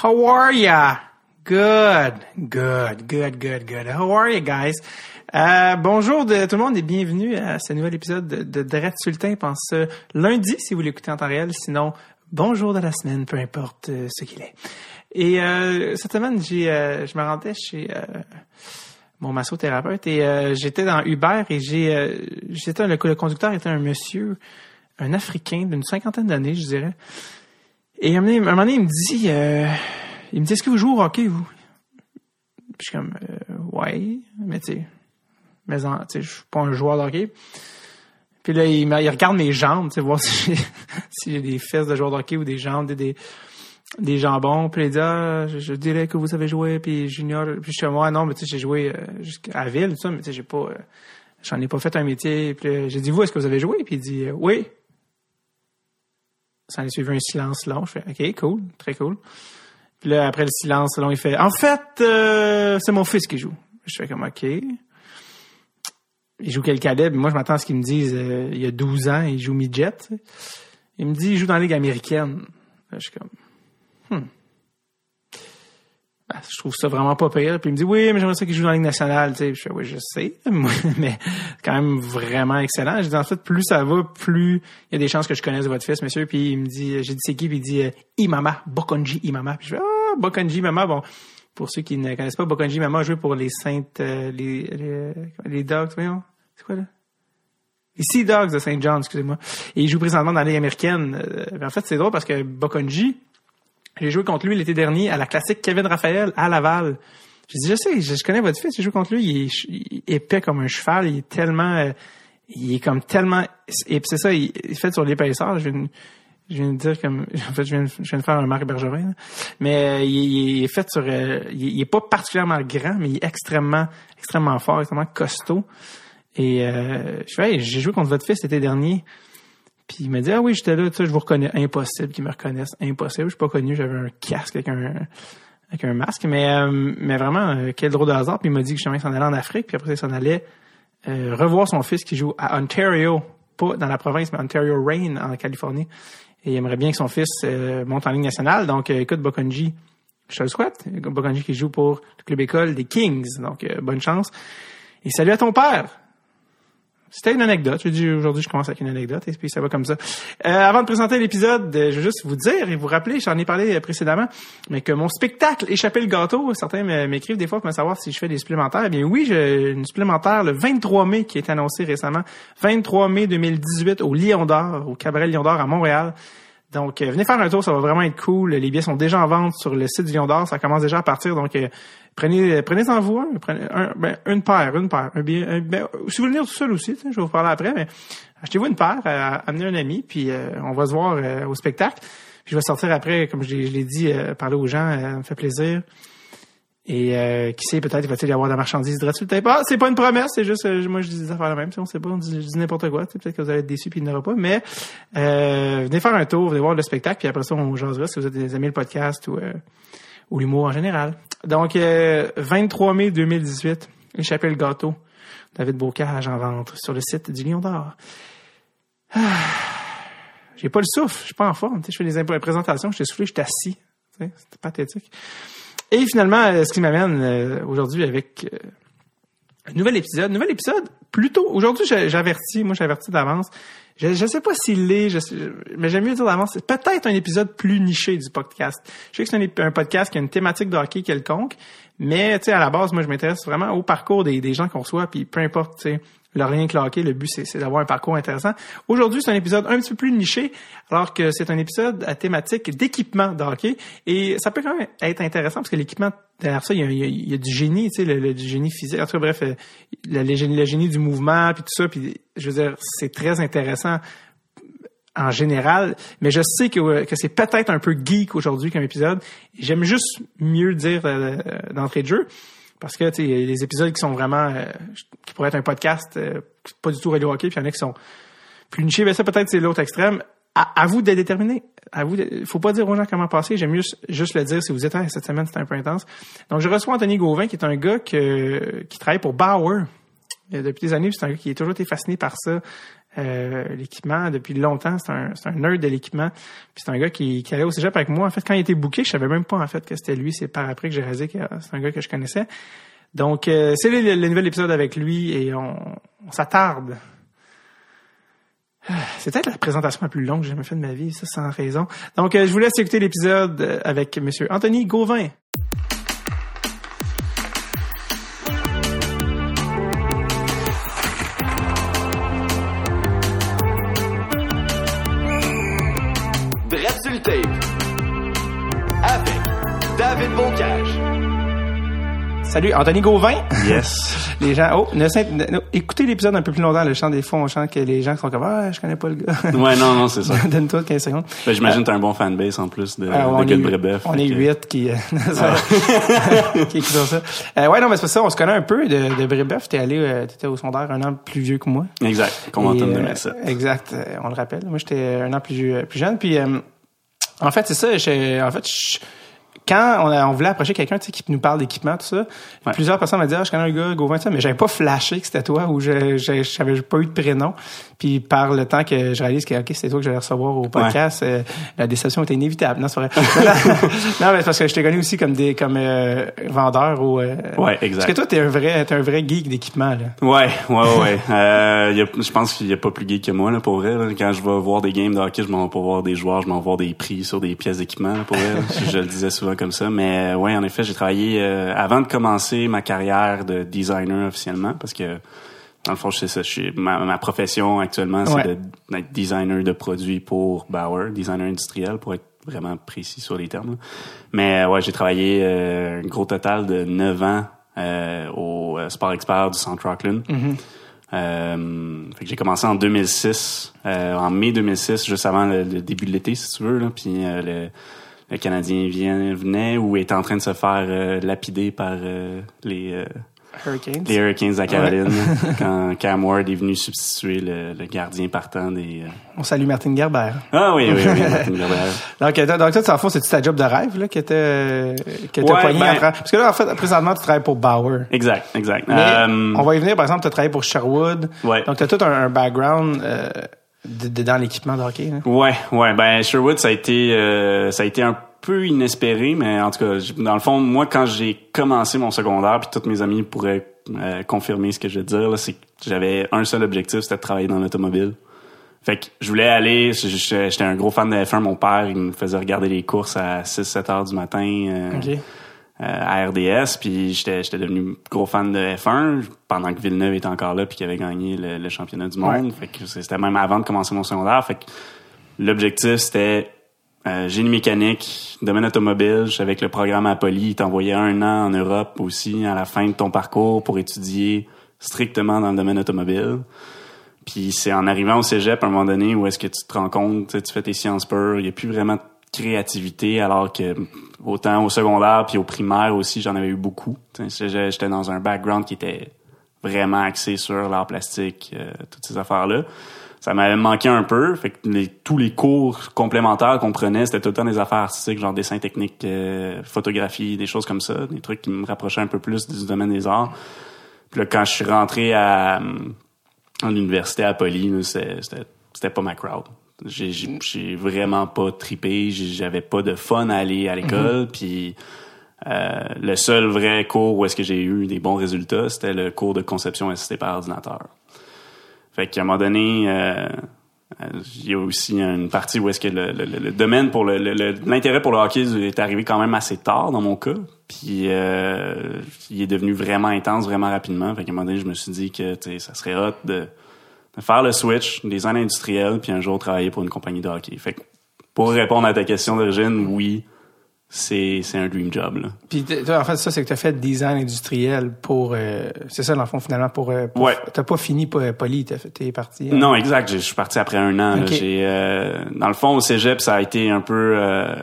How are ya? Good, good, good, good, good. How are you guys? Euh, bonjour de tout le monde et bienvenue à ce nouvel épisode de, de Drette Sultan pense lundi si vous l'écoutez en temps réel. Sinon, bonjour de la semaine, peu importe euh, ce qu'il est. Et euh, cette semaine, j'ai, euh, je me rendais chez mon massothérapeute et j'étais dans Uber et j'ai, j'étais le, le conducteur était un monsieur, un Africain d'une cinquantaine d'années, je dirais. Et à un moment donné, il me dit, euh, il me dit, est-ce que vous jouez au hockey, vous? Puis je suis comme, euh, ouais, mais tu sais, mais en, je suis pas un joueur de hockey. Puis là, il, il regarde mes jambes, tu voir si j'ai, si des fesses de joueur de hockey ou des jambes, des, des, des jambons. Puis il dit, ah, je, je dirais que vous savez jouer, puis junior. Puis je suis moi, non, mais tu sais, j'ai joué euh, jusqu'à ville, tout ça, mais tu sais, j'ai pas, j'en ai pas fait un métier. Puis j'ai dit, vous, est-ce que vous avez joué? Puis il dit, euh, oui. Ça a suivi un silence long. Je fais, OK, cool, très cool. Puis là, après le silence long, il fait, en fait, euh, c'est mon fils qui joue. Je fais comme, OK. Il joue quel? Puis moi, je m'attends à ce qu'il me dise, euh, il y a 12 ans, il joue midget. Il me dit, il joue dans la Ligue américaine. Je suis comme, hmm. Ben, je trouve ça vraiment pas pire. Puis il me dit, oui, mais j'aimerais ça qu'il joue dans la Ligue nationale. Tu sais, je fais, oui, je sais, mais quand même vraiment excellent. Je dis, en fait, plus ça va, plus il y a des chances que je connaisse votre fils, monsieur. Puis il me dit, j'ai dit, c'est qui? Puis il dit, euh, Imama, Bokonji Imama. Puis je fais, ah, Bokonji Imama. Bon, pour ceux qui ne connaissent pas, Bokonji Imama a joué pour les Saintes, euh, les, les, les Dogs, voyons. C'est quoi, là? Les Sea Dogs de Saint John, excusez-moi. Et il joue présentement dans la Ligue américaine. Euh, en fait, c'est drôle parce que Bokonji, j'ai joué contre lui l'été dernier à la classique Kevin Raphaël à Laval. J'ai dit, je sais, je, connais votre fils, j'ai joué contre lui, il est, il épais comme un cheval, il est tellement, euh, il est comme tellement, et c'est ça, il est fait sur l'épaisseur, je viens, de- je viens de dire comme, en fait, je viens, de- faire un Marc Bergevin, là. mais euh, il, il est fait sur, euh, il, il est pas particulièrement grand, mais il est extrêmement, extrêmement fort, extrêmement costaud. Et je fais, j'ai joué contre votre fils l'été dernier. Puis il m'a dit, ah oui, j'étais là, tu sais, je vous reconnais. Impossible qu'ils me reconnaissent. Impossible. Je suis pas connu. J'avais un casque avec un, avec un masque. Mais, euh, mais vraiment, euh, quel drôle de hasard. Puis il m'a dit que il s'en allait en Afrique. Puis après, il s'en allait euh, revoir son fils qui joue à Ontario. Pas dans la province, mais Ontario Rain, en Californie. Et il aimerait bien que son fils euh, monte en ligne nationale. Donc, euh, écoute, Bokonji, je te le souhaite. Bokonji qui joue pour le club école des Kings. Donc, bonne chance. Et salut à ton père. C'était une anecdote. Je dis aujourd'hui, je commence avec une anecdote et puis ça va comme ça. Euh, avant de présenter l'épisode, euh, je veux juste vous dire et vous rappeler, j'en ai parlé euh, précédemment, mais que mon spectacle Échapper le gâteau, certains m'écrivent des fois pour me savoir si je fais des supplémentaires. Eh bien oui, j'ai une supplémentaire le 23 mai qui est annoncé récemment. 23 mai 2018 au Lion d'Or, au Cabaret Lion d'Or à Montréal. Donc, euh, venez faire un tour, ça va vraiment être cool. Les billets sont déjà en vente sur le site du Lion d'Or, ça commence déjà à partir. Donc, euh, prenez, prenez-en vous un, prenez un- ben, une paire, une paire. Un un- ben, si vous voulez tout seul aussi, je vais vous parler après, mais achetez-vous une paire, euh, amenez un ami, puis euh, on va se voir euh, au spectacle. Puis je vais sortir après, comme je l'ai je l'ai dit, euh, parler aux gens, euh, ça me fait plaisir. Et euh, qui sait, peut-être va-t-il y avoir de la marchandise gratuite. Pas, c'est pas une promesse, c'est juste, euh, moi je dis des affaires la même, si on sait pas, on dit, je dis n'importe quoi. Peut-être que vous allez être déçus puis il n'y en aura pas. Mais euh, venez faire un tour, venez voir le spectacle, puis après ça, on jasera si vous êtes des amis le podcast ou, euh, ou l'humour en général. Donc, euh, 23 mai 2018, Échapper le gâteau. David Bocage en vente sur le site du Lion d'Or. Ah, j'ai pas le souffle, je suis pas en forme. Je fais des présentations, je suis soufflé, je suis assis. C'est pathétique. Et finalement, euh, ce qui m'amène euh, aujourd'hui avec euh, un nouvel épisode. Nouvel épisode, plutôt. Aujourd'hui, j'avertis, moi j'avertis d'avance. Je, je sais pas s'il l'est, je mais j'aime mieux dire d'avance. C'est peut-être un épisode plus niché du podcast. Je sais que c'est un, podcast qui a une thématique de hockey quelconque, mais tu sais, à la base, moi je m'intéresse vraiment au parcours des, gens qu'on reçoit, puis peu importe, tu leur lien que le le but c'est d'avoir un parcours intéressant. Aujourd'hui, c'est un épisode un petit peu plus niché, alors que c'est un épisode à thématique d'équipement de et ça peut quand même être intéressant parce que l'équipement derrière ça, il y a, du génie, tu sais, le, le- du génie physique. En tout cas, bref, euh, le, le génie, le du mouvement, puis tout ça, puis je veux dire, c'est très intéressant en général, mais je sais que, que c'est peut-être un peu geek aujourd'hui comme épisode. J'aime juste mieux le dire euh, d'entrée de jeu, parce que tu il y a des épisodes qui sont vraiment, euh, qui pourraient être un podcast, euh, pas du tout radio hockey, puis il y en a qui sont plus nichés, mais ça peut-être c'est l'autre extrême. À, vous de déterminer. À vous, de, faut pas dire aux gens comment passer. J'aime mieux juste le dire si vous êtes cette semaine c'était un peu intense. Donc je reçois Anthony Gauvin qui est un gars que, qui travaille pour Bauer euh, depuis des années. C'est un gars qui a toujours été fasciné par ça. Euh, l'équipement depuis longtemps. C'est un, un nerd de l'équipement. Puis c'est un gars qui, qui allait au cégep avec moi. En fait, quand il était booké, je savais même pas en fait que c'était lui. C'est par après que j'ai réalisé que c'est un gars que je connaissais. Donc, euh, c'est le, nouvel épisode avec lui et on, s'attarde. C'est peut-être la présentation la plus longue que j'ai jamais faite de ma vie, ça sans raison. Donc, euh, je vous laisse écouter l'épisode euh, avec Monsieur Anthony Gauvin. Salut, Anthony Gauvin. Yes. Les gens, oh, ne, ne- écoutez l'épisode un peu plus longtemps, le chant des fois, on chante que les gens sont comme, ah, je connais pas le gars. ouais, non, non, c'est ça. Donne-toi 15 secondes. Ben, J'imagine que t'as un bon fanbase en plus de, Ah, de de est, Brébeuf. on est huit qui, euh, qui écoutent ça. Euh, ouais, non, mais c'est pas ça, on se connaît un peu de, de Brébeuf. T'es allé, euh, t'étais au secondaire un an plus vieux que moi. Exact. Comme Et, de euh, Messa. Exact, euh, on le rappelle. Moi, j'étais un an plus, plus jeune. Puis, euh, en fait, c'est ça. j'ai- En fait, je- quand on, a- on voulait approcher quelqu'un tu sais, qui nous parle d'équipement, tout ça, Ouais. plusieurs personnes m'ont dit, ah, je connais un gars, Gauvin, ça, mais j'avais pas flashé que c'était toi ou je j'avais pas eu de prénom. Puis par le temps que je réalise que ok, c'était toi que j'allais recevoir au podcast, euh, la déception était inévitable. Non, c'est vrai. non, mais c'est parce que je t'ai connu aussi comme des comme euh, vendeur ou. euh, Ouais, exact. Parce que toi, t'es un vrai, t'es un vrai geek d'équipement là. Ouais, ouais, ouais. euh, je pense qu'il y a pas plus geek que moi, là, pour vrai. là. Quand je vais voir des games de hockey, je m'en vais pas voir des joueurs, je m'en vais voir des prix sur des pièces d'équipement, pour vrai. je, je le disais souvent comme ça. Mais euh, ouais, en effet, j'ai travaillé euh, avant de commencer ma carrière de designer officiellement, parce que dans le fond, je sais ça. Je suis, ma, ma profession actuellement, c'est Ouais. d'être designer de produits pour Bauer, designer industriel, pour être vraiment précis sur les termes. là. Mais euh, ouais, j'ai travaillé euh, un gros total de 9 ans euh, au euh, Sport Expert du Centre Rockland. Euh, fait que j'ai commencé en 2006, euh, en mai 2006, juste avant le, le début de l'été, si tu veux. Là, puis euh, le, le Canadien vient, venait ou est en train de se faire euh, lapider par euh, les, euh, Hurricanes. les Hurricanes de la Caroline quand Cam Ward est venu substituer le, le gardien partant des... euh, On salue Martin Gerber. Ah oui, oui, oui, Martin Gerber. Donc, euh, donc toi, en fond, c'est ta job de rêve là, qui était, qui était Ouais, poigné ben- tra- Parce que là, en fait, présentement, tu travailles pour Bauer. Exact, exact. Mais on va y venir, par exemple, tu as travaillé pour Sherwood. Ouais. Donc, tu as tout un, un background euh, de, de- dans l'équipement de hockey. là? Ouais, ouais. Ben Sherwood, ça a été, euh, ça a été un peu inespéré, mais en tout cas, dans le fond, moi, quand j'ai commencé mon secondaire, puis tous mes amis pourraient euh, confirmer ce que je vais te dire, là, c'est que j'avais un seul objectif, c'était de travailler dans l'automobile. Fait que je voulais aller, j'étais un gros fan de F1, mon père, il me faisait regarder les courses à 6-7 heures du matin. euh, OK. Euh, à RDS, puis j'étais j'étais devenu gros fan de F1 pendant que Villeneuve était encore là puis qu'il avait gagné le, le championnat du monde. Fait que c'était même avant de commencer mon secondaire. Fait que l'objectif c'était euh, génie mécanique, domaine automobile. Que le programme à Poly il t'envoyait un an en Europe aussi à la fin de ton parcours pour étudier strictement dans le domaine automobile. Puis c'est en arrivant au cégep à un moment donné où est-ce que tu te rends compte, tu fais tes sciences pures, il n'y a plus vraiment de créativité alors que autant au secondaire puis au primaire aussi j'en avais eu beaucoup. J'étais dans un background qui était vraiment axé sur l'art plastique, euh, toutes ces affaires-là. Ça m'avait manqué un peu. Fait que les- tous les cours complémentaires qu'on prenait, c'était tout le temps des affaires artistiques, genre dessin technique, euh, photographie, des choses comme ça, des trucs qui me rapprochaient un peu plus du domaine des arts. Puis là, quand je suis rentré à, hum, en université à Poly, c'était pas ma crowd. J'ai j'ai- j'ai vraiment pas tripé, j'avais pas de fun à aller à l'école, puis euh, le seul vrai cours où est-ce que j'ai eu des bons résultats, c'était le cours de conception assistée par ordinateur. Fait qu'à un moment donné, euh, euh, il y a aussi une partie où est-ce que le, le- le- domaine pour le, l'intérêt pour le hockey est arrivé quand même assez tard dans mon cas. Puis euh, il est devenu vraiment intense vraiment rapidement. Fait qu'à un moment donné, je me suis dit que tu sais, ça serait hot de faire le switch, design industriel, puis un jour travailler pour une compagnie de hockey. Fait que pour répondre à ta question d'origine, oui, c'est c'est un dream job. Là. Puis toi, en fait, ça, c'est que tu as fait design industriel pour... euh, c'est ça, dans le fond, finalement, pour... euh, pour Ouais. T'as pas fini po- Poly, t'es parti. hein? Non, exact. Je suis parti après un an. J'ai, euh, dans le fond, au cégep, ça a été un peu, euh,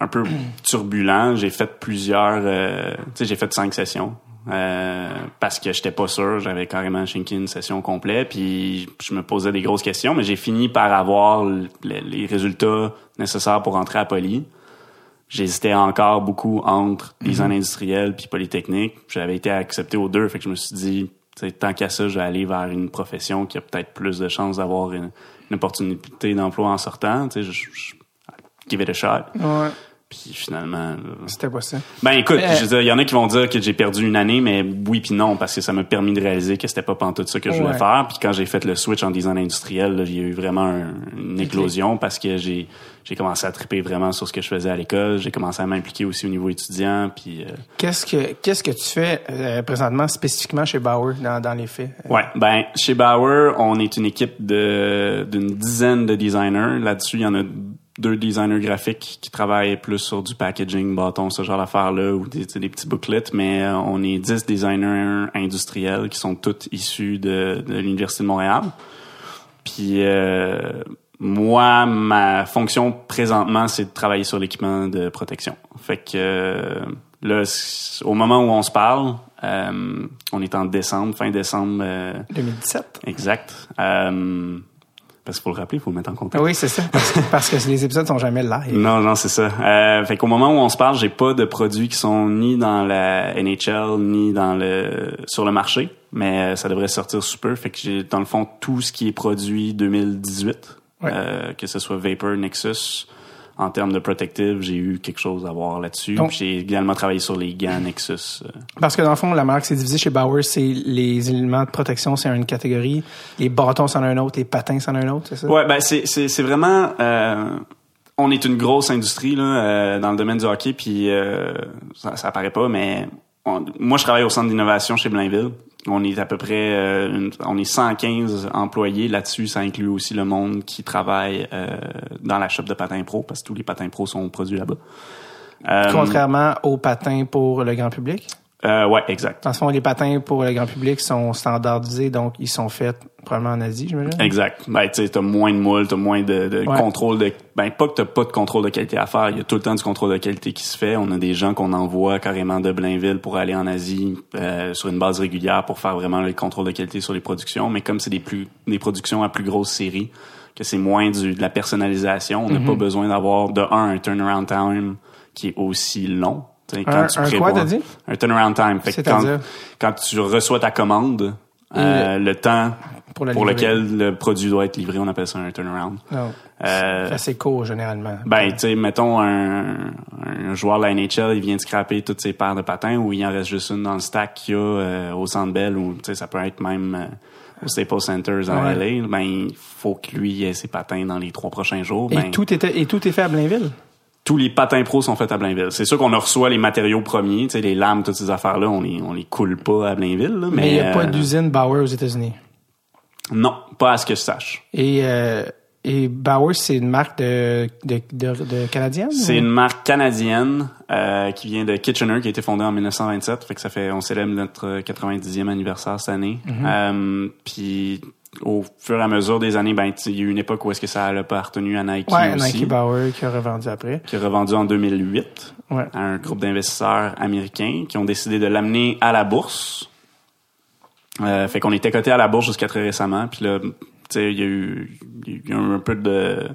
un peu turbulent. J'ai fait plusieurs, tu sais, j'ai fait cinq sessions. Euh, parce que j'étais pas sûr, j'avais carrément shinké une session complète, puis je me posais des grosses questions, mais j'ai fini par avoir le- les résultats nécessaires pour rentrer à Poly. J'hésitais encore beaucoup entre design industriel puis polytechnique. J'avais été accepté aux deux, fait que je me suis dit tant qu'à ça, je vais aller vers une profession qui a peut-être plus de chances d'avoir une, une opportunité d'emploi en sortant. Je, je, give it a shot. Ouais. Puis finalement, là, C'était pas ça. ben écoute, Euh, je veux dire, il y en a qui vont dire que j'ai perdu une année, mais oui puis non, parce que ça m'a permis de réaliser que c'était pas pantoute ça que je voulais Ouais. faire. Puis quand j'ai fait le switch en design industriel, là, il y a eu vraiment un- une éclosion parce que j'ai j'ai commencé à triper vraiment sur ce que je faisais à l'école. J'ai commencé à m'impliquer aussi au niveau étudiant. Puis euh, Qu'est-ce que qu'est-ce que tu fais euh, présentement spécifiquement chez Bauer dans, dans les faits? ouais, ben chez Bauer, on est une équipe de d'une dizaine de designers. Là-dessus, il y en a deux designers graphiques qui travaillent plus sur du packaging, bâton, ce genre d'affaires-là, ou des, petits booklets, mais euh, on est dix designers industriels qui sont tous issus de, de l'Université de Montréal. Puis euh, moi, ma fonction présentement, c'est de travailler sur l'équipement de protection. Fait que euh, là, au moment où on se parle, euh, on est en décembre, fin décembre euh, 2017? exact. Euh, parce qu'il faut le rappeler, il faut le mettre en contexte. oui, c'est ça. Parce que, parce que les épisodes sont jamais live. Non, non, c'est ça. Euh, fait qu'au moment où on se parle, j'ai pas de produits qui sont ni dans la NHL ni dans le sur le marché, mais euh, ça devrait sortir sous peu. Fait que j'ai dans le fond tout ce qui est produit 2018, Ouais. euh, que ce soit Vapor, Nexus. En termes de protective, j'ai eu quelque chose à voir là-dessus. J'ai également travaillé sur les gants Nexus. euh. Parce que dans le fond, la marque, c'est divisé chez Bauer, c'est les éléments de protection, c'est une catégorie. Les bâtons, c'en a un autre. Les patins, c'en a un autre, c'est ça? Ouais, ben c'est c'est c'est vraiment euh, on est une grosse industrie là euh, dans le domaine du hockey puis euh, ça, ça apparaît pas mais on- moi je travaille au centre d'innovation chez Blainville. On est à peu près euh, on est 115 employés là-dessus, ça inclut aussi le monde qui travaille euh, dans la shop de patins pro parce que tous les patins pro sont produits là-bas. Euh, Contrairement aux patins pour le grand public? Euh, ouais, exact. Dans ce fond, les patins pour le grand public sont standardisés, donc ils sont faits probablement en Asie, j'imagine. Exact. Ben, tu sais, t'as moins de moules, t'as moins de, de Ouais. contrôle de, ben, pas que t'as pas de contrôle de qualité à faire. Il y a tout le temps du contrôle de qualité qui se fait. On a des gens qu'on envoie carrément de Blainville pour aller en Asie, euh, sur une base régulière pour faire vraiment le contrôle de qualité sur les productions. Mais comme c'est des plus, des productions à plus grosse série, que c'est moins du, de la personnalisation, on n'a Mm-hmm. pas besoin d'avoir de un, un turnaround time qui est aussi long. Tu sais, Un- quoi, t'as dit? Un turnaround time. Fait quand, C'est-à-dire? quand tu reçois ta commande, euh, le temps Pour lequel le produit doit être livré, on appelle ça un turnaround. Non. Euh, C'est assez court, généralement. ben, tu sais, mettons un, un joueur de la NHL, il vient de scraper toutes ses paires de patins ou il en reste juste une dans le stack qu'il y a euh, au Centre Bell ou tu sais, ça peut être même au Staples Centers en Ouais. LA. Ben, il faut que lui ait ses patins dans les trois prochains jours. Ben, et, tout était, et tout est fait à Blainville? Tous les patins pros sont faits à Blainville. C'est sûr qu'on reçoit les matériaux premiers, tu sais, les lames, toutes ces affaires-là, on les, on les coule pas à Blainville. là, Mais il n'y a pas euh, d'usine Bauer aux États-Unis? Non, pas à ce que je sache. Et, euh, et Bauer, c'est une marque de, de, de, de canadienne? C'est ou- une marque canadienne euh, qui vient de Kitchener, qui a été fondée en 1927. Fait que ça fait, on célèbre notre 90e anniversaire cette année. Euh, Puis au fur et à mesure des années, ben il y a eu une époque où est-ce que ça a appartenu à Nike Ouais, aussi, Nike Bauer qui a revendu après. qui a revendu en 2008 Ouais. à un groupe d'investisseurs américains qui ont décidé de l'amener à la bourse. Euh, fait qu'on était coté à la bourse jusqu'à très récemment. Puis là, tu sais, il y a eu, y a eu un peu de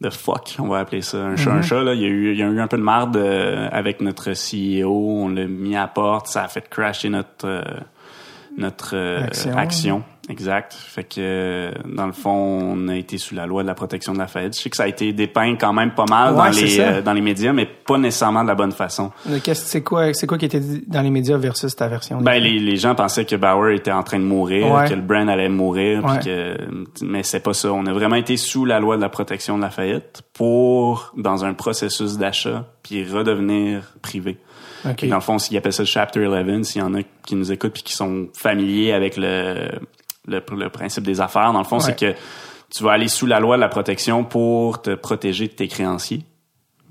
de fuck, on va appeler ça un chat, un chat là. Il y a eu, il y a eu un peu de marde euh, avec notre CEO. On l'a mis à porte, ça a fait crasher notre euh, notre euh, Action. action. Exact. Fait que dans le fond, on a été sous la loi de la protection de la faillite. Je sais que ça a été dépeint quand même pas mal Ouais, dans les euh, dans les médias, mais pas nécessairement de la bonne façon. C'est quoi, c'est quoi qui était dit dans les médias versus ta version? Ben les, les gens pensaient que Bauer était en train de mourir, Ouais. que le brand allait mourir, Ouais. que mais c'est pas ça. On a vraiment été sous la loi de la protection de la faillite pour dans un processus d'achat puis redevenir privé. OK. Puis Dans le fond, s'ils appellent ça le Chapter 11, s'il y en a qui nous écoutent puis qui sont familiers avec le, le, le principe des affaires, dans le fond, Ouais. c'est que tu vas aller sous la loi de la protection pour te protéger de tes créanciers.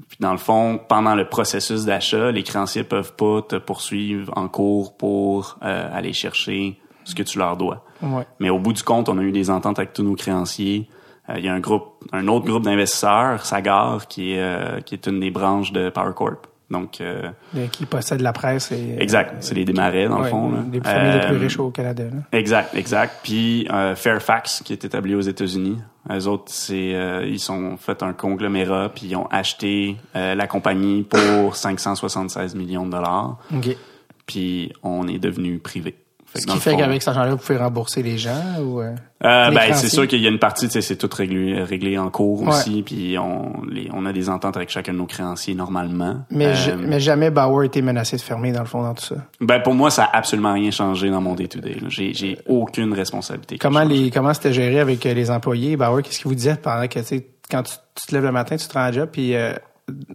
Puis dans le fond, pendant le processus d'achat, les créanciers peuvent pas te poursuivre en cours pour euh, aller chercher ce que tu leur dois. Ouais. Mais au bout du compte, on a eu des ententes avec tous nos créanciers. Euh, Il y a un groupe, un autre groupe d'investisseurs, Sagar, qui est euh, qui est une des branches de Power Corp. Donc euh, Qui possède la presse et. exact, c'est les démarrais dans Ouais, le fond. là. Des premiers les plus Euh, riches au Canada. là. Exact, exact. Puis euh, Fairfax, qui est établi aux États-Unis, les autres, c'est euh, ils sont fait un conglomérat, puis ils ont acheté euh, la compagnie pour 576 millions de dollars. OK. Puis on est devenu privé. Fait Ce qui fait qu'avec cet argent-là, vous pouvez rembourser les gens ou... euh, Euh, Les ben, c'est sûr qu'il y a une partie, c'est tout réglé, réglé en cours Ouais. aussi, puis on, les, on a des ententes avec chacun de nos créanciers normalement. Mais, Euh, je- mais jamais Bauer a été menacé de fermer, dans le fond, dans tout ça. ben, pour moi, ça a absolument rien changé dans mon day-to-day. J'ai, aucune responsabilité. Comment les comment c'était géré avec euh, les employés? Bauer, qu'est-ce qu'il vous disait pendant que, tu quand tu, te lèves le matin, tu te rends à job, puis euh,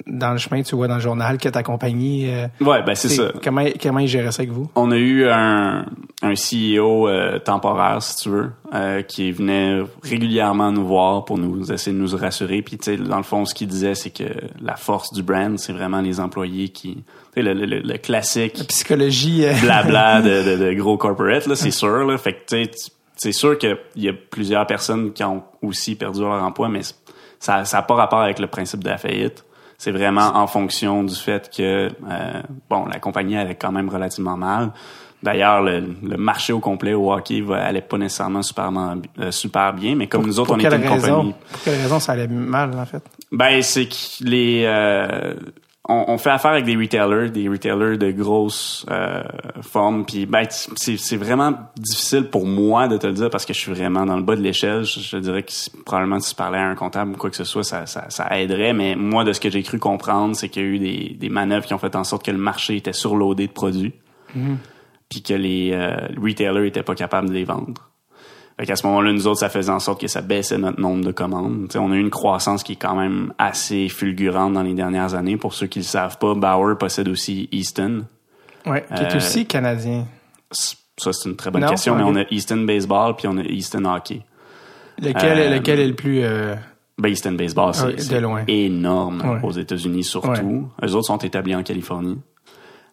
dans le chemin, tu vois dans le journal que ta compagnie... euh, Ouais, ben, c'est ça. Comment, comment ils géraient ça avec vous? On a eu un, un CEO euh, temporaire, si tu veux, euh, qui venait régulièrement nous voir pour nous essayer de nous rassurer. Puis, tu sais, dans le fond, ce qu'il disait, c'est que la force du brand, c'est vraiment les employés qui... Tu sais, le, le, le- classique Psychologie... euh, blabla de, de, de gros corporate, là, c'est sûr. Là. Fait que, tu sais, c'est sûr qu'il y a plusieurs personnes qui ont aussi perdu leur emploi, mais ça n'a pas rapport avec le principe de la faillite. C'est vraiment en fonction du fait que, euh, bon, la compagnie allait quand même relativement mal. D'ailleurs, le, le marché au complet au hockey va, allait pas nécessairement super, euh, super bien, mais comme nous autres, on était une raison? compagnie... Pour quelle raison ça allait mal, en fait? Ben, c'est que les... euh, on, on fait affaire avec des retailers, des retailers de grosses euh, formes, puis ben, c'est vraiment difficile pour moi de te le dire parce que je suis vraiment dans le bas de l'échelle. Je, je dirais que si- probablement si tu parlais à un comptable ou quoi que ce soit, ça, ça, ça aiderait, mais moi, de ce que j'ai cru comprendre, c'est qu'il y a eu des, des manœuvres qui ont fait en sorte que le marché était surloadé de produits, puis que les euh, retailers étaient pas capables de les vendre. Fait qu'à ce moment-là, nous autres, ça faisait en sorte que ça baissait notre nombre de commandes. T'sais, on a eu une croissance qui est quand même assez fulgurante dans les dernières années. Pour ceux qui le savent pas, Bauer possède aussi Easton. Ouais, qui est Euh, aussi canadien. Ça, c'est une très bonne Non, question, mais on a Easton Baseball puis on a Easton Hockey. Lequel, euh, lequel est le plus... euh, Ben, Easton Baseball, c'est loin. énorme Ouais. aux États-Unis surtout. Eux autres sont établis en Californie.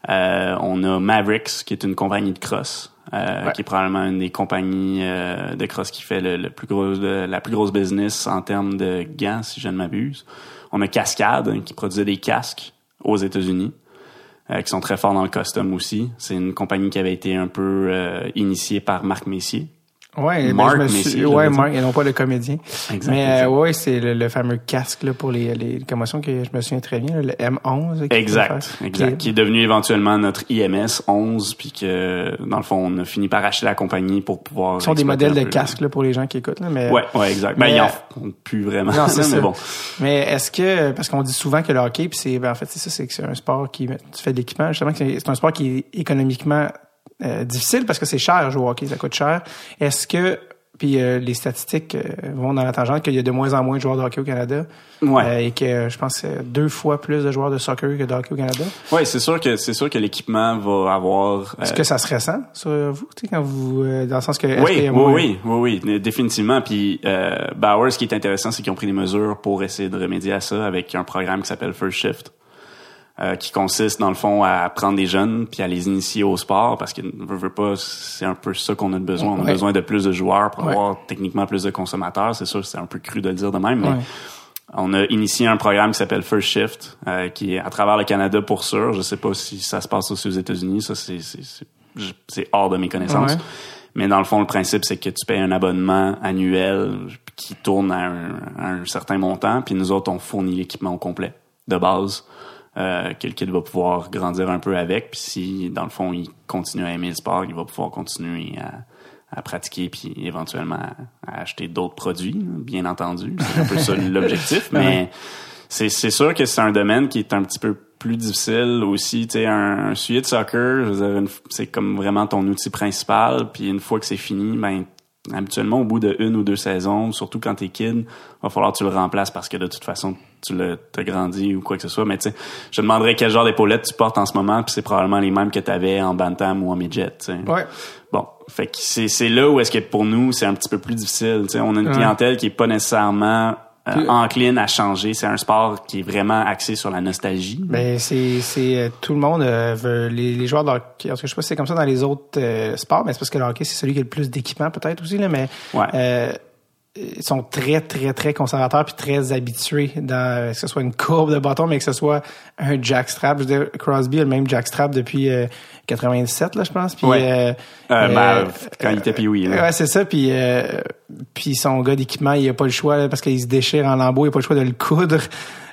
Euh, on a Mavericks, qui est une compagnie de cross, euh, Ouais. qui est probablement une des compagnies euh, de cross qui fait le, le plus gros, le- la plus grosse business en termes de gants, si je ne m'abuse. On a Cascade, hein, qui produisait des casques aux États-Unis, euh, qui sont très forts dans le custom aussi. C'est une compagnie qui avait été un peu euh, initiée par Marc Messier. Ouais, ben, Mark je me suis- ouais. Mark, et non pas le comédien. Exact, Mais exact. euh, ouais, c'est le, le fameux casque là, pour les, les commotions que je me souviens très bien, le M11. là, qu'il Exact, exact. qui Qui est devenu éventuellement notre IMS 11, puis que dans le fond, on a fini par acheter la compagnie pour pouvoir. sont des modèles de casques là, pour les gens qui écoutent. Là, mais. Ouais, ouais, exact. Ben, Mais, ils en font plus vraiment. Non, c'est mais bon. Mais est-ce que, parce qu'on dit souvent que le hockey, puis c'est, ben, en fait, c'est ça, c'est que c'est un sport qui, tu fais de l'équipement, justement, que c'est c'est un sport qui est économiquement euh, difficile parce que c'est cher jouer au hockey, ça coûte cher. Est-ce que, puis euh, les statistiques euh, vont dans la tangente qu'il y a de moins en moins de joueurs de hockey au Canada Ouais. euh, et que je pense que deux fois plus de joueurs de soccer que de hockey au Canada? Ouais, c'est sûr que c'est sûr que l'équipement va avoir. Est-ce que ça se ressent sur vous, tu sais, quand vous, euh, dans le sens que, oui, oui, oui, oui, oui, définitivement. Puis euh, Bauer, ce qui est intéressant, c'est qu'ils ont pris des mesures pour essayer de remédier à ça avec un programme qui s'appelle First Shift, euh, qui consiste dans le fond à prendre des jeunes puis à les initier au sport parce que veut, veut pas, c'est un peu ça qu'on a besoin. On a Ouais. besoin de plus de joueurs pour Ouais. avoir techniquement plus de consommateurs. C'est sûr, c'est un peu cru de le dire de même, mais Ouais. on a initié un programme qui s'appelle First Shift, euh, qui est à travers le Canada pour sûr. Je sais pas si ça se passe aussi aux États-Unis. Ça, c'est, c'est, hors de mes connaissances. Mais dans le fond, le principe, c'est que tu payes un abonnement annuel qui tourne à un, à un certain montant, puis nous autres, on fournit l'équipement au complet, de base, euh, que le kid va pouvoir grandir un peu avec. Puis si, dans le fond, il continue à aimer le sport, il va pouvoir continuer à, à pratiquer, puis éventuellement à, à acheter d'autres produits, bien entendu. C'est un peu ça l'objectif, mais c'est c'est sûr que c'est un domaine qui est un petit peu plus difficile aussi. Tu sais, un, un suivi de soccer, c'est comme vraiment ton outil principal. Puis une fois que c'est fini, ben habituellement au bout de une ou deux saisons, surtout quand t'es kid, va falloir que tu le remplaces parce que de toute façon tu l'as t'as grandi ou quoi que ce soit. Mais tu sais, je te demanderais quel genre d'épaulettes tu portes en ce moment, puis c'est probablement les mêmes que tu avais en bantam ou en midget. tu sais. Ouais. Bon, fait que c'est c'est là où est-ce que pour nous c'est un petit peu plus difficile. Tu sais, on a une clientèle qui est pas nécessairement euh, encline à changer. C'est un sport qui est vraiment axé sur la nostalgie. Ben c'est c'est euh, tout le monde euh, veut les, les joueurs de hockey. Parce que je sais pas si c'est comme ça dans les autres euh, sports, mais c'est parce que le hockey c'est celui qui a le plus d'équipement peut-être aussi là, mais Ouais. euh, sont très très très conservateurs puis très habitués dans euh, que ce soit une courbe de bâton mais que ce soit un jackstrap. Je veux dire, Crosby a le même jackstrap depuis euh, 97 là je pense. Puis Ouais. euh, Euh, ben, euh, quand il était là. Ouais, c'est ça. Puis, euh, puis son gars d'équipement, il a pas le choix là, parce qu'il se déchire en lambeaux, il a pas le choix de le coudre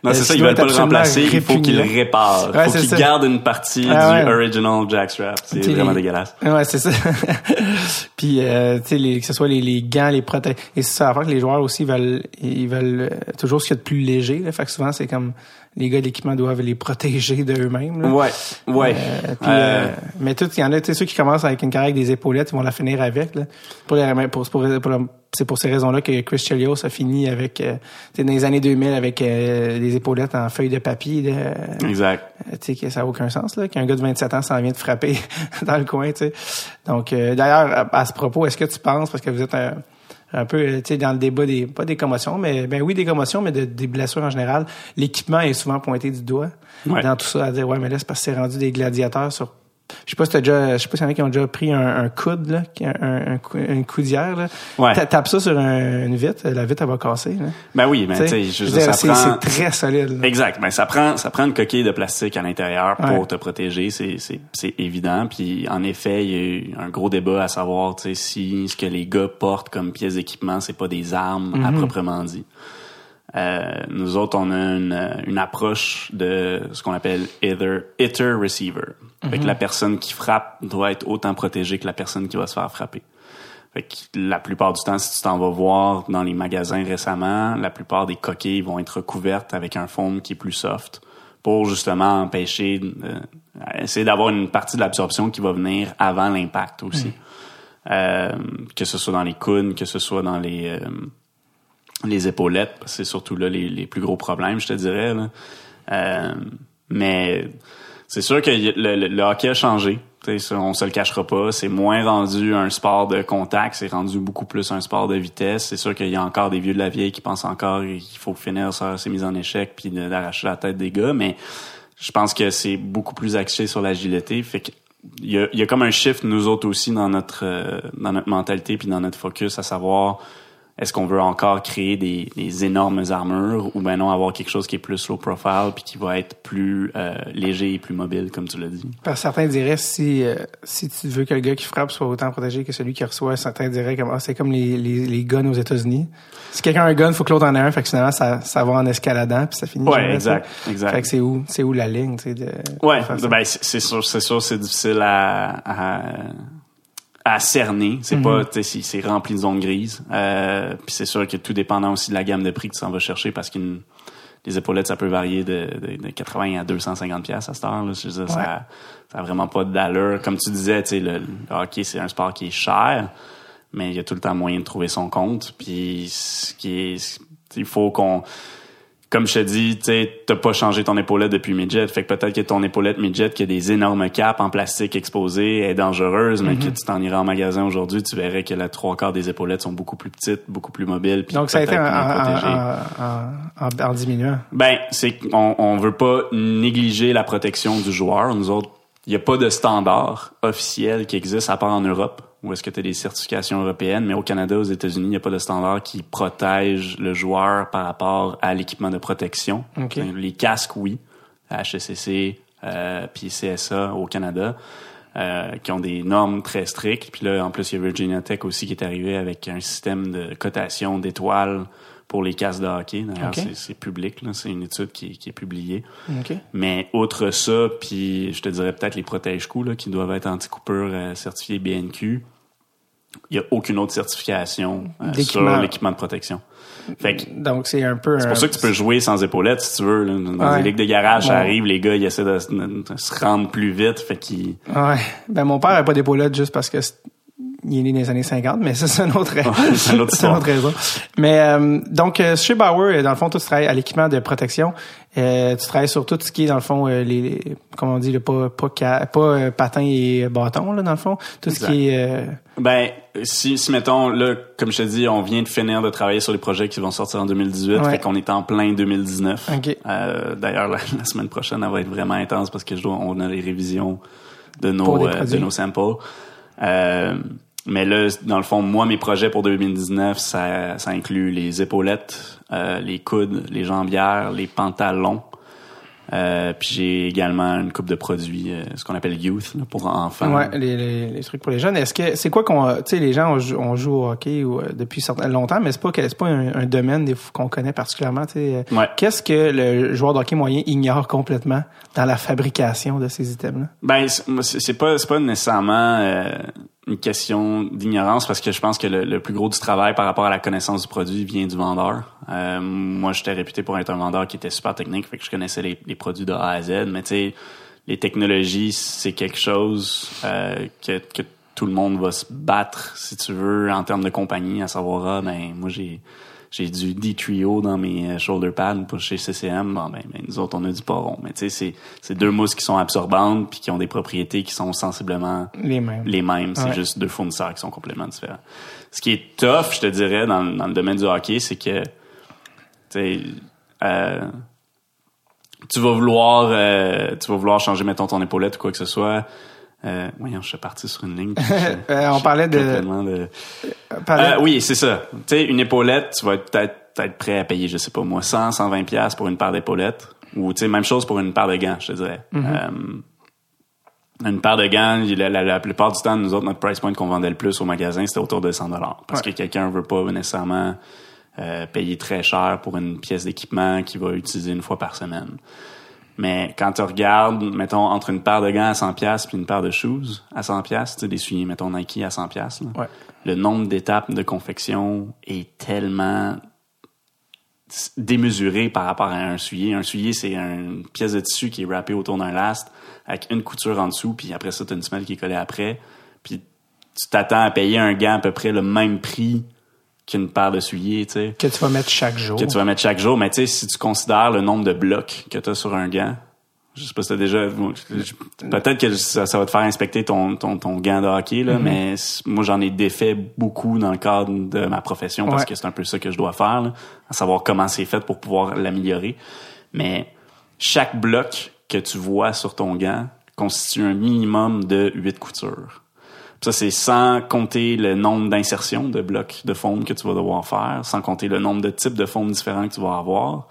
Non, Euh, c'est ça, ils veulent pas le remplacer, il faut qu'ils le réparent. Ouais, faut qu'ils gardent une partie Ah du ouais. original jackstrap. C'est vraiment les- dégueulasse. Ouais, c'est ça. Puis, euh, tu sais, les- que ce soit les, les gants, les prothèses. Et c'est ça, à que les joueurs aussi veulent, ils veulent euh, toujours ce qu'il y a de plus léger. Là. Fait que souvent, c'est comme les gars de l'équipement doivent les protéger d'eux-mêmes. là. Ouais, ouais. Euh, puis, Euh, euh, mais tout, il y en a, tu sais, ceux qui commencent avec une carrière avec des épaulettes, ils vont la finir avec. Là. Pour les, pour, pour, pour la- c'est pour ces raisons-là que Chris Chelios a fini avec, euh, tu sais, dans les années 2000 avec euh, des épaulettes en feuilles de papier. là. exact. Tu sais que ça n'a aucun sens là qu'un gars de 27 ans s'en vient de frapper dans le coin tu sais donc euh, d'ailleurs à, à ce propos est-ce que tu penses parce que vous êtes un, un peu tu sais dans le débat des pas des commotions mais ben oui des commotions mais de- des blessures en général l'équipement est souvent pointé du doigt Ouais. dans tout ça à dire ouais mais là c'est parce que c'est rendu des gladiateurs sur je sais pas si t'as déjà je sais pas s'il y en a qui ont déjà pris un, un coude là un, un, une coudière là Ouais. Tape ça sur un- une vitre la vitre elle va casser là. Ben oui, mais Tu sais, ça c'est prend... c'est très solide là. Exact. Ben, ça prend, ça prend une coquille de plastique à l'intérieur pour Ouais. te protéger. C'est, c'est, c'est évident. Puis, en effet, il y a eu un gros débat à savoir, tu sais, si ce que les gars portent comme pièces d'équipement, c'est pas des armes Mm-hmm. à proprement dit. Euh, nous autres, on a une, une approche de ce qu'on appelle hitter, hitter receiver. Fait que la personne qui frappe doit être autant protégée que la personne qui va se faire frapper. Fait que la plupart du temps, si tu t'en vas voir dans les magasins récemment, la plupart des coquilles vont être recouvertes avec un foam qui est plus soft pour justement empêcher, euh, essayer d'avoir une partie de l'absorption qui va venir avant l'impact aussi. Euh, que ce soit dans les coudes, que ce soit dans les euh, les épaulettes, c'est surtout là les, les plus gros problèmes, je te dirais. là. Euh, mais c'est sûr que le, hockey a changé. Ça, on se le cachera pas. C'est moins rendu un sport de contact, c'est rendu beaucoup plus un sport de vitesse. C'est sûr qu'il y a encore des vieux de la vieille qui pensent encore qu'il faut finir sur ses mises en échec puis d'arracher la tête des gars, mais je pense que c'est beaucoup plus axé sur l'agilité. Fait que il y a, il y a comme un shift nous autres aussi dans notre euh, dans notre mentalité puis dans notre focus, à savoir est-ce qu'on veut encore créer des, des énormes armures ou ben non avoir quelque chose qui est plus low profile puis qui va être plus euh, léger et plus mobile comme tu l'as dit? Parce que certains diraient si euh, si tu veux que le gars qui frappe soit autant protégé que celui qui reçoit, certains diraient comme ah, c'est comme les, les, les guns aux États-Unis. Si quelqu'un a un gun, faut que l'autre en ait un, fait que finalement ça, ça va en escaladant puis ça finit. Ouais, exact, ça. exact. Fait que c'est où c'est où la ligne, tu sais de Ouais, de ben c'est c'est sûr, c'est sûr, c'est difficile à, à, à cerner. C'est Mhm. pas, sais, c'est- rempli de zones grises. Euh, puis c'est sûr que tout dépendant aussi de la gamme de prix que tu s'en vas chercher parce qu'une les épaulettes, ça peut varier de, de, de 80 à 250 pièces à cette heure. Là. Je veux dire, Ouais. ça, ça a vraiment pas d'allure. Comme tu disais, tu le, le hockey, c'est un sport qui est cher, mais il y a tout le temps moyen de trouver son compte. Puis ce qui est, il faut qu'on comme je te dis, tu t'as pas changé ton épaulette depuis midget. Fait que peut-être que ton épaulette midget qui a des énormes capes en plastique exposées est dangereuse, mais que tu t'en irais en magasin aujourd'hui, tu verrais que la trois quarts des épaulettes sont beaucoup plus petites, beaucoup plus mobiles. puis Donc ça a été en, diminuant. Ben, c'est qu'on on veut pas négliger la protection du joueur. Nous autres, il n'y a pas de standard officiel qui existe à part en Europe, où est-ce que tu as des certifications européennes, mais au Canada, aux États-Unis, il n'y a pas de standard qui protège le joueur par rapport à l'équipement de protection. OK. Les casques, oui. HSCC, euh, puis CSA au Canada. euh, qui ont des normes très strictes. Puis là, en plus, il y a Virginia Tech aussi qui est arrivé avec un système de cotation d'étoiles pour les casques de hockey. D'ailleurs, OK. c'est- public, là. c'est une étude qui, qui est publiée. OK. Mais outre ça, puis je te dirais peut-être les protège-coups là, qui doivent être anti-coupure euh, certifiés BNQ, il n'y a aucune autre certification euh, sur l'équipement de protection. Fait que Donc c'est un peu c'est pour ça que tu peux jouer sans épaulettes si tu veux. là. Dans Ouais. les ligues de garage, ça arrive, les gars, ils essaient de, de- de se rendre plus vite. Fait qu'ils. Ouais. Ben mon père a pas d'épaulettes juste parce que il est né dans les années 50, mais ça c'est une autre, c'est une autre raison. Mais euh, donc euh, chez Bauer, dans le fond, toi tu travailles à l'équipement de protection. Euh, tu travailles sur tout ce qui est dans le fond euh, les, les- comment on dit le pas pas pas euh, patin et bâton là dans le fond, tout ce qui est euh, Ben, si, si mettons, là, comme je te dis, on vient de finir de travailler sur les projets qui vont sortir en 2018, Ouais. fait qu'on est en plein 2019. OK. Euh, D'ailleurs, la, la semaine prochaine, elle va être vraiment intense parce que je dois, on a les révisions de nos, euh, de nos samples. Euh, mais là, dans le fond, moi, mes projets pour 2019, ça, ça inclut les épaulettes, euh, les coudes, les jambières, les pantalons, Euh, puis j'ai également une coupe de produits, euh, ce qu'on appelle youth là, pour enfants. Ouais, les, les, les trucs pour les jeunes. Est-ce que c'est quoi qu'on, tu sais, les gens on joue, on joue au hockey ou, euh, depuis certain, longtemps, mais c'est pas c'est pas un, un domaine qu'on connaît particulièrement. Tu sais, Euh, Ouais. qu'est-ce que le joueur de hockey moyen ignore complètement dans la fabrication de ces items-là? Ben c'est pas c'est pas nécessairement euh, une question d'ignorance parce que je pense que le, plus gros du travail par rapport à la connaissance du produit vient du vendeur. Euh, moi, j'étais réputé pour être un vendeur qui était super technique, fait que je connaissais les, les produits de A à Z. Mais tu sais, les technologies, c'est quelque chose euh, que, que tout le monde va se battre, si tu veux, en termes de compagnie, à savoir, ah, ben moi j'ai j'ai du D-Trio dans mes euh, shoulder pads pour chez CCM. Bon, ben, ben, nous autres, on a du poron. Mais tu sais, c'est, c'est deux mousses qui sont absorbantes puis qui ont des propriétés qui sont sensiblement Les mêmes. les mêmes. C'est Ouais. juste deux fournisseurs qui sont complètement différents. Ce qui est tough, je te dirais, dans, dans le domaine du hockey, c'est que, tu sais, euh, tu vas vouloir, euh, tu vas vouloir changer, mettons, ton épaulette ou quoi que ce soit. Euh, voyons, je suis parti sur une ligne. je- Euh, on parlait de-. Parlait- Euh, oui, c'est ça. Tu sais, une épaulette, tu vas être peut-être peut-être prêt à payer, je sais pas moi, 100, 120 pièces pour une paire d'épaulettes. Ou, tu sais, même chose pour une paire de gants, je te dirais. Euh, une paire de gants, la, la, la plupart du temps, nous autres, notre price point qu'on vendait le plus au magasin, c'était autour de 100 Parce Ouais. que quelqu'un veut pas nécessairement euh, payer très cher pour une pièce d'équipement qu'il va utiliser une fois par semaine. Mais quand tu regardes, mettons, entre une paire de gants à 100 pièces puis une paire de shoes à 100 pièces, tu sais, des souliers, mettons, Nike à 100 pièces, Ouais. le nombre d'étapes de confection est tellement démesuré par rapport à un soulier. Un soulier, c'est une pièce de tissu qui est wrappée autour d'un last avec une couture en dessous, puis après ça, tu as une semelle qui est collée après. Puis tu t'attends à payer un gant à peu près le même prix qu'une paire de souliers, tu sais que tu vas mettre chaque jour. que tu vas mettre chaque jour. Mais tu sais, si tu considères le nombre de blocs que tu as sur un gant, je sais pas si t'as déjà... Peut-être que ça, ça va te faire inspecter ton, ton, ton gant de hockey, là, mais c- moi, j'en ai défait beaucoup dans le cadre de ma profession parce Ouais. que c'est un peu ça que je dois faire, là, à savoir comment c'est fait pour pouvoir l'améliorer. Mais chaque bloc que tu vois sur ton gant constitue un minimum de huit coutures. Ça, c'est sans compter le nombre d'insertions de blocs de foam que tu vas devoir faire, sans compter le nombre de types de foam différents que tu vas avoir.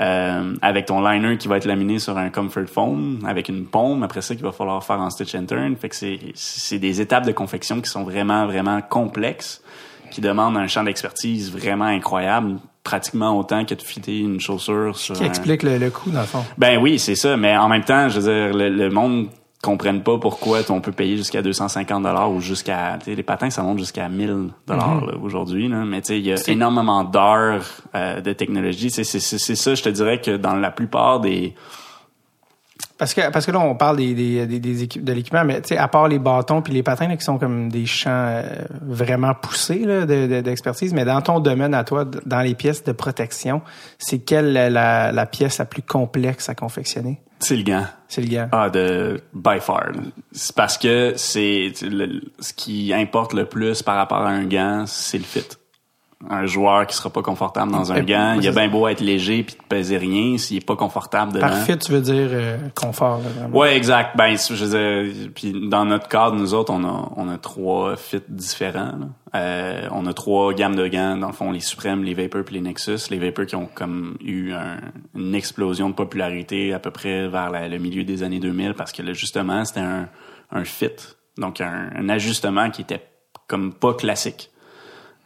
Euh, avec ton liner qui va être laminé sur un comfort foam, avec une paume, après ça, qu'il va falloir faire en stitch and turn. Fait que c'est, c'est des étapes de confection qui sont vraiment, vraiment complexes, qui demandent un champ d'expertise vraiment incroyable, pratiquement autant que de fitter une chaussure sur Qui un- explique le, le coût, dans le fond. ben oui, c'est ça. Mais en même temps, je veux dire, le, le monde comprenne pas pourquoi on peut payer jusqu'à 250 dollars ou jusqu'à tu sais, les patins ça monte jusqu'à 1000 dollars aujourd'hui là. mais tu sais il y a énormément d'heures euh, de technologie. C'est c'est ça je te dirais que dans la plupart des Parce que parce que là on parle des des, des, des équipes de l'équipement, mais tu sais à part les bâtons puis les patins là, qui sont comme des champs euh, vraiment poussés là, de- de- d'expertise, mais dans ton domaine à toi, dans les pièces de protection, c'est quelle la pièce la plus complexe à confectionner? C'est le gant C'est le gant. Ah, de by far. C'est parce que c'est ce qui importe le plus par rapport à un gant, c'est le fit. Un joueur qui sera pas confortable dans un gant, il a bien beau être léger puis de peser rien, s'il est pas confortable dedans. Parfait, tu veux dire euh, confort là, vraiment. Ouais, exact. Ben, je veux dire, puis dans notre cadre, nous autres, on a, on a trois fits différents. Euh, on a trois gammes de gants, dans le fond, les Suprêmes, les Vapor puis les Nexus. Les Vapor qui ont comme eu un- une explosion de popularité à peu près vers la- le milieu des années 2000 parce que là, justement, c'était un, un fit. Donc, un, un ajustement qui était comme pas classique.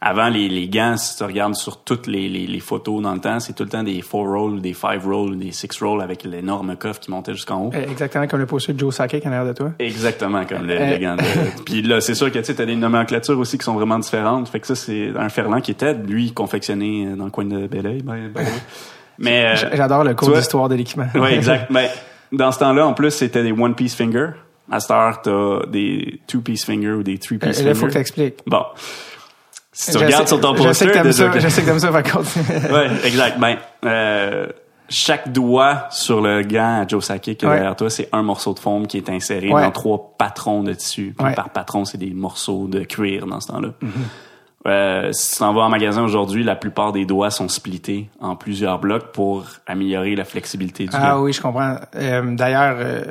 Avant, les, les gants, si tu regardes sur toutes les, les, les photos dans le temps, c'est tout le temps des 4 rolls, des 5 rolls, des 6 rolls avec l'énorme coffre qui montait jusqu'en haut. Euh, Exactement comme le poster de Joe Sakic en arrière de toi. Exactement comme le, Euh, le gant de- Puis là, c'est sûr que tu as des nomenclatures aussi qui sont vraiment différentes. Fait que ça, c'est un Ferland qui était, lui, confectionné euh, dans le coin de Belleuil. by the way. Mais... euh, J'adore le cours d'histoire de l'équipement. oui, exact. Mais dans ce temps-là, en plus, c'était des one-piece finger. À cette heure, t'as des two-piece finger ou des Euh, three-piece Là, finger. il faut que tu expliques. Bon. Si tu Je regardes sais- sur ton Je sais poster... que t'aimes ça. Je sais que t'aimes ça. Par contre. ouais, exact. Ben, euh, chaque doigt sur le gant à Joe Sakic qui est Ouais. derrière toi, c'est un morceau de foam qui est inséré Ouais. dans trois patrons de tissu. Puis Ouais. Par patron, c'est des morceaux de cuir dans ce temps-là. Mm-hmm. Euh, si tu t'en vas en magasin aujourd'hui, la plupart des doigts sont splittés en plusieurs blocs pour améliorer la flexibilité du Ah gant. oui, je comprends. Euh, D'ailleurs, euh,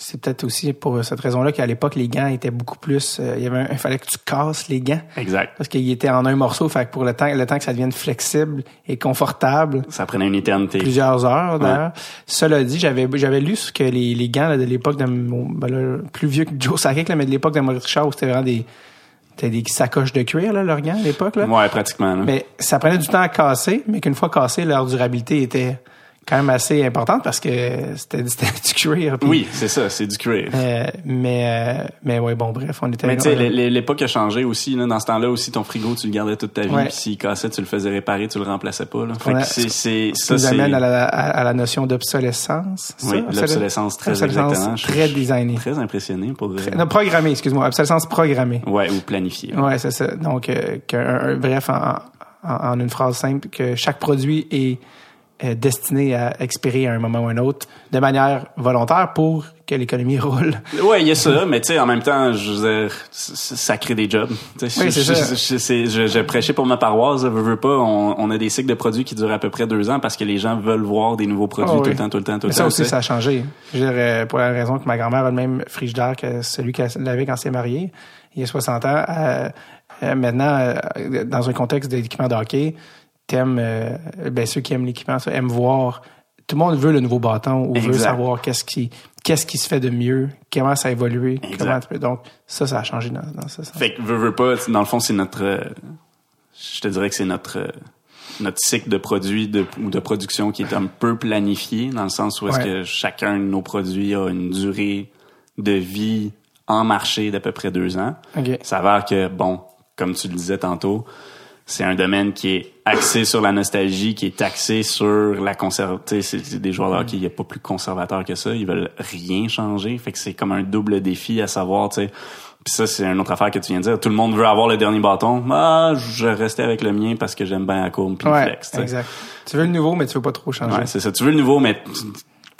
c'est peut-être aussi pour cette raison-là qu'à l'époque, les gants étaient beaucoup plus... euh, il, y avait un- il fallait que tu casses les gants Exact. parce qu'ils étaient en un morceau. Fait que pour le temps, le temps que ça devienne flexible et confortable, Ça prenait une éternité. plusieurs heures d'ailleurs. Cela dit, j'avais j'avais lu ce que les, les gants là, de l'époque de mon- ben là, plus vieux que Joe Sakic, là, mais de l'époque de Maurice Richard, où c'était vraiment des c'était des sacoches de cuir là, leurs gants à l'époque là. Ouais, pratiquement. là. Mais ça prenait du temps à casser, mais qu'une fois cassé, leur durabilité était quand même assez importante parce que c'était du cuir. puis- Oui, c'est ça, c'est du cuir. Euh, mais euh, mais ouais bon bref on était Mais tu sais, l'époque a changé aussi. Là. Dans ce temps-là aussi, ton frigo, tu le gardais toute ta vie. Ouais. Puis s'il cassait, tu le faisais réparer, tu le remplaçais pas. Là. Fait a- que c'est, c'est, ça nous amène à la, à, à la notion d'obsolescence. Oui, l'obsolescence très Obsolescence exactement. Très designée. Très impressionné pour... euh, Non, programmée, excuse-moi. Obsolescence programmée. Ouais, ou planifié. Ouais, c'est ça. Donc, euh, un- bref, en, en, en une phrase simple, que chaque produit est euh, destiné à expirer à un moment ou un autre de manière volontaire pour que l'économie roule. Ouais, il y a ça, mais tu sais, en même temps, je veux dire, ça crée des jobs. Oui, je, c'est ça. je, je, prêchais pour ma paroisse, je veux, pas, on, on a des cycles de produits qui durent à peu près deux ans parce que les gens veulent voir des nouveaux produits Ah tout le temps, tout le temps, tout le Mais ça temps. aussi, ça a changé. Je veux dire, euh, pour la raison que ma grand-mère a le même frigidaire que celui qu'elle avait quand elle s'est mariée, il y a 60 ans. Euh, maintenant, dans un contexte d'équipement de hockey, t'aimes, euh, ben, ceux qui aiment l'équipement, ça, aiment voir. Tout le monde veut le nouveau bâton ou veut savoir qu'est-ce qui, qu'est-ce qui se fait de mieux, comment ça a évolué, comment tu peux- donc ça, ça a changé dans, dans ce sens. Fait que veux, veux pas, dans le fond, c'est notre, euh, je te dirais que c'est notre, euh, notre cycle de produits de, ou de production qui est un peu planifié dans le sens où est-ce Ouais. que chacun de nos produits a une durée de vie en marché d'à peu près deux ans. Ça s'avère que, bon, comme tu le disais tantôt, c'est un domaine qui est axé sur la nostalgie, qui est axé sur la conservation. C'est des joueurs hockey, il n'y a pas plus conservateurs que ça. Ils veulent rien changer. Fait que c'est comme un double défi à savoir, tu sais. Puis ça, c'est une autre affaire que tu viens de dire. Tout le monde veut avoir le dernier bâton. Ah, je rester avec le mien parce que j'aime bien la courbe puis le flex. tu sais. exact. Tu veux le nouveau, mais tu veux pas trop changer. Ouais, c'est ça. Tu veux le nouveau, mais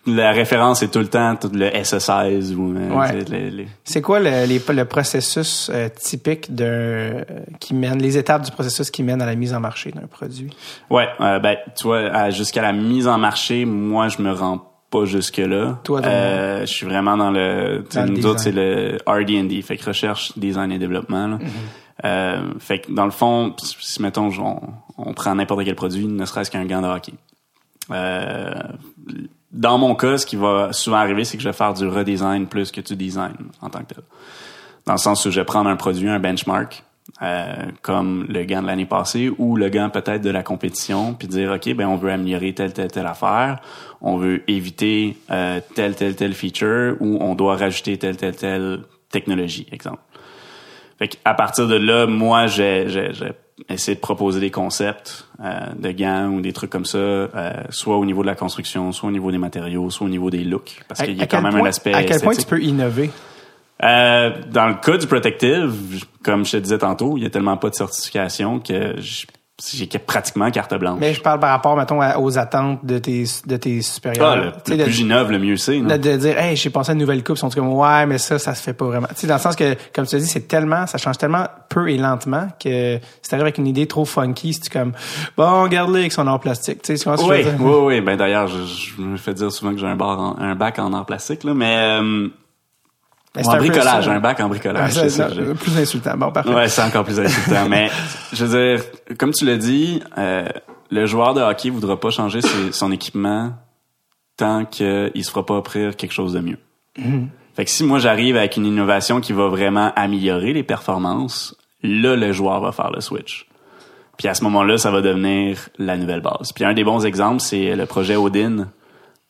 la référence est tout le temps tout le SS16 ou euh, Ouais. les- les- C'est quoi le, les- le processus euh, typique d'un euh, qui mène les étapes du processus qui mène à la mise en marché d'un produit? Ouais, euh, ben tu vois, jusqu'à la mise en marché, moi je me rends pas jusque là. Toi, je suis vraiment dans le, nous autres c'est le R&D, fait que recherche, design et développement. là. Euh, fait que dans le fond, si mettons on, on prend n'importe quel produit, ne serait-ce qu'un gant de hockey. Euh, dans mon cas, ce qui va souvent arriver, c'est que je vais faire du redesign plus que du design en tant que tel. Dans le sens où je vais prendre un produit, un benchmark, euh, comme le gant de l'année passée ou le gant peut-être de la compétition, puis dire ok, ben on veut améliorer telle telle telle affaire, on veut éviter euh, telle telle telle feature ou on doit rajouter telle telle telle technologie, exemple. Fait à partir de là, moi, j'ai, essayé de proposer des concepts euh, de gants ou des trucs comme ça, euh, soit au niveau de la construction, soit au niveau des matériaux, soit au niveau des looks, parce qu'il y a quand même point- un aspect À quel point tu peux innover? Euh, dans le cas du protective, comme je te disais tantôt, il y a tellement pas de certification que j- j'ai pratiquement carte blanche. Mais je parle par rapport, mettons, aux attentes de tes, de tes supérieurs. Ah, le, le de- plus j'innove, le mieux c'est. de, de dire, hey, j'ai pensé à une nouvelle coupe, ils sont comme, ouais, mais ça, ça se fait pas vraiment. Tu sais, dans le sens que, comme tu as dit, c'est tellement, ça change tellement peu et lentement que si t'arrives avec une idée trop funky, c'est comme, bon, regarde-le avec son art plastique. Tu sais, Oui, dire? oui, oui. Ben d'ailleurs, je, je me fais dire souvent que j'ai un, bar en- un bac en art plastique, là, mais euh, en un bricolage, un bac en Ouais, bricolage. ça, c'est je- plus insultant. Bon, parfait. Ouais, c'est encore plus insultant. mais je veux dire, comme tu l'as dit, euh, le joueur de hockey voudra pas changer ses- son équipement tant qu'il se fera pas offrir quelque chose de mieux. Fait que si moi j'arrive avec une innovation qui va vraiment améliorer les performances, là le joueur va faire le switch. Puis à ce moment-là, ça va devenir la nouvelle base. Puis un des bons exemples, c'est le projet Odin.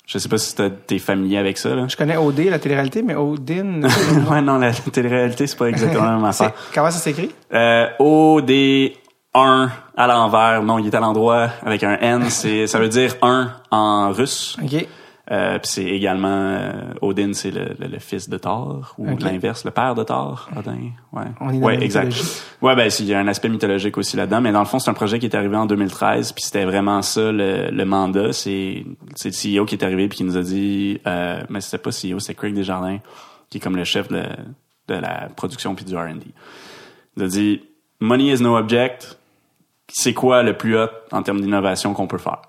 Je sais pas si t'es familier avec ça. Là. Je connais OD, la télé-réalité, mais Odin, ouais, non, la télé-réalité, c'est pas exactement la même affaire. comment ça s'écrit? Euh, OD1 à l'envers. Non, il est à l'endroit avec un N. C'est, ça veut dire 1 en russe. OK. Euh, puis c'est également euh, Odin, c'est le, le, le fils de Thor ou l'inverse, le père de Thor. Odin, ouais. On est dans ouais, la exact. Ouais, ben il y a un aspect mythologique aussi là-dedans, mais dans le fond c'est un projet qui est arrivé en 2013, puis c'était vraiment ça le, le mandat. C'est c'est le CEO qui est arrivé puis qui nous a dit, euh, mais c'était pas CEO, c'est Craig Desjardins qui est comme le chef de, de la production puis du R&D. Il a dit, money is no object. C'est quoi le plus hot en termes d'innovation qu'on peut faire?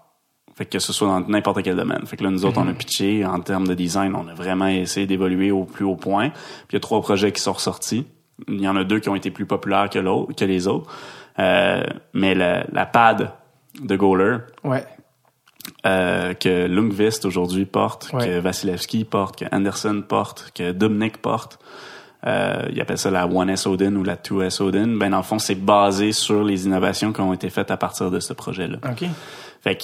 Fait que ce soit dans n'importe quel domaine. Fait que là, nous autres, on a pitché en termes de design, on a vraiment essayé d'évoluer au plus haut point. Puis il y a trois projets qui sont ressortis. Il y en a deux qui ont été plus populaires que l'autre, que les autres. Euh, mais la, la pad de Goaler, Ouais. euh, que Lundqvist aujourd'hui porte, Ouais. que Vasilevski porte, que Anderson porte, que Dominic porte. Euh, ils appellent ça la 1S Odin ou la 2S Odin. Ben, dans le fond, c'est basé sur les innovations qui ont été faites à partir de ce projet-là. OK. Fait que,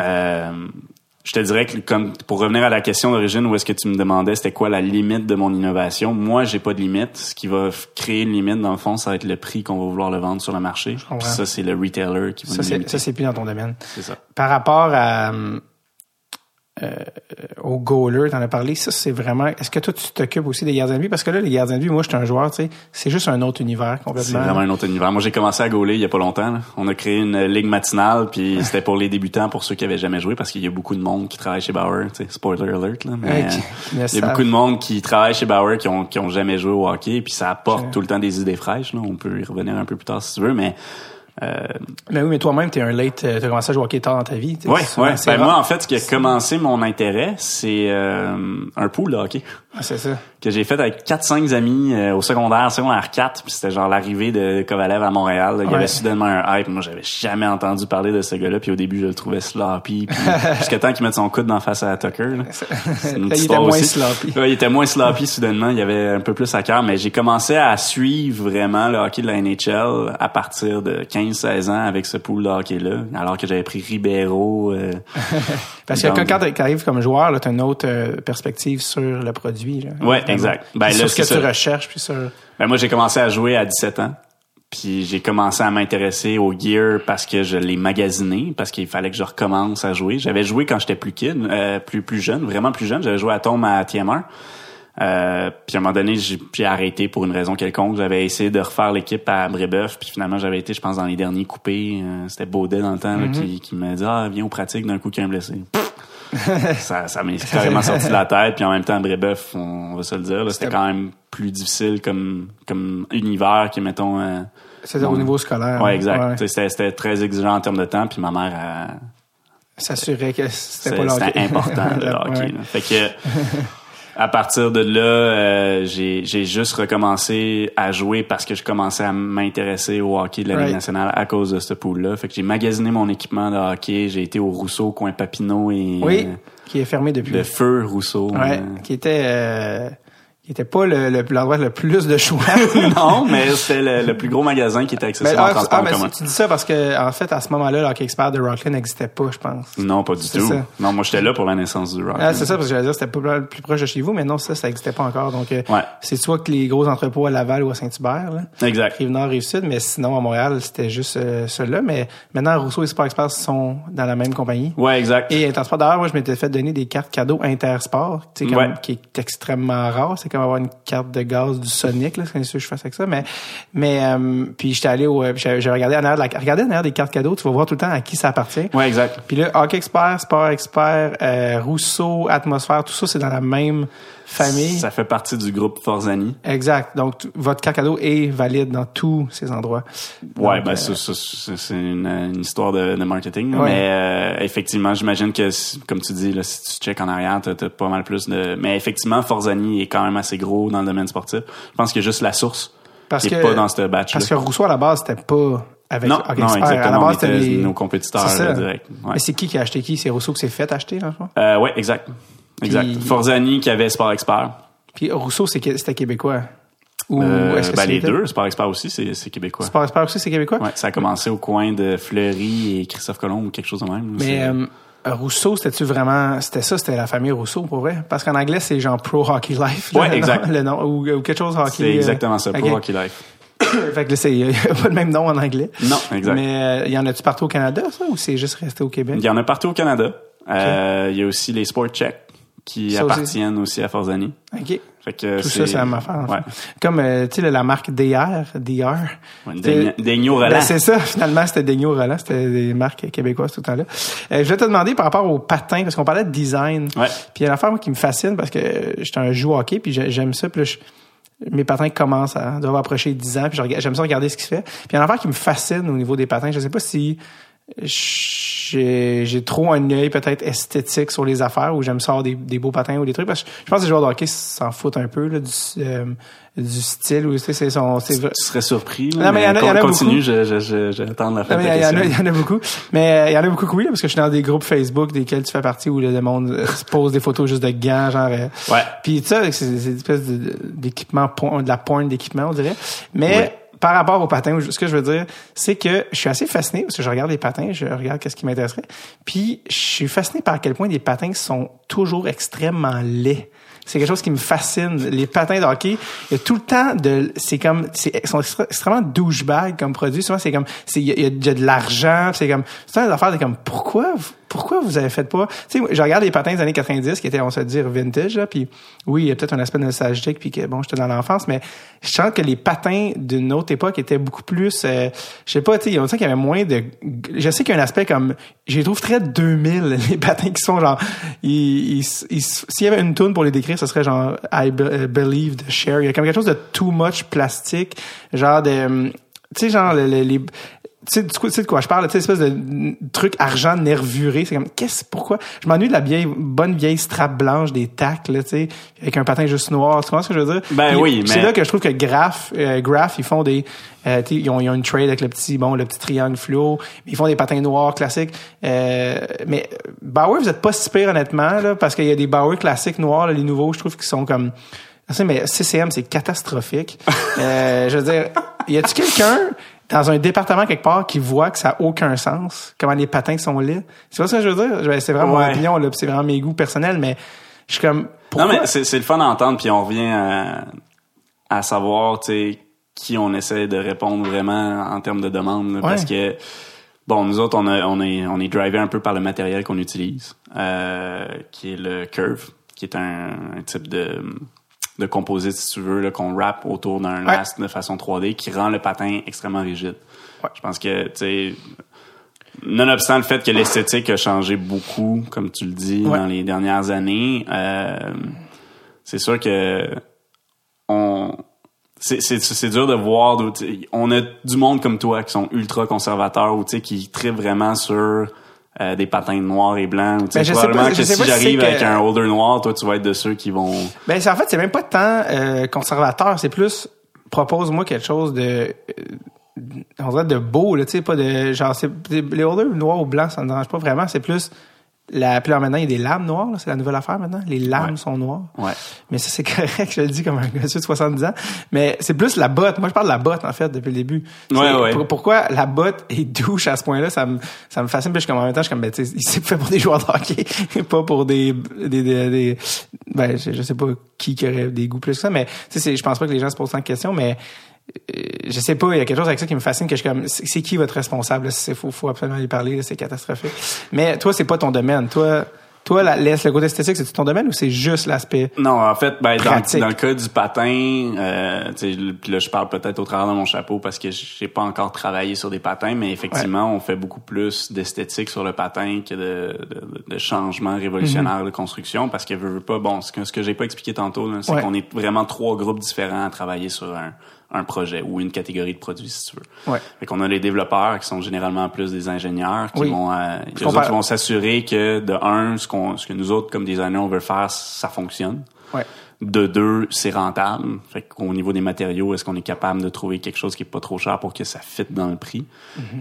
euh, je te dirais que, comme, pour revenir à la question d'origine, où est-ce que tu me demandais c'était quoi la limite de mon innovation, moi, j'ai pas de limite. Ce qui va créer une limite, dans le fond, ça va être le prix qu'on va vouloir le vendre sur le marché. Puis ça, c'est le retailer qui va Ça, nous limiter. ça, c'est plus dans ton domaine. C'est ça. Par rapport à, euh, au goaler, t'en as parlé, ça, c'est vraiment, est-ce que toi, tu t'occupes aussi des gardiens de but? Parce que là, les gardiens de but, moi, je suis un joueur, tu sais, c'est juste un autre univers C'est complètement. vraiment un autre univers. Moi, j'ai commencé à gauler il y a pas longtemps. là. On a créé une ligue matinale, puis c'était pour les débutants, pour ceux qui avaient jamais joué, parce qu'il y a beaucoup de monde qui travaille chez Bauer. Tu sais, spoiler alert, là. Mais, il y a beaucoup de monde qui travaille chez Bauer qui ont, qui ont jamais joué au hockey, puis ça apporte tout le temps des idées fraîches. Là. On peut y revenir un peu plus tard si tu veux, mais Mais oui, mais toi-même, t'es un late, euh, t'as commencé à jouer au hockey tard dans ta vie. ouais, ouais. c'est Ben, moi, en fait, ce qui a commencé mon intérêt, c'est euh, un pool de hockey. Ah, c'est ça. que j'ai fait avec 4-5 amis euh, au secondaire, secondaire 4, puis c'était genre l'arrivée de Kovalev à Montréal. là. Il y Ouais. avait soudainement un hype. Moi, j'avais jamais entendu parler de ce gars-là, puis au début, je le trouvais sloppy, puis jusqu'à temps qu'il mette son coude d'en face à Tucker. là. Une il était moins aussi. sloppy. Ouais, il était moins sloppy soudainement, il y avait un peu plus à cœur, mais j'ai commencé à suivre vraiment le hockey de la NHL à partir de 15-16 ans avec ce pool de hockey-là, alors que j'avais pris Ribeiro. euh, Parce que dans- quand, quand t'arrives comme joueur, là, t'as une autre euh, perspective sur le produit. Là, Ouais, Vraiment. exact. Ben, sur ce que tu recherches, puis sur... Ben moi, j'ai commencé à jouer à 17 ans. Puis j'ai commencé à m'intéresser au gear parce que je l'ai magasiné, parce qu'il fallait que je recommence à jouer. J'avais joué quand j'étais plus kid, euh, plus plus jeune, vraiment plus jeune. J'avais joué à Tom à TM1. Euh, puis à un moment donné, j'ai arrêté pour une raison quelconque. J'avais essayé de refaire l'équipe à Brébeuf, puis finalement j'avais été, je pense, dans les derniers coupés. Euh, C'était Baudet dans le temps là, qui, qui m'a dit ah viens aux pratiques d'un coup qu'il y a un blessé. ça ça m'est carrément sorti de la tête. Puis en même temps, Brébeuf, on, on va se le dire, là, c'était quand même plus difficile comme comme univers que mettons. euh, C'est-à-dire au niveau scolaire. ouais, exact. Ouais. C'était très exigeant en termes de temps. Puis ma mère, S'assurer que c'était pas. C'était important le hockey. Fait que à partir de là, euh, j'ai j'ai juste recommencé à jouer parce que je commençais à m'intéresser au hockey de la Ligue nationale à cause de ce pool-là. Fait que j'ai magasiné mon équipement de hockey. J'ai été au Rousseau, coin Papineau et Oui, euh, qui est fermé depuis. le feu Rousseau. Ouais, euh. qui était... qui était pas le- le- l'endroit le, plus de choix. non, mais c'était le, le plus gros magasin qui était accessible en ah, transport ah, en mais commun. tu dis ça parce que en fait à ce moment-là, le hockey expert de Rockland n'existait pas, je pense. Non, pas du tout. ça. Non, moi j'étais là pour la naissance du rock. Ah, c'est ça parce que j'allais dire c'était pas plus proche de chez vous, mais non, ça, ça n'existait pas encore. Donc euh, Ouais. c'est soit que les gros entrepôts à Laval ou à Saint-Hubert, là. Exact. Rive-Nord, Rive-Sud, mais sinon à Montréal, c'était juste euh, ceux-là. Mais maintenant, Rousseau et Sport Express sont dans la même compagnie. Ouais, exact. Et Intersport, d'ailleurs, moi, je m'étais fait donner des cartes cadeaux Intersport, tu sais, Ouais. qui est extrêmement rare. C'est comme avoir une carte de gaz du Sonic, là, c'est ce que je fasse avec ça. Mais, mais, euh, puis j'étais allé au, j'ai regardé en arrière, de la, regardez en arrière des cartes cadeaux, tu vas voir tout le temps à qui ça appartient. Ouais, exact. Puis là, Hockey Expert, Sport Expert, euh, Rousseau, Atmosphère, tout ça, c'est dans la même famille. Ça fait partie du groupe Forzani. Exact. Donc, votre carte cadeau est valide dans tous ces endroits. Ouais, Donc, ben euh, ça, ça, ça, c'est une, une histoire de, de marketing. là. Ouais. Mais euh, effectivement, j'imagine que, comme tu dis, là, si tu checkes en arrière, t'as as pas mal plus de... Mais effectivement, Forzani est quand même assez gros dans le domaine sportif. Je pense a juste la source Parce qui est que- pas dans ce batch Parce que Rousseau, à la base, c'était pas avec Non, non, exactement. À la base, c'était était les... nos compétiteurs là, direct. Ouais. Mais c'est qui qui a acheté qui? C'est Rousseau qui s'est fait acheter, le fond? Euh, ouais, exact. Exact. Puis- Forzani qui avait Sport Expert. Puis Rousseau, c'était québécois. Ou Euh, est-ce que ben, les deux, Sport Expert aussi, c'est québécois. Sport Expert aussi, c'est québécois? Ouais, ça a commencé au coin de Fleury et Christophe Colomb ou quelque chose de même. Mais euh, Rousseau, c'était-tu vraiment... C'était ça, c'était la famille Rousseau, pour vrai? Parce qu'en anglais, c'est genre Pro Hockey Life. là, Ouais, exact. Le nom, ou, ou quelque chose hockey. c'est exactement ça, euh, Pro. Hockey Life. fait que là, il n'y a pas le même nom en anglais. Non, exact. Mais euh, y en a-tu partout au Canada, ça? Ou c'est juste resté au Québec? Il y en a partout au Canada. Euh, Il y a aussi les Sport Check qui Ça appartiennent aussi, à Forzani. OK. Fait que Tout ça, c'est la même affaire. en Ouais. Comme, euh, tu sais, la marque DR, DR. Ouais, Daigno Roland. Ben, c'est ça, finalement, c'était Daigno Roland, c'était des marques québécoises tout le temps-là. Euh, je vais te demander par rapport au patin, parce qu'on parlait de design. Ouais. Puis il y a une affaire moi, qui me fascine parce que j'étais un joueur hockey, puis j'ai- j'aime ça, puis là, je- mes patins commencent à doivent approcher 10 ans, puis j'aime ça regarder ce qui se fait. Puis il y a une affaire qui me fascine au niveau des patins. Je sais pas si j'ai j'ai trop un œil peut-être esthétique sur les affaires où j'aime ça des, des beaux patins ou des trucs parce que je pense que les joueurs de hockey s'en foutent un peu là, du euh, du style ou tu sais c'est son c'est Tu serais surpris, là, Non, mais il y en a- y en a continue, beaucoup. j'attends la fin Non, de ta il y, en a, beaucoup. Mais euh, il y en a beaucoup que oui, parce que je suis dans des groupes Facebook desquels tu fais partie où le monde se pose des photos juste de gants, genre. euh, Ouais. Puis ça, c'est c'est une espèce de- d'équipement, de la porn d'équipement, on dirait. Mais Ouais. Par rapport aux patins, ce que je veux dire, c'est que je suis assez fasciné parce que je regarde les patins, je regarde qu'est-ce qui m'intéresserait. Puis je suis fasciné par à quel point les patins sont toujours extrêmement laids. C'est quelque chose qui me fascine. Les patins de hockey, il y a tout le temps de, c'est comme, c'est, sont extrêmement douchebag comme produit. Souvent, c'est comme, c'est, il y a, de- l'argent, c'est comme, c'est une affaire de comme, pourquoi, pourquoi vous avez fait pas, tu sais, je regarde les patins des années 90 qui étaient, on se dire, vintage, là, puis oui, il y a peut-être un aspect nostalgique, puis que bon, j'étais dans l'enfance, mais je sens que les patins d'une autre époque étaient beaucoup plus, euh, je sais pas, tu sais, il y a qu'il y avait moins de, je sais qu'il y a un aspect comme, je les trouve très 2000, les patins qui sont genre, ils, s'il y avait une tune pour les décrire, ce serait genre I euh, Believe de Cher. Il y a comme quelque chose de too much plastique, genre de, hum, tu sais, genre les- les- tu sais, de quoi je parle, tu sais, espèce de truc argent nervuré. C'est comme, qu'est-ce, pourquoi? Je m'ennuie de la vieille, bonne vieille strap blanche des tacs, là, tu sais, avec un patin juste noir. Tu comprends ce que je veux dire? Ben Puis, oui, C'est mais- là que je trouve que Graph, euh, Graph, ils font des, euh, tu sais, ils ont, ils ont une trade avec le petit, bon, le petit triangle fluo. Ils font des patins noirs classiques. Euh, mais Bauer, vous êtes pas si pire honnêtement, là, parce qu'il y a des Bauer classiques noirs, là, les nouveaux, je trouve qu'ils sont comme, mais CCM, c'est catastrophique. Euh, je veux dire, y a-tu quelqu'un dans un département quelque part qui voit que ça a aucun sens, comment les patins sont laids? C'est pas ça que je veux dire? C'est vraiment mon opinion, là, c'est vraiment mes goûts personnels, mais je suis comme, pourquoi? Non, mais c'est, c'est le fun d'entendre, puis on revient à, à savoir, tu sais, qui on essaie de répondre vraiment en termes de demande. là, Parce que, bon, nous autres, on, a, on, est, on est drivé un peu par le matériel qu'on utilise, euh, qui est le Curve, qui est un, un type de, de composite, si tu veux, là, qu'on wrap autour d'un Ouais. last de façon 3D, qui rend le patin extrêmement rigide. Ouais. Je pense que, tu sais, Nonobstant le fait que l'esthétique a changé beaucoup, comme tu le dis, Ouais. dans les dernières années, euh, c'est sûr que on c'est c'est c'est dur de voir on a du monde comme toi qui sont ultra conservateurs ou tu sais qui trippent vraiment sur euh, des patins noirs et blancs ou Ben, je sais que sais si j'arrive avec que- un holder noir toi tu vas être de ceux qui vont Ben, c'est en fait, c'est même pas tant euh, conservateur, c'est plus propose-moi quelque chose de euh, on dirait de beau, là, tu sais, pas de genre c'est les odeurs noirs ou blancs, ça ne dérange pas vraiment, c'est plus la puis là, maintenant il y a des lames noires, c'est la nouvelle affaire maintenant, les lames Ouais. sont noires. ouais Mais ça c'est correct, je le dis comme un monsieur de 70 ans, mais c'est plus la botte. Moi je parle de la botte en fait depuis le début. Ouais, ouais. pour- pourquoi la botte est douche à ce point-là, ça me ça me fascine puis je suis comme en même temps je suis comme ben tu sais c'est fait pour des joueurs de hockey, pas pour des des des, des- ben je, je sais pas qui qui aurait des goûts plus que ça mais tu sais c'est- je pense pas que les gens se posent tant de questions mais je sais pas, il y a quelque chose avec ça qui me fascine que je comme c'est qui votre responsable? C'est faut faut absolument y parler, c'est catastrophique. Mais toi c'est pas ton domaine, toi toi la, laisse le côté esthétique c'est ton domaine ou c'est juste l'aspect Non, en fait, ben, dans, le cas du patin, euh, là, je parle peut-être au travers de mon chapeau parce que j'ai pas encore travaillé sur des patins, mais effectivement, on fait beaucoup plus d'esthétique sur le patin que de, de, de changements révolutionnaires de construction parce que veux, veux pas, bon, ce que, ce que j'ai pas expliqué tantôt, c'est Ouais. qu'on est vraiment trois groupes différents à travailler sur un, un projet ou une catégorie de produits, si tu veux. Ouais. Fait qu'on a les développeurs qui sont généralement plus des ingénieurs qui Oui. vont, euh, autres qui vont s'assurer que de un, ce qu'on, ce que nous autres comme designers on veut faire, ça fonctionne. Ouais. De deux, c'est rentable. Fait qu'au niveau des matériaux, est-ce qu'on est capable de trouver quelque chose qui est pas trop cher pour que ça fitte dans le prix?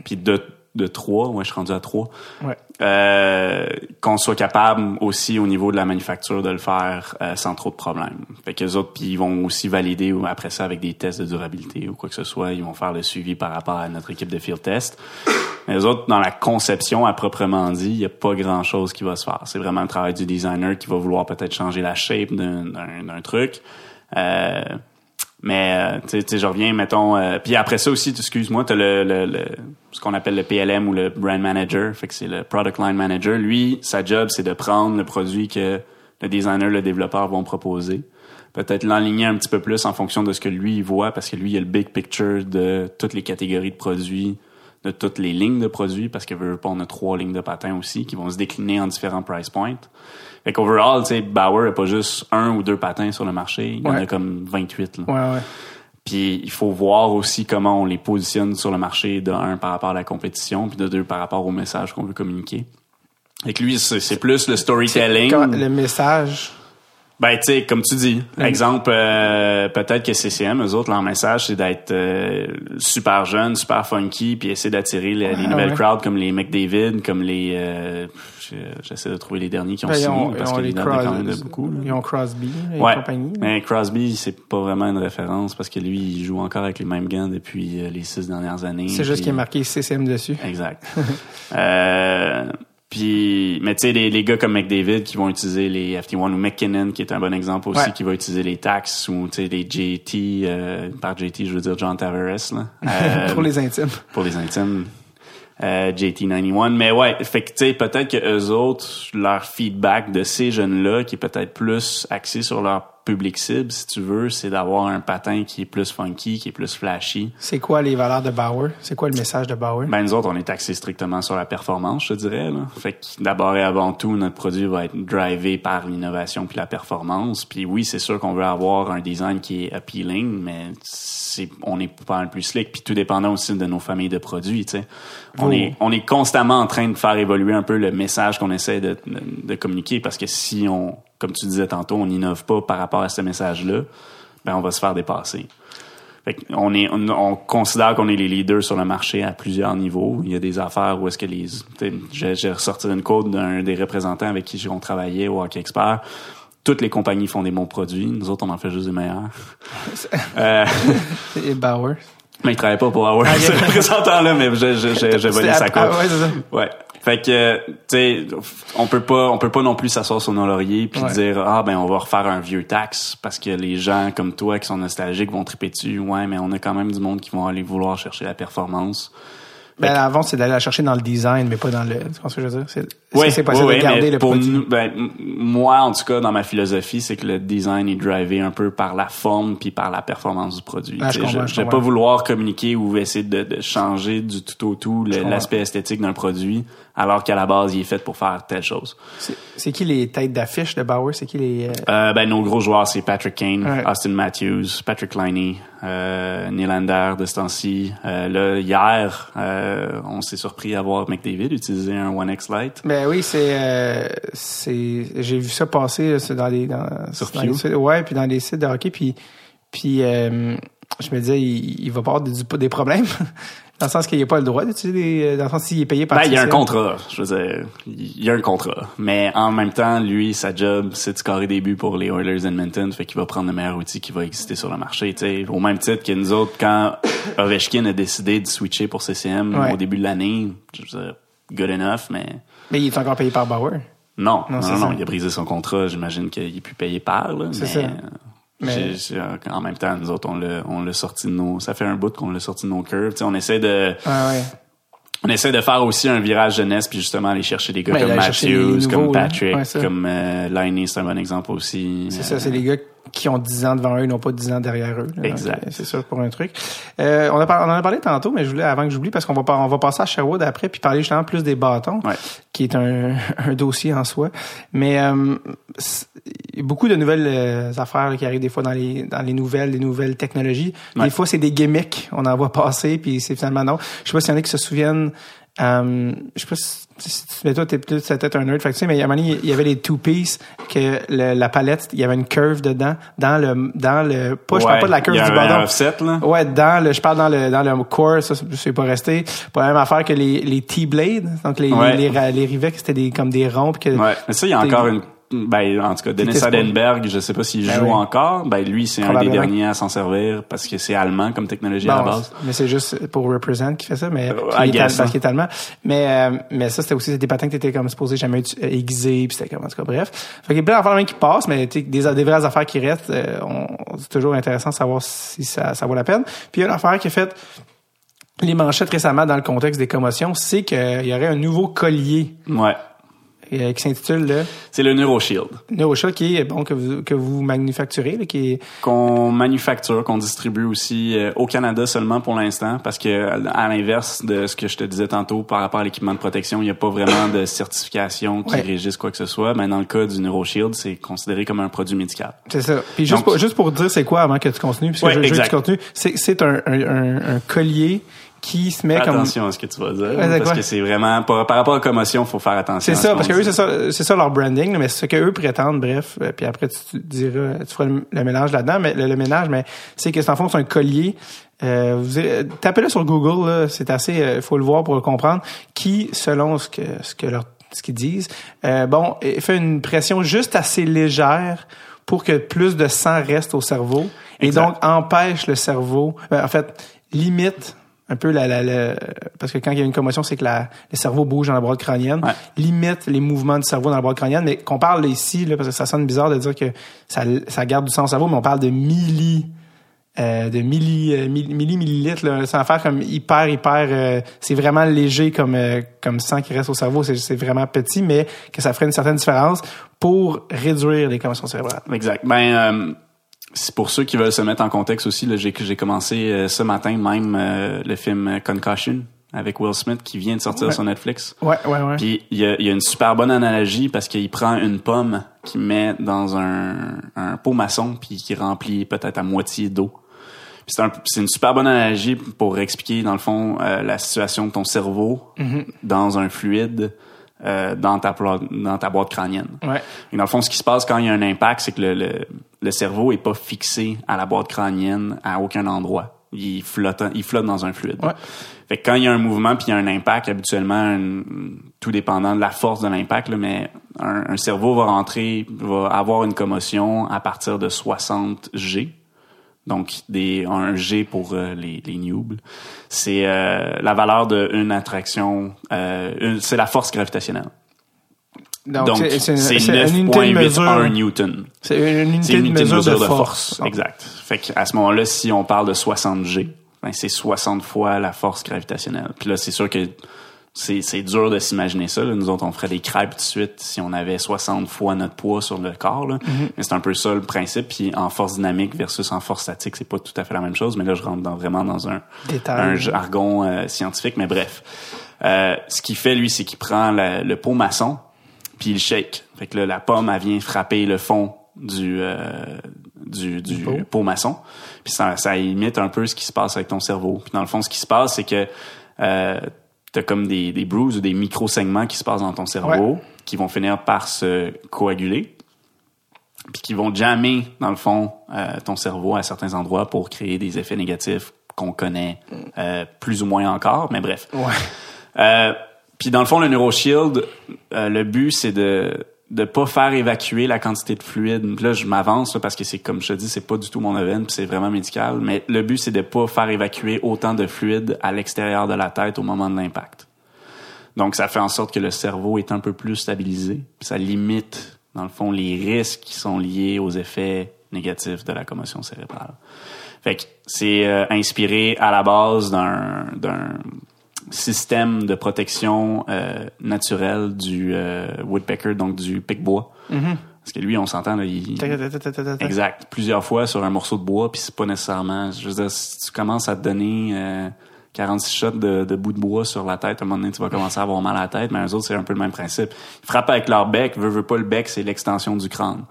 Puis de, de trois, ouais, je suis rendu à trois. Ouais. Euh, qu'on soit capable aussi au niveau de la manufacture de le faire euh, sans trop de problèmes. Fait que les autres, puis ils vont aussi valider ou après ça avec des tests de durabilité ou quoi que ce soit. Ils vont faire le suivi par rapport à notre équipe de field test. Mais les autres, dans la conception à proprement dit, il n'y a pas grand-chose qui va se faire. C'est vraiment le travail du designer qui va vouloir peut-être changer la shape d'un- d'un d'un truc. Euh, mais euh, tu sais, je reviens, mettons. euh, puis après ça aussi, excuse-moi, t'as le, le, le ce qu'on appelle le PLM ou le brand manager, fait que c'est le product line manager. Lui, sa job, c'est de prendre le produit que le designer, le développeur vont proposer. Peut-être l'enligner un petit peu plus en fonction de ce que lui il voit, parce que lui, il a le big picture de toutes les catégories de produits, de toutes les lignes de produits, parce que veut pas, on a trois lignes de patins aussi qui vont se décliner en différents price points. Fait qu'overall, tu sais, Bauer n'a pas juste un ou deux patins sur le marché, il y en a comme 28. Là. Ouais, ouais. Puis il faut voir aussi comment on les positionne sur le marché, de un, par rapport à la compétition, puis de deux, par rapport au message qu'on veut communiquer. Et que lui, c'est plus le storytelling. Le message? Ben, tu sais, comme tu dis, exemple, euh, peut-être que CCM, eux autres, leur message, c'est d'être euh, super jeune, super funky, puis essayer d'attirer les, les nouvelles ouais. crowds comme les McDavid, comme les... euh, J'essaie de trouver les derniers qui ont Ben, signé, parce qu'il y en a beaucoup. là. Ils ont Crosby et Ouais, compagnie. mais Crosby, c'est pas vraiment une référence, parce que lui, il joue encore avec les mêmes gants depuis euh, les six dernières années. C'est juste puis- qu'il est marqué CCM dessus. Exact. euh, puis, mais tu sais, les, les gars comme McDavid qui vont utiliser les FT1 ou McKinnon qui est un bon exemple aussi, Ouais. qui va utiliser les taxes ou tu sais les JT, euh, par JT je veux dire John Tavares là, Euh, pour les intimes. pour les intimes. Euh, JT91 mais ouais fait que peut-être que eux autres leur feedback de ces jeunes là qui est peut-être plus axé sur leur public cible si tu veux c'est d'avoir un patin qui est plus funky qui est plus flashy C'est quoi les valeurs de Bauer? C'est quoi le message de Bauer? ben, nous autres, on est axé strictement sur la performance, je te dirais. Là. Fait que d'abord et avant tout, notre produit va être drivé par l'innovation puis la performance. Puis oui, c'est sûr qu'on veut avoir un design qui est appealing, mais c'est, on est pas le plus slick. Puis tout dépendant aussi de nos familles de produits, tu sais. On Oh. est, on est constamment en train de faire évoluer un peu le message qu'on essaie de, de, de communiquer parce que si on, comme tu disais tantôt, on n'innove pas par rapport à ce message-là, ben on va se faire dépasser. Fait on on, on considère qu'on est les leaders sur le marché à plusieurs niveaux. Il y a des affaires où est-ce que les, j'ai, ressorti une code d'un des représentants avec qui on travaillait au Hockey Expert. Toutes les compagnies font des bons produits. Nous autres, on en fait juste des meilleurs. Et Bauer. Mais il travaille pas pour avoir Ok. ce représentant-là, mais j'ai, j'ai, j'ai, j'ai volé C'est- sa code. ouais, c'est ça. Ouais. Fait que, tu sais, on peut pas, on peut pas non plus s'asseoir sur nos lauriers puis Ouais. dire ah ben on va refaire un vieux taxe parce que les gens comme toi qui sont nostalgiques vont triper dessus. Ouais, mais on a quand même du monde qui vont aller vouloir chercher la performance. Ben, avant, c'est d'aller la chercher dans le design, mais pas dans le. Tu ce que je veux dire? Que c'est possible de garder le pour produit? nous, ben, moi en tout cas dans ma philosophie, c'est que le design est drivé un peu par la forme puis par la performance du produit. Ah, je je vais pas vouloir communiquer ou essayer de, de changer du tout au tout l'aspect esthétique d'un produit alors qu'à la base il est fait pour faire telle chose. C'est, qui les têtes d'affiche de Bauer? C'est qui les. euh, Euh, ben, nos gros joueurs, c'est Patrick Kane, Ouais. Austin Matthews, Patrick Liney, euh, Nylander de ce temps-ci. Euh, là, hier, euh, on s'est surpris à voir McDavid utiliser un One X Lite. Ben oui, c'est euh, c'est j'ai vu ça passer là, dans les dans, Sur dans les sites- ouais, puis dans les sites de hockey puis puis euh, je me disais il, il va pas avoir des, des problèmes dans le sens qu'il n'y a pas le droit d'utiliser des dans le sens s'il est payé par Ben, il y a un contrat, je veux dire, il y a un contrat. Mais en même temps, lui, sa job, c'est de scorer des buts pour les Oilers Edmonton, fait qu'il va prendre le meilleur outil qui va exister sur le marché, tu sais. Au même titre que nous autres, quand Ovechkin a décidé de switcher pour CCM Ouais. au début de l'année, je veux dire, good enough, mais Mais il est encore payé par Bauer. Non, Non, non, il a brisé son contrat. J'imagine qu'il est plus payé par, là. C'est mais, ça. euh, Mais- euh, en même temps, nous autres, on l'a, on l'a sorti de nos, ça fait un bout qu'on l'a sorti de nos curves. On essaie de, Ah ouais. on essaie de faire aussi un virage jeunesse puis justement aller chercher des gars Ben, comme Matthews, nouveaux, comme. Patrick, Ouais, comme euh, Liney, c'est un bon exemple aussi. C'est Euh, ça, c'est les gars qui ont 10 ans devant eux, non pas 10 ans derrière eux. là. Exact. Euh, C'est ça pour un truc. Euh, on, a par- on en a parlé tantôt, mais je voulais, avant que j'oublie, parce qu'on va, par- on va passer à Sherwood après, puis parler justement plus des bâtons, Ouais. qui est un, un dossier en soi. Mais euh, beaucoup de nouvelles euh, affaires là, qui arrivent des fois dans les, dans les nouvelles, les nouvelles technologies. Ouais. Des fois, c'est des gimmicks, on en voit passer, puis c'est finalement non. Je sais pas s'il y en a qui se souviennent euh, je sais pas si, mais toi, t'es peut-être c'est peut-être un nerd, fait que tu sais, mais à un moment donné, il y avait les two piece que le- la palette, il y avait une curve dedans, dans le, dans le, pas, je parle pas de la curve y du bâton. offset, là. Ouais, dans le, je parle dans le, dans le core, ça, c'est pas resté. Pas la même affaire que les, les T-blades, donc les, Ouais. les, les, rivets, c'était des, comme des ronds, que, Ouais, mais ça, il y a encore une. Ben, en tout cas, Dennis supposé- Adenberg, je sais pas s'il Ben joue oui. encore. Ben, lui, c'est un des derniers à s'en servir parce que c'est allemand comme technologie à la base. mais c'est juste pour represent qui fait ça, mais Euh, puis I il est parce hein. qu'il est allemand. Mais euh, mais ça c'était aussi des patins qui étaient comme supposés jamais euh, aiguisés, puis c'était comme en tout cas bref. Fait qu'il y a plein d'affaires qui passent, mais des des vraies affaires qui restent, euh, c'est toujours intéressant de savoir si ça ça vaut la peine. Puis il y a une affaire qui a fait les manchettes récemment dans le contexte des commotions, c'est qu'il y aurait un nouveau collier Ouais. Euh, qui s'intitule le C'est le NeuroShield NeuroShield qui est bon que vous que vous manufacturez, là, qui est qu'on manufacture, qu'on distribue aussi euh, au Canada seulement pour l'instant, parce que à l'inverse de ce que je te disais tantôt par rapport à l'équipement de protection, il n'y a pas vraiment de certification qui Ouais. régisse quoi que ce soit. Mais dans le cas du NeuroShield, c'est considéré comme un produit médical. C'est ça. Puis juste, Donc- pour, juste pour dire c'est quoi avant que tu continues, puisque Ouais, je, veux que tu continues, c'est, c'est un, un, un, un collier qui se met comme... Attention à ce que tu vas dire, Ouais, parce que c'est vraiment par, par rapport à la commotion, faut faire attention. C'est ça, ce parce que eux, c'est ça, c'est ça leur branding, là, mais ce que eux prétendent, bref. euh, Puis après, tu, diras, tu feras le, le mélange là-dedans, mais le, le ménage, mais c'est que c'est en fond, c'est un collier. Euh, vous irez- tapez-le sur Google, c'est assez, euh, faut le voir pour le comprendre. Qui, selon ce que ce que leur ce qu'ils disent, euh, bon, euh, fait une pression juste assez légère pour que plus de sang reste au cerveau et Exact. donc empêche le cerveau, euh, en fait, limite un peu la, la, la- parce que quand il y a une commotion, c'est que la, le cerveau bouge dans la boîte crânienne, Ouais. limite les mouvements du cerveau dans la boîte crânienne, mais qu'on parle ici, là, parce que ça sonne bizarre de dire que ça, ça garde du sang au cerveau, mais on parle de milli, euh, de milli, euh, milli, milli- millilitres, là, sans faire comme hyper, hyper, euh, c'est vraiment léger comme, euh, comme sang qui reste au cerveau, c'est, vraiment petit, mais que ça ferait une certaine différence pour réduire les commotions cérébrales. Exact. Ben, euh, pour ceux qui veulent se mettre en contexte aussi. J'ai commencé euh, ce matin même euh, le film Concussion avec Will Smith qui vient de sortir Ouais. sur Netflix. Ouais, ouais, ouais. Puis il y a, il y a une super bonne analogie parce qu'il prend une pomme qu'il met dans un, un pot maçon puis qui remplit peut-être à moitié d'eau. C'est un- c'est une super bonne analogie pour expliquer dans le fond euh, la situation de ton cerveau dans un fluide euh, dans ta dans ta boîte crânienne. Ouais. Et dans le fond, ce qui se passe quand il y a un impact, c'est que le, le, le cerveau est pas fixé à la boîte crânienne à aucun endroit. Il flotte, il flotte dans un fluide. Ouais. Fait que quand il y a un mouvement puis il y a un impact, habituellement, un- tout dépendant de la force de l'impact, là, mais un, un cerveau va rentrer, va avoir une commotion à partir de 60 G. Donc, des, un G pour euh, les, les noobs. C'est euh, la valeur d'une attraction, euh, une- c'est la force gravitationnelle. Donc, c'est, c'est, c'est c'est une unité de mesure. 9.81 Newton. C'est une unité, C'est une unité de mesure de, force. Exact. Fait qu'à ce moment-là, si on parle de 60 G, ben c'est 60 fois la force gravitationnelle. Puis là, c'est sûr que c'est, c'est dur de s'imaginer ça. là. Nous autres, on ferait des crêpes tout de suite si on avait 60 fois notre poids sur le corps. Là. Mm-hmm. Mais c'est un peu ça le principe. Puis en force dynamique versus en force statique, c'est pas tout à fait la même chose. Mais là, je rentre dans, vraiment dans un, Détail. un jargon euh, scientifique. Mais bref, Euh, ce qu'il fait, lui, c'est qu'il prend la- le pot maçon puis il shake. Fait que là, la pomme, elle vient frapper le fond du euh, du, du pot. pot maçon. Puis ça, ça imite un peu ce qui se passe avec ton cerveau. Puis dans le fond, ce qui se passe, c'est que euh, t'as comme des, des bruises ou des micro-segments qui se passent dans ton cerveau qui vont finir par se coaguler puis qui vont jammer, dans le fond, euh, ton cerveau à certains endroits pour créer des effets négatifs qu'on connaît euh, plus ou moins encore, mais bref. Ouais. Euh, puis dans le fond, le NeuroShield, euh, le but, c'est de de pas faire évacuer la quantité de fluide. Là, je m'avance parce que c'est comme je te dis, c'est pas du tout mon domaine, puis c'est vraiment médical. Mais le but, c'est de pas faire évacuer autant de fluide à l'extérieur de la tête au moment de l'impact. Donc, ça fait en sorte que le cerveau est un peu plus stabilisé. Ça limite, dans le fond, les risques qui sont liés aux effets négatifs de la commotion cérébrale. Fait que c'est euh, inspiré à la base d'un système de protection euh, naturelle du euh, woodpecker, donc du pic-bois. Parce que lui, on s'entend, il... Exact. Plusieurs fois sur un morceau de bois, puis c'est pas nécessairement... Je veux dire, si tu commences à te donner euh, 46 shots de, de bout de bois sur la tête, à un moment donné, tu vas commencer à avoir mal à la tête, mais eux autres, c'est un peu le même principe. Ils frappent avec leur bec, veut, veut pas, le bec, c'est l'extension du crâne.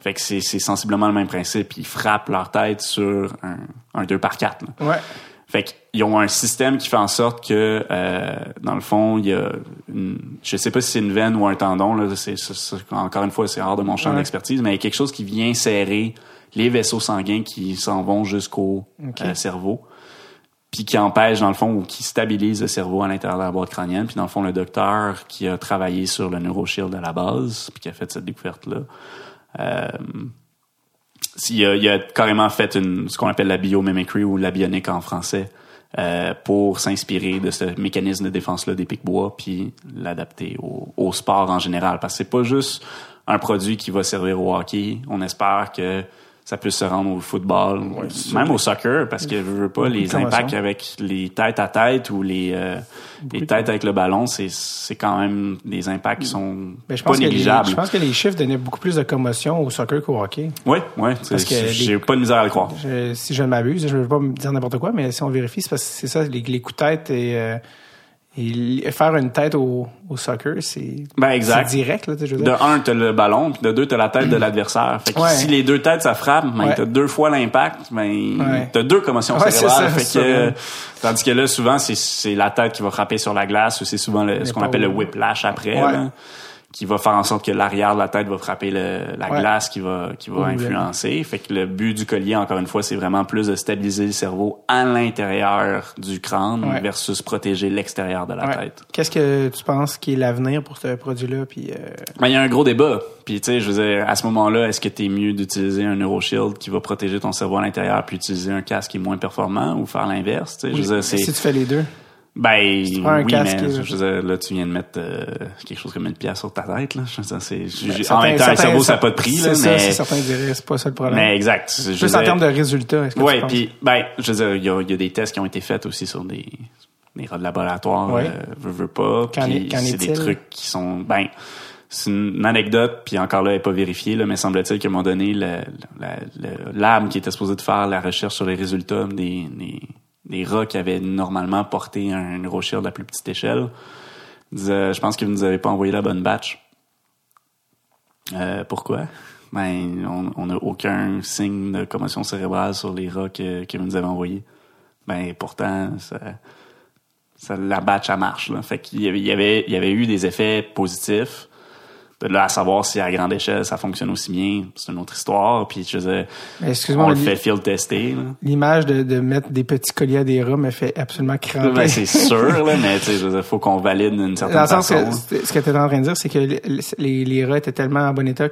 Fait que c'est c'est sensiblement le même principe. Ils frappent leur tête sur un, un 2 par 4 là. Ouais. Fait qu'ils ont un système qui fait en sorte que, euh, dans le fond, il y a, une, je sais pas si c'est une veine ou un tendon, là, c'est, encore une fois, c'est hors de mon champ Ouais. d'expertise, mais il y a quelque chose qui vient serrer les vaisseaux sanguins qui s'en vont jusqu'au euh, cerveau, puis qui empêche, dans le fond, ou qui stabilise le cerveau à l'intérieur de la boîte crânienne. Puis dans le fond, le docteur qui a travaillé sur le NeuroShield à la base, puis qui a fait cette découverte-là, euh, il a, a carrément fait une, ce qu'on appelle la biomimicry ou la bionique en français euh, pour s'inspirer de ce mécanisme de défense-là des pics-bois puis l'adapter au, au sport en général. Parce que c'est pas juste un produit qui va servir au hockey. On espère que ça peut se rendre au football, même au soccer, parce que je veux pas les impacts avec les têtes à tête ou les, euh, les têtes avec le ballon, c'est c'est quand même des impacts qui sont Ben, je pas pense que les, négligeables. je pense que les chiffres donnaient beaucoup plus de commotion au soccer qu'au hockey. Oui, oui, Parce que les- j'ai pas de misère à le croire. Je- si je ne m'abuse, je ne veux pas me dire n'importe quoi, mais si on vérifie, c'est parce que c'est ça, les, les coups de tête et, euh, et faire une tête au, au soccer, c'est Ben exact. c'est direct. Là, je veux De un, t'as le ballon, puis de deux, t'as la tête de l'adversaire. Fait que Ouais. si les deux têtes, ça frappe, ben, Ouais. t'as deux fois l'impact, ben, Ouais. t'as deux commotions cérébrales. ça, Fait que, tandis que là, souvent, c'est, la tête qui va frapper sur la glace, ou c'est souvent le- ce qu'on appelle le whiplash après, là, qui va faire en sorte que l'arrière de la tête va frapper le- la Ouais. glace qui va, qui va influencer. Fait que le but du collier, encore une fois, c'est vraiment plus de stabiliser le cerveau à l'intérieur du crâne Ouais. versus protéger l'extérieur de la Ouais. tête. Qu'est-ce que tu penses qui est l'avenir pour ce produit-là? Puis, euh, Ben, il y a un gros débat. Puis, tu sais, je veux dire, à ce moment-là, est-ce que t'es mieux d'utiliser un NeuroShield qui va protéger ton cerveau à l'intérieur puis utiliser un casque qui est moins performant ou faire l'inverse? Tu sais, je veux dire, c'est... si tu fais les deux. Ben, un oui, casque, mais je veux dire, là, tu viens de mettre euh, quelque chose comme une pièce sur ta tête, là. Je dire, c'est... j'ai- en même temps, un cerveau, ça n'a pas de prix, c'est là, ça, mais... c'est certains diraient, c'est pas ça le problème. Mais exact. Je Plus en termes de résultats, penses? puis ben, je veux dire, il y a, il y a des tests qui ont été faits aussi sur des des rats de laboratoire, euh, veux, veux pas. Puis c'est des trucs qui sont ben c'est une anecdote, puis encore là, elle n'est pas vérifiée, là, mais semble-t-il qu'à un moment donné, le, lab qui était supposé de faire la recherche sur les résultats des, des, des rats qui avaient normalement porté un NeuroShield à plus petite échelle, disait, je pense que vous nous avez pas envoyé la bonne batch. Euh, pourquoi? Ben, on n'a aucun signe de commotion cérébrale sur les rats que, que vous nous avez envoyés. Ben, pourtant, ça, ça, la batch, elle marche. Là. Fait qu'il y, avait, il y avait eu des effets positifs. De là à savoir si à grande échelle ça fonctionne aussi bien, c'est une autre histoire. Puis je excuse-moi, on le fait field tester. L'image de, de mettre des petits colliers à des rats me fait absolument cramper. Ben, c'est sûr, là, mais sais, dire, faut qu'on valide d'une certaine Dans le sens façon. que ce que tu étais en train de dire, c'est que les, les, rats étaient tellement en bon état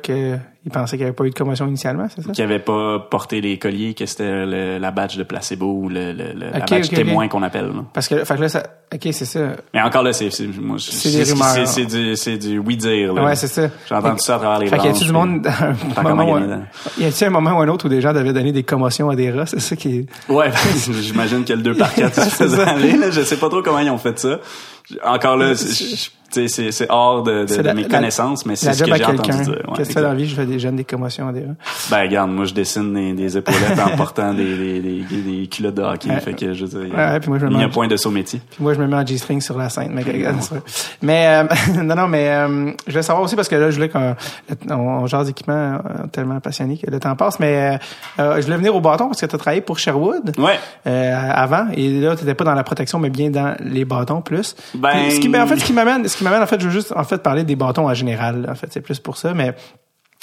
qu'ils pensaient qu'il n'y avait pas eu de commotion initialement, c'est ça? qui avait pas porté les colliers, que c'était le- la badge de placebo ou le, le, le- la Ok, badge témoin qu'on appelle. là. Parce que, fait que là, ça, ok, c'est ça. Mais encore là, c'est c'est moi, C'est des rumeurs. c'est- du c'est du oui dire. là. Ouais, c'est ça. J'ai entendu ça à travers les Fait qu'il y a-tu du monde, un moment, où- y a-tu un moment ou un autre où des gens devaient donner des commotions à des rats? C'est ça qui est, Ouais, ben, j'imagine que le 2 par 4 se faisait aller. Là. Je sais pas trop comment ils ont fait ça. Encore là, je- c'est c'est hors de, de, C'est de la- mes la- connaissances, mais c'est la ce que j'ai entendu dire. Ouais, Qu'est-ce que la vie? Je fais des jeunes des commotions à des rats. Ben regarde, moi je dessine des, des épaulettes en portant des, des, des, des culottes de hockey. Ouais. fait que je veux dire, Ouais, puis moi, je me il y a point de saut métier. Puis moi, je me mets en G-string sur la scène. Mais, mais euh, non, non, mais euh, je voulais savoir aussi parce que là, je voulais qu'on on, on jase d'équipement euh, tellement passionné que le temps passe. Mais euh, euh, je voulais venir au bâton parce que tu as travaillé pour Sherwood Ouais. euh, avant. Et là, tu n'étais pas dans la protection, mais bien dans les bâtons plus. Ben- Puis ce qui, en fait, ce qui m'amène, ce qui m'amène, en fait, je veux juste en fait parler des bâtons en général. En fait, c'est plus pour ça. Mais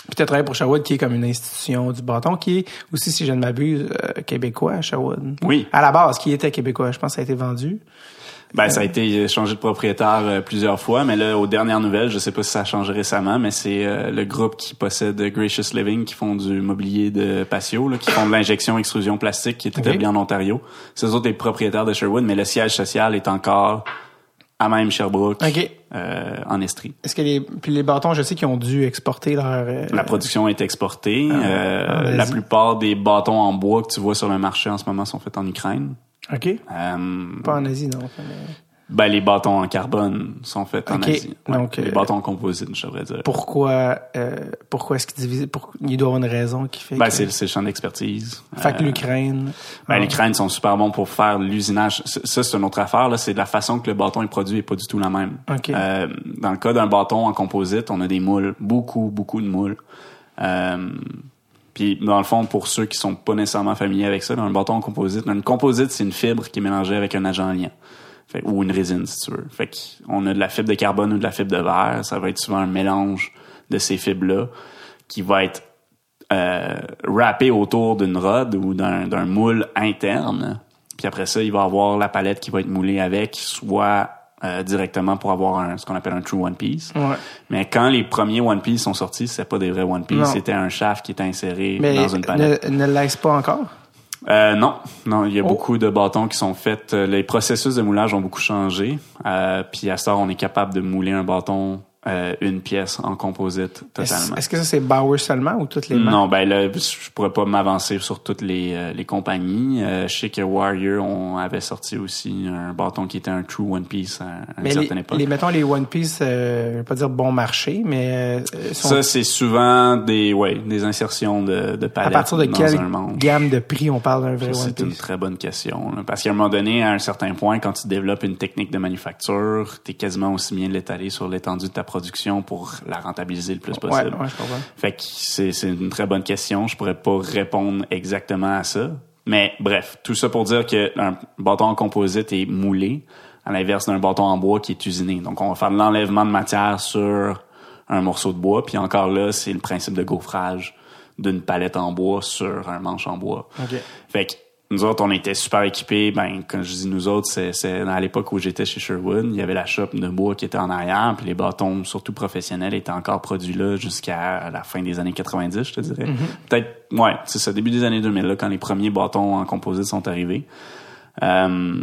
puis tu as travaillé pour Sherwood, qui est comme une institution du bâton, qui est aussi, si je ne m'abuse, euh, québécois, Sherwood. Oui. À la base, qui était québécois. Je pense que ça a été vendu. Ben, ça a été changé de propriétaire euh, plusieurs fois, mais là, aux dernières nouvelles, je sais pas si ça a changé récemment, mais c'est euh, le groupe qui possède Gracious Living, qui font du mobilier de patio, là, qui font de l'injection extrusion plastique, qui est établi en Ontario. C'est eux autres les propriétaires de Sherwood, mais le siège social est encore à même Sherbrooke, OK. euh, en Estrie. Est-ce que les puis les bâtons, je sais qu'ils ont dû exporter leur euh, La production est exportée. Euh, ah, la plupart des bâtons en bois que tu vois sur le marché en ce moment sont faits en Ukraine. OK. Pas en Asie, non. Ben, les bâtons en carbone sont faits en. Asie. Ouais. Donc, les bâtons en composite, je devrais dire. Pourquoi euh, pourquoi est-ce qu'ils divisent pour il doit y avoir une raison qui fait Ben, que c'est le champ d'expertise. fait que Euh, l'Ukraine ben, ah, l'Ukraine sont super bons pour faire l'usinage. Ça, c'est une autre affaire. Là, c'est la façon que le bâton est produit est pas du tout la même. Euh, dans le cas d'un bâton en composite, on a des moules, beaucoup, beaucoup de moules. Puis dans le fond, pour ceux qui sont pas nécessairement familiers avec ça, dans un bâton en composite, une composite, c'est une fibre qui est mélangée avec un agent liant. Fait, ou une résine, si tu veux. Fait qu'on a de la fibre de carbone ou de la fibre de verre. Ça va être souvent un mélange de ces fibres-là qui va être euh, wrappé autour d'une rod ou d'un d'un moule interne. Puis après ça, il va avoir la palette qui va être moulée avec, soit euh, directement pour avoir un, ce qu'on appelle un true One Piece. Ouais. Mais quand les premiers One Piece sont sortis, c'était pas des vrais One Piece, c'était un shaft qui était inséré mais dans une palette. ne, ne laisse pas encore? Euh, non, non, il y a Oh. beaucoup de bâtons qui sont faits. Euh, Les processus de moulage ont beaucoup changé. Euh, puis à ça, on est capable de mouler un bâton euh, une pièce en composite totalement. est-ce que ça, c'est Bauer seulement ou toutes les marques? Non, ben là, je pourrais pas m'avancer sur toutes les, euh, les compagnies. Euh, je sais que Warrior on avait sorti aussi un bâton qui était un true One Piece à, à une les, certaine époque. les, mettons, les One Piece, euh, je vais pas dire bon marché, mais euh, sont- Ça, c'est souvent des, ouais, des insertions de, de à partir de dans quelle gamme de prix on parle d'un vrai Ça, One C'est une Piece? très bonne question. là. Parce qu'à un moment donné, à un certain point, quand tu développes une technique de manufacture, t'es quasiment aussi bien de l'étaler sur l'étendue de ta production pour la rentabiliser le plus Ouais, possible. ouais, je comprends. Fait que c'est c'est une très bonne question. Je pourrais pas répondre exactement à ça. Mais bref, tout ça pour dire que un bâton en composite est moulé, à l'inverse d'un bâton en bois qui est usiné. Donc on va faire de l'enlèvement de matière sur un morceau de bois, puis encore là, c'est le principe de gaufrage d'une palette en bois sur un manche en bois. OK. Fait que nous autres, on était super équipés. Ben, quand je dis nous autres, c'est, à l'époque où j'étais chez Sherwood. Il y avait la shop de bois qui était en arrière, puis les bâtons, surtout professionnels, étaient encore produits là jusqu'à la fin des années 90, je te dirais. Peut-être, ouais, c'est ça, début des années 2000, là, quand les premiers bâtons en composite sont arrivés. Euh,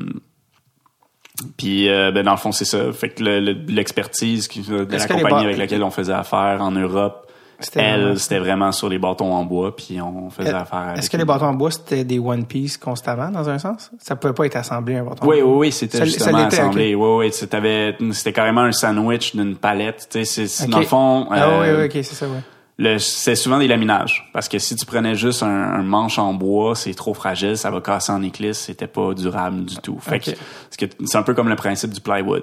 puis, euh, ben, dans le fond, c'est ça. Fait que le- le- l'expertise de la compagnie avec laquelle on faisait affaire en Europe, elle, c'était vraiment sur les bâtons en bois, puis on faisait affaire avec Est-ce que les bâtons en bois, c'était des One Piece constamment, dans un sens? Ça pouvait pas être assemblé, un bâton Oui, en bois. oui, oui, c'était justement ça assemblé. Oui, oui, c'était carrément un sandwich d'une palette. Tu sais, c'est- c'est- Ok. dans le fond, Ah oui, euh, oui, ok, c'est ça, ouais. Le- c'est souvent des laminages. Parce que si tu prenais juste un, un manche en bois, c'est trop fragile, ça va casser en éclisse, c'était pas durable du tout. Fait que, c'est un peu comme le principe du plywood.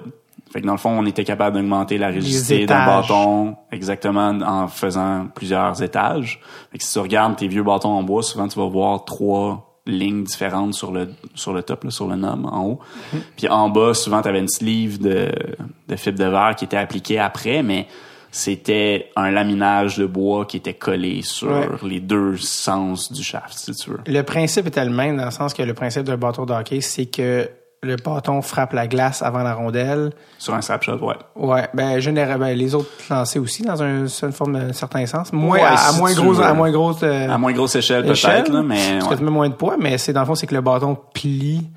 Fait que dans le fond, on était capable d'augmenter la rigidité d'un bâton exactement en faisant plusieurs étages. Fait que si tu regardes tes vieux bâtons en bois, souvent tu vas voir trois lignes différentes sur le sur le top, là, sur le knob en haut. Mhm. Puis en bas, souvent tu avais une sleeve de, de fibre de verre qui était appliquée après, mais c'était un laminage de bois qui était collé sur Ouais. les deux sens du shaft, si tu veux. Le principe était le même, dans le sens que le principe d'un bâton de hockey, c'est que le bâton frappe la glace avant la rondelle. Sur un snapshot, ouais. Ouais, ben, généralement, ben, les autres lancers aussi, dans un, une forme d'un certain sens. Moins, Ouais, à, à moins gros, à grosse, euh, À moins grosse échelle, échelle, peut-être, là, mais parce que tu mets moins de poids, mais c'est dans le fond, c'est que le bâton plie.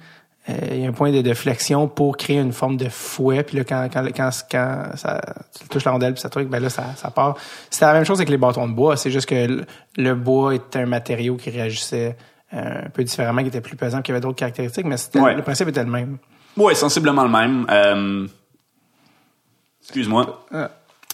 Euh, Il y a un point de, de flexion pour créer une forme de fouet. Puis là, quand, quand, quand, quand ça, tu touches la rondelle puis ça truc, ben là, ça, ça part. C'était la même chose avec les bâtons de bois. C'est juste que le, le bois est un matériau qui réagissait euh, un peu différemment, qui était plus pesant, qui avait d'autres caractéristiques, mais Ouais. le principe était le même. Ouais, sensiblement le même. Euh, Excuse-moi. Ah.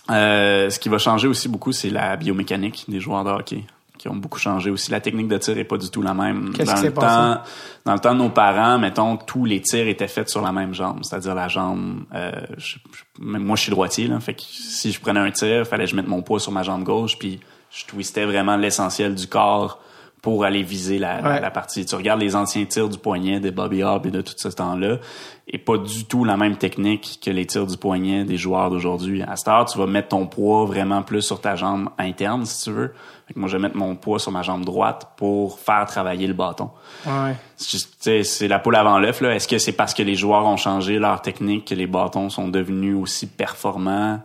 Euh, ce qui va changer aussi beaucoup, c'est la biomécanique des joueurs de hockey qui ont beaucoup changé aussi. La technique de tir est pas du tout la même. Qu'est-ce dans qui s'est le passé? temps, dans le temps de nos parents, mettons, tous les tirs étaient faits sur la même jambe, c'est-à-dire la jambe. Euh, je- je- même moi, je suis droitier, là, fait que si je prenais un tir, fallait que je mette mon poids sur ma jambe gauche, puis je twistais vraiment l'essentiel du corps pour aller viser la, la- Ouais. la partie. Tu regardes les anciens tirs du poignet des Bobby Hobb et de tout ce temps-là, et pas du tout la même technique que les tirs du poignet des joueurs d'aujourd'hui. À cette heure, tu vas mettre ton poids vraiment plus sur ta jambe interne, si tu veux. Fait que moi, je vais mettre mon poids sur ma jambe droite pour faire travailler le bâton. Ouais. C'est la poule avant l'œuf. là. Est-ce que c'est parce que les joueurs ont changé leur technique que les bâtons sont devenus aussi performants?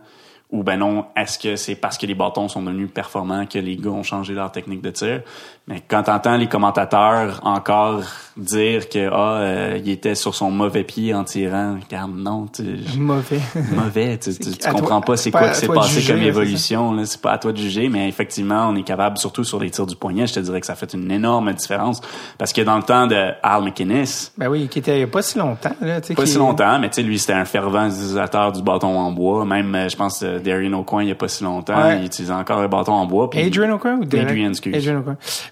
Ou ben non, est-ce que c'est parce que les bâtons sont devenus performants que les gars ont changé leur technique de tir? Mais quand t'entends les commentateurs encore dire que ah euh, il était sur son mauvais pied en tirant, regarde non, tu Mauvais. mauvais. Tu, tu, tu comprends toi- pas c'est quoi qui s'est passé juger, comme évolution. là. C'est pas à toi de juger, mais effectivement, on est capable, surtout sur les tirs du poignet, je te dirais que ça fait une énorme différence. Parce que dans le temps de Al McInnes, Ben oui, qui était il y a pas si longtemps, là, tu sais. pas qui- si longtemps, mais tu sais, lui, c'était un fervent utilisateur du bâton en bois. Même, euh, je pense, euh, Darien O'Coin, il y a pas si longtemps, Ouais. il utilisait encore le bâton en bois. puis- Adrian O'Quinn ou Derek? Adrian, excuse. Adrian.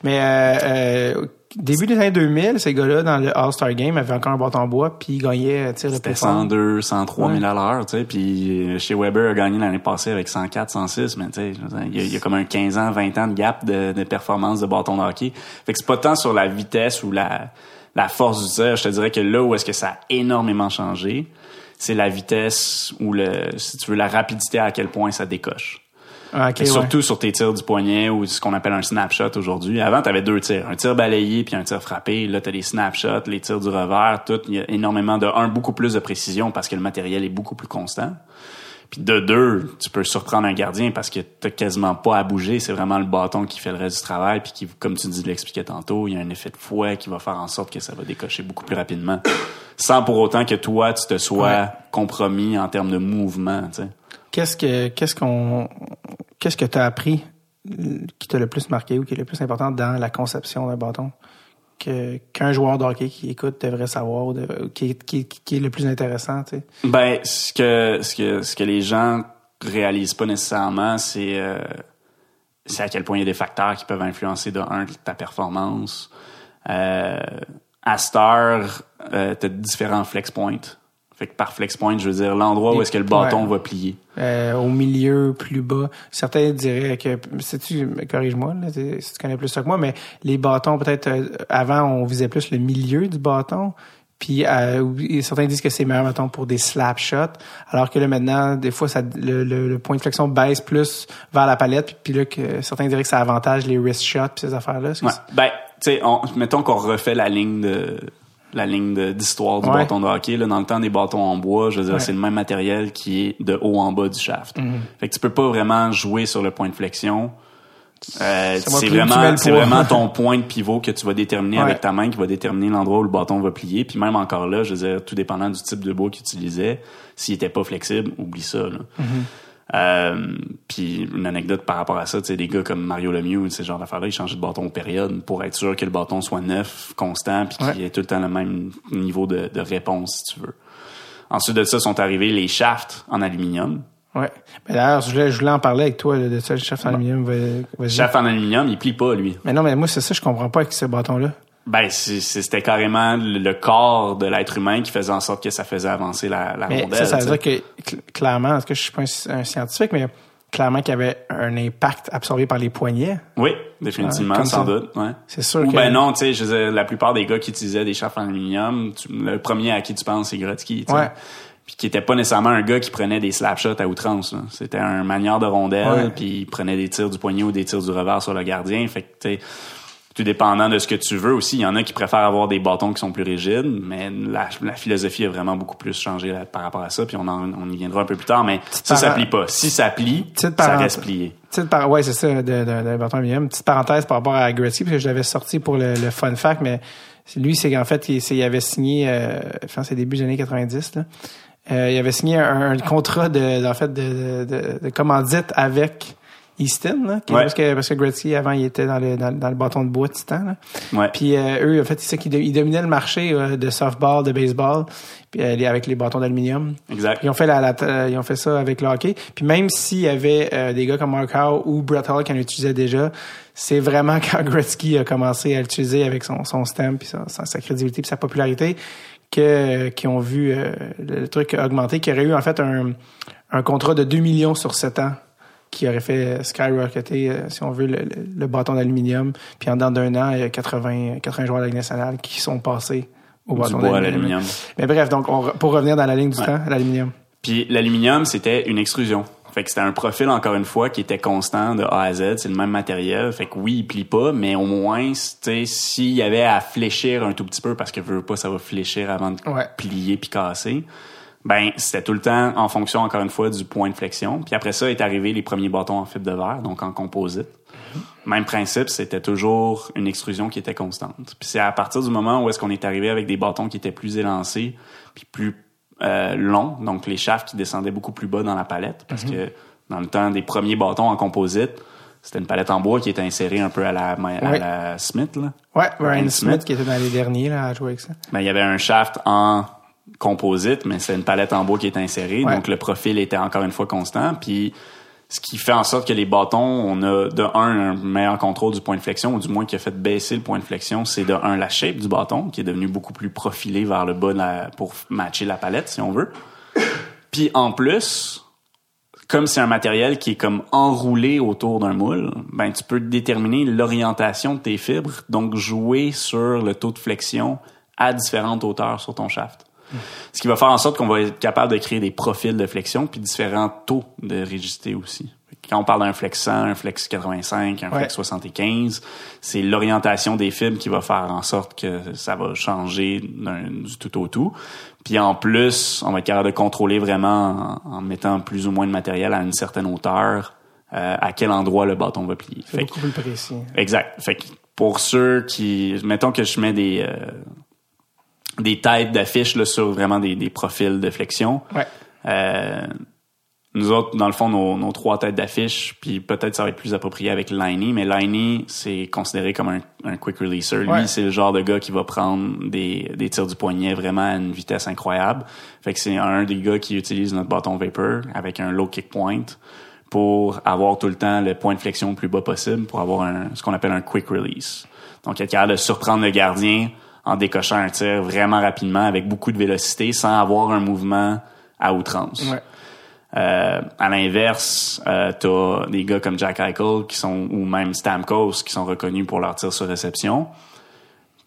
Mais euh, euh, début des années 2000, ces gars-là, dans le All-Star Game, avaient encore un bâton en bois, puis ils gagnaient euh, tir de C'était plus fort. 102, 103 000 Ouais. à l'heure, tu sais. Puis euh, chez Weber a gagné l'année passée avec 104, 106, mais tu sais, il y, y a comme un 15 ans, 20 ans de gap de, de performance de bâton de hockey. Fait que c'est pas tant sur la vitesse ou la, la force du tir. Je te dirais que là où est-ce que ça a énormément changé, c'est la vitesse ou le, si tu veux, la rapidité à quel point ça décoche. Ah, ok, Et ouais. Surtout sur tes tirs du poignet ou ce qu'on appelle un snapshot aujourd'hui. Avant, tu avais deux tirs. Un tir balayé puis un tir frappé. Là, tu as les snapshots, les tirs du revers, tout. Il y a énormément de... Un, beaucoup plus de précision parce que le matériel est beaucoup plus constant. Puis de deux, tu peux surprendre un gardien parce que t'as quasiment pas à bouger. C'est vraiment le bâton qui fait le reste du travail. Puis qui, comme tu dis, l'expliquais tantôt, il y a un effet de fouet qui va faire en sorte que ça va décocher beaucoup plus rapidement. Sans pour autant que toi, tu te sois Ouais. compromis en termes de mouvement, tu sais. Qu'est-ce que qu'est-ce qu'on qu'est-ce que tu as appris qui t'a le plus marqué ou qui est le plus important dans la conception d'un bâton? Que qu'un joueur de hockey qui écoute devrait savoir qui, est- le plus intéressant. Ben, ce que, ce que, ce que les gens réalisent pas nécessairement, c'est, euh, c'est à quel point il y a des facteurs qui peuvent influencer de un, ta performance. Euh, à cette euh, t'as différents flex points. Fait que par flex point, je veux dire l'endroit où est-ce que le bâton Ouais. va plier. Euh, au milieu, plus bas. Certains diraient que, sais-tu, corrige-moi, si tu connais plus ça que moi, mais les bâtons, peut-être, euh, avant, on visait plus le milieu du bâton. Puis euh, certains disent que c'est meilleur, mettons, pour des slap shots. Alors que là, maintenant, des fois, ça, le, le- le point de flexion baisse plus vers la palette. Puis, puis là, que certains diraient que ça avantage les wrist shots puis ces affaires-là. Ouais. Ben, tu sais, on- mettons qu'on refait la ligne de la ligne d'histoire du Ouais. bâton de hockey. Là, dans le temps des bâtons en bois, je veux dire, Ouais. c'est le même matériel qui est de haut en bas du shaft. Fait que tu peux pas vraiment jouer sur le point de flexion. Euh, c'est vraiment, c'est vraiment ton point de pivot que tu vas déterminer Ouais. avec ta main, qui va déterminer l'endroit où le bâton va plier. Puis même encore là, je veux dire, tout dépendant du type de bois qu'il utilisait, s'il était pas flexible, oublie ça. Là. Mm-hmm. Euh, puis une anecdote par rapport à ça, tu sais, des gars comme Mario Lemieux, ce genre d'affaires-là, ils changeaient de bâton aux périodes pour être sûr que le bâton soit neuf, constant, puis qu'il Ouais. ait tout le temps le même niveau de, de réponse, si tu veux. Ensuite de ça, sont arrivés les shafts en aluminium. Ouais. Ben, D'ailleurs, je voulais, je voulais en parler avec toi de ça, le chef en aluminium. shaft en aluminium, il plie pas, lui. Mais non, mais moi, c'est ça, je comprends pas avec ce bâton-là. Ben, c'était carrément le corps de l'être humain qui faisait en sorte que ça faisait avancer la, la Mais rondelle. ça, ça veut dire que, cl- clairement, en tout cas, je suis pas un, un scientifique, mais clairement qu'il y avait un impact absorbé par les poignets. Oui, définitivement, Ouais, sans doute. Ouais. C'est sûr Ou que... ben non, tu sais, la plupart des gars qui utilisaient des shafts en aluminium, tu- le premier à qui tu penses, c'est sais. Ouais. Puis qui était pas nécessairement un gars qui prenait des slap shots à outrance. C'était un manière de rondelle, puis il prenait des tirs du poignet ou des tirs du revers sur le gardien. Fait que, tu sais, tout dépendant de ce que tu veux aussi. Il y en a qui préfèrent avoir des bâtons qui sont plus rigides, mais la, la philosophie a vraiment beaucoup plus changé là, par rapport à ça, puis on, en- on y viendra un peu plus tard, mais ça, ça para- plie pas. Si ça plie, Petite ça reste plié. Petite par... Ouais, c'est ça, de, de, de bâton. Petite parenthèse par rapport à Gretzky, parce que je l'avais sorti pour le, le fun fact, mais lui, c'est qu'en fait, il, avait signé, euh, enfin, c'est début des années 90, là. Euh, il avait signé un, un contrat de, en fait, de, de, de commandite avec Easton, là, qui- Ouais. parce, que, parce que Gretzky, avant, il était dans le, dans, dans le bâton de bois de Titan, là. Ouais. Puis euh, eux, en fait, c'est ça qu'ils ils dominaient le marché euh, de softball, de baseball, puis euh, avec les bâtons d'aluminium. Exact. Ils ont fait la, la- ils ont fait ça avec le hockey. Puis même s'il y avait des gars comme Mark Howe ou Brett Hall qui en utilisaient déjà, c'est vraiment quand Gretzky a commencé à l'utiliser avec son, son stem puis sa, crédibilité puis sa popularité que qui ont vu le truc augmenter, qui aurait eu en fait un, un contrat de 2 millions sur 7 ans qui aurait fait skyrocketer, euh, si on veut, le, le- le bâton d'aluminium. Puis en dedans d'un an, il y a 80, 80 joueurs de la Ligue nationale qui sont passés au bâton d'aluminium. Mais bref, donc on, pour revenir dans la ligne du Ouais. temps, l'aluminium. Puis l'aluminium, c'était une extrusion. Fait que c'était un profil, encore une fois, qui était constant de A à Z. C'est le même matériel. Fait que oui, il plie pas, mais au moins, s'il y avait à fléchir un tout petit peu, parce que veux pas, ça va fléchir avant de Ouais. plier puis casser, ben, c'était tout le temps en fonction, encore une fois, du point de flexion. Puis après ça, est arrivé les premiers bâtons en fibre de verre, donc en composite. Même principe, c'était toujours une extrusion qui était constante. Puis c'est à partir du moment où est-ce qu'on est arrivé avec des bâtons qui étaient plus élancés, puis plus euh, longs, donc les shafts qui descendaient beaucoup plus bas dans la palette, parce que dans le temps des premiers bâtons en composite, c'était une palette en bois qui était insérée un peu à la, à la Smith. Là. Ouais, Ryan Ryan Smith, Smith. qui était dans les derniers là, à jouer avec ça. Ben, il y avait un shaft en composite, mais c'est une palette en bois qui est insérée, Ouais. donc le profil était encore une fois constant. Puis ce qui fait en sorte que les bâtons, on a de un un meilleur contrôle du point de flexion, ou du moins qui a fait baisser le point de flexion, c'est de un la shape du bâton qui est devenu beaucoup plus profilé vers le bas de la- pour matcher la palette si on veut. Puis en plus, comme c'est un matériel qui est comme enroulé autour d'un moule, ben tu peux déterminer l'orientation de tes fibres, donc jouer sur le taux de flexion à différentes hauteurs sur ton shaft. Ce qui va faire en sorte qu'on va être capable de créer des profils de flexion puis différents taux de rigidité aussi. Quand on parle d'un flex 100, un flex 85, un Ouais. flex 75, c'est l'orientation des fibres qui va faire en sorte que ça va changer du tout au tout. Puis en plus, on va être capable de contrôler vraiment en, en mettant plus ou moins de matériel à une certaine hauteur, euh, à quel endroit le bâton va plier. C'est Fait que- beaucoup plus précis. Exact. Fait que pour ceux qui, mettons que je mets des euh, des têtes d'affiches là, sur vraiment des, des profils de flexion. Ouais. Euh, nous autres, dans le fond, nos, nos trois têtes d'affiches, puis peut-être ça va être plus approprié avec Liney, mais Liney, c'est considéré comme un, un quick releaser. Lui, Ouais. c'est le genre de gars qui va prendre des, des tirs du poignet vraiment à une vitesse incroyable. Fait que c'est un des gars qui utilise notre bâton Vapor avec un low kick point pour avoir tout le temps le point de flexion le plus bas possible pour avoir un, ce qu'on appelle un quick release. Donc, être capable de surprendre le gardien en décochant un tir vraiment rapidement avec beaucoup de vélocité sans avoir un mouvement à outrance. Ouais. Euh, à l'inverse, euh, t'as des gars comme Jack Eichel qui sont ou même Stamkos qui sont reconnus pour leur tir sur réception,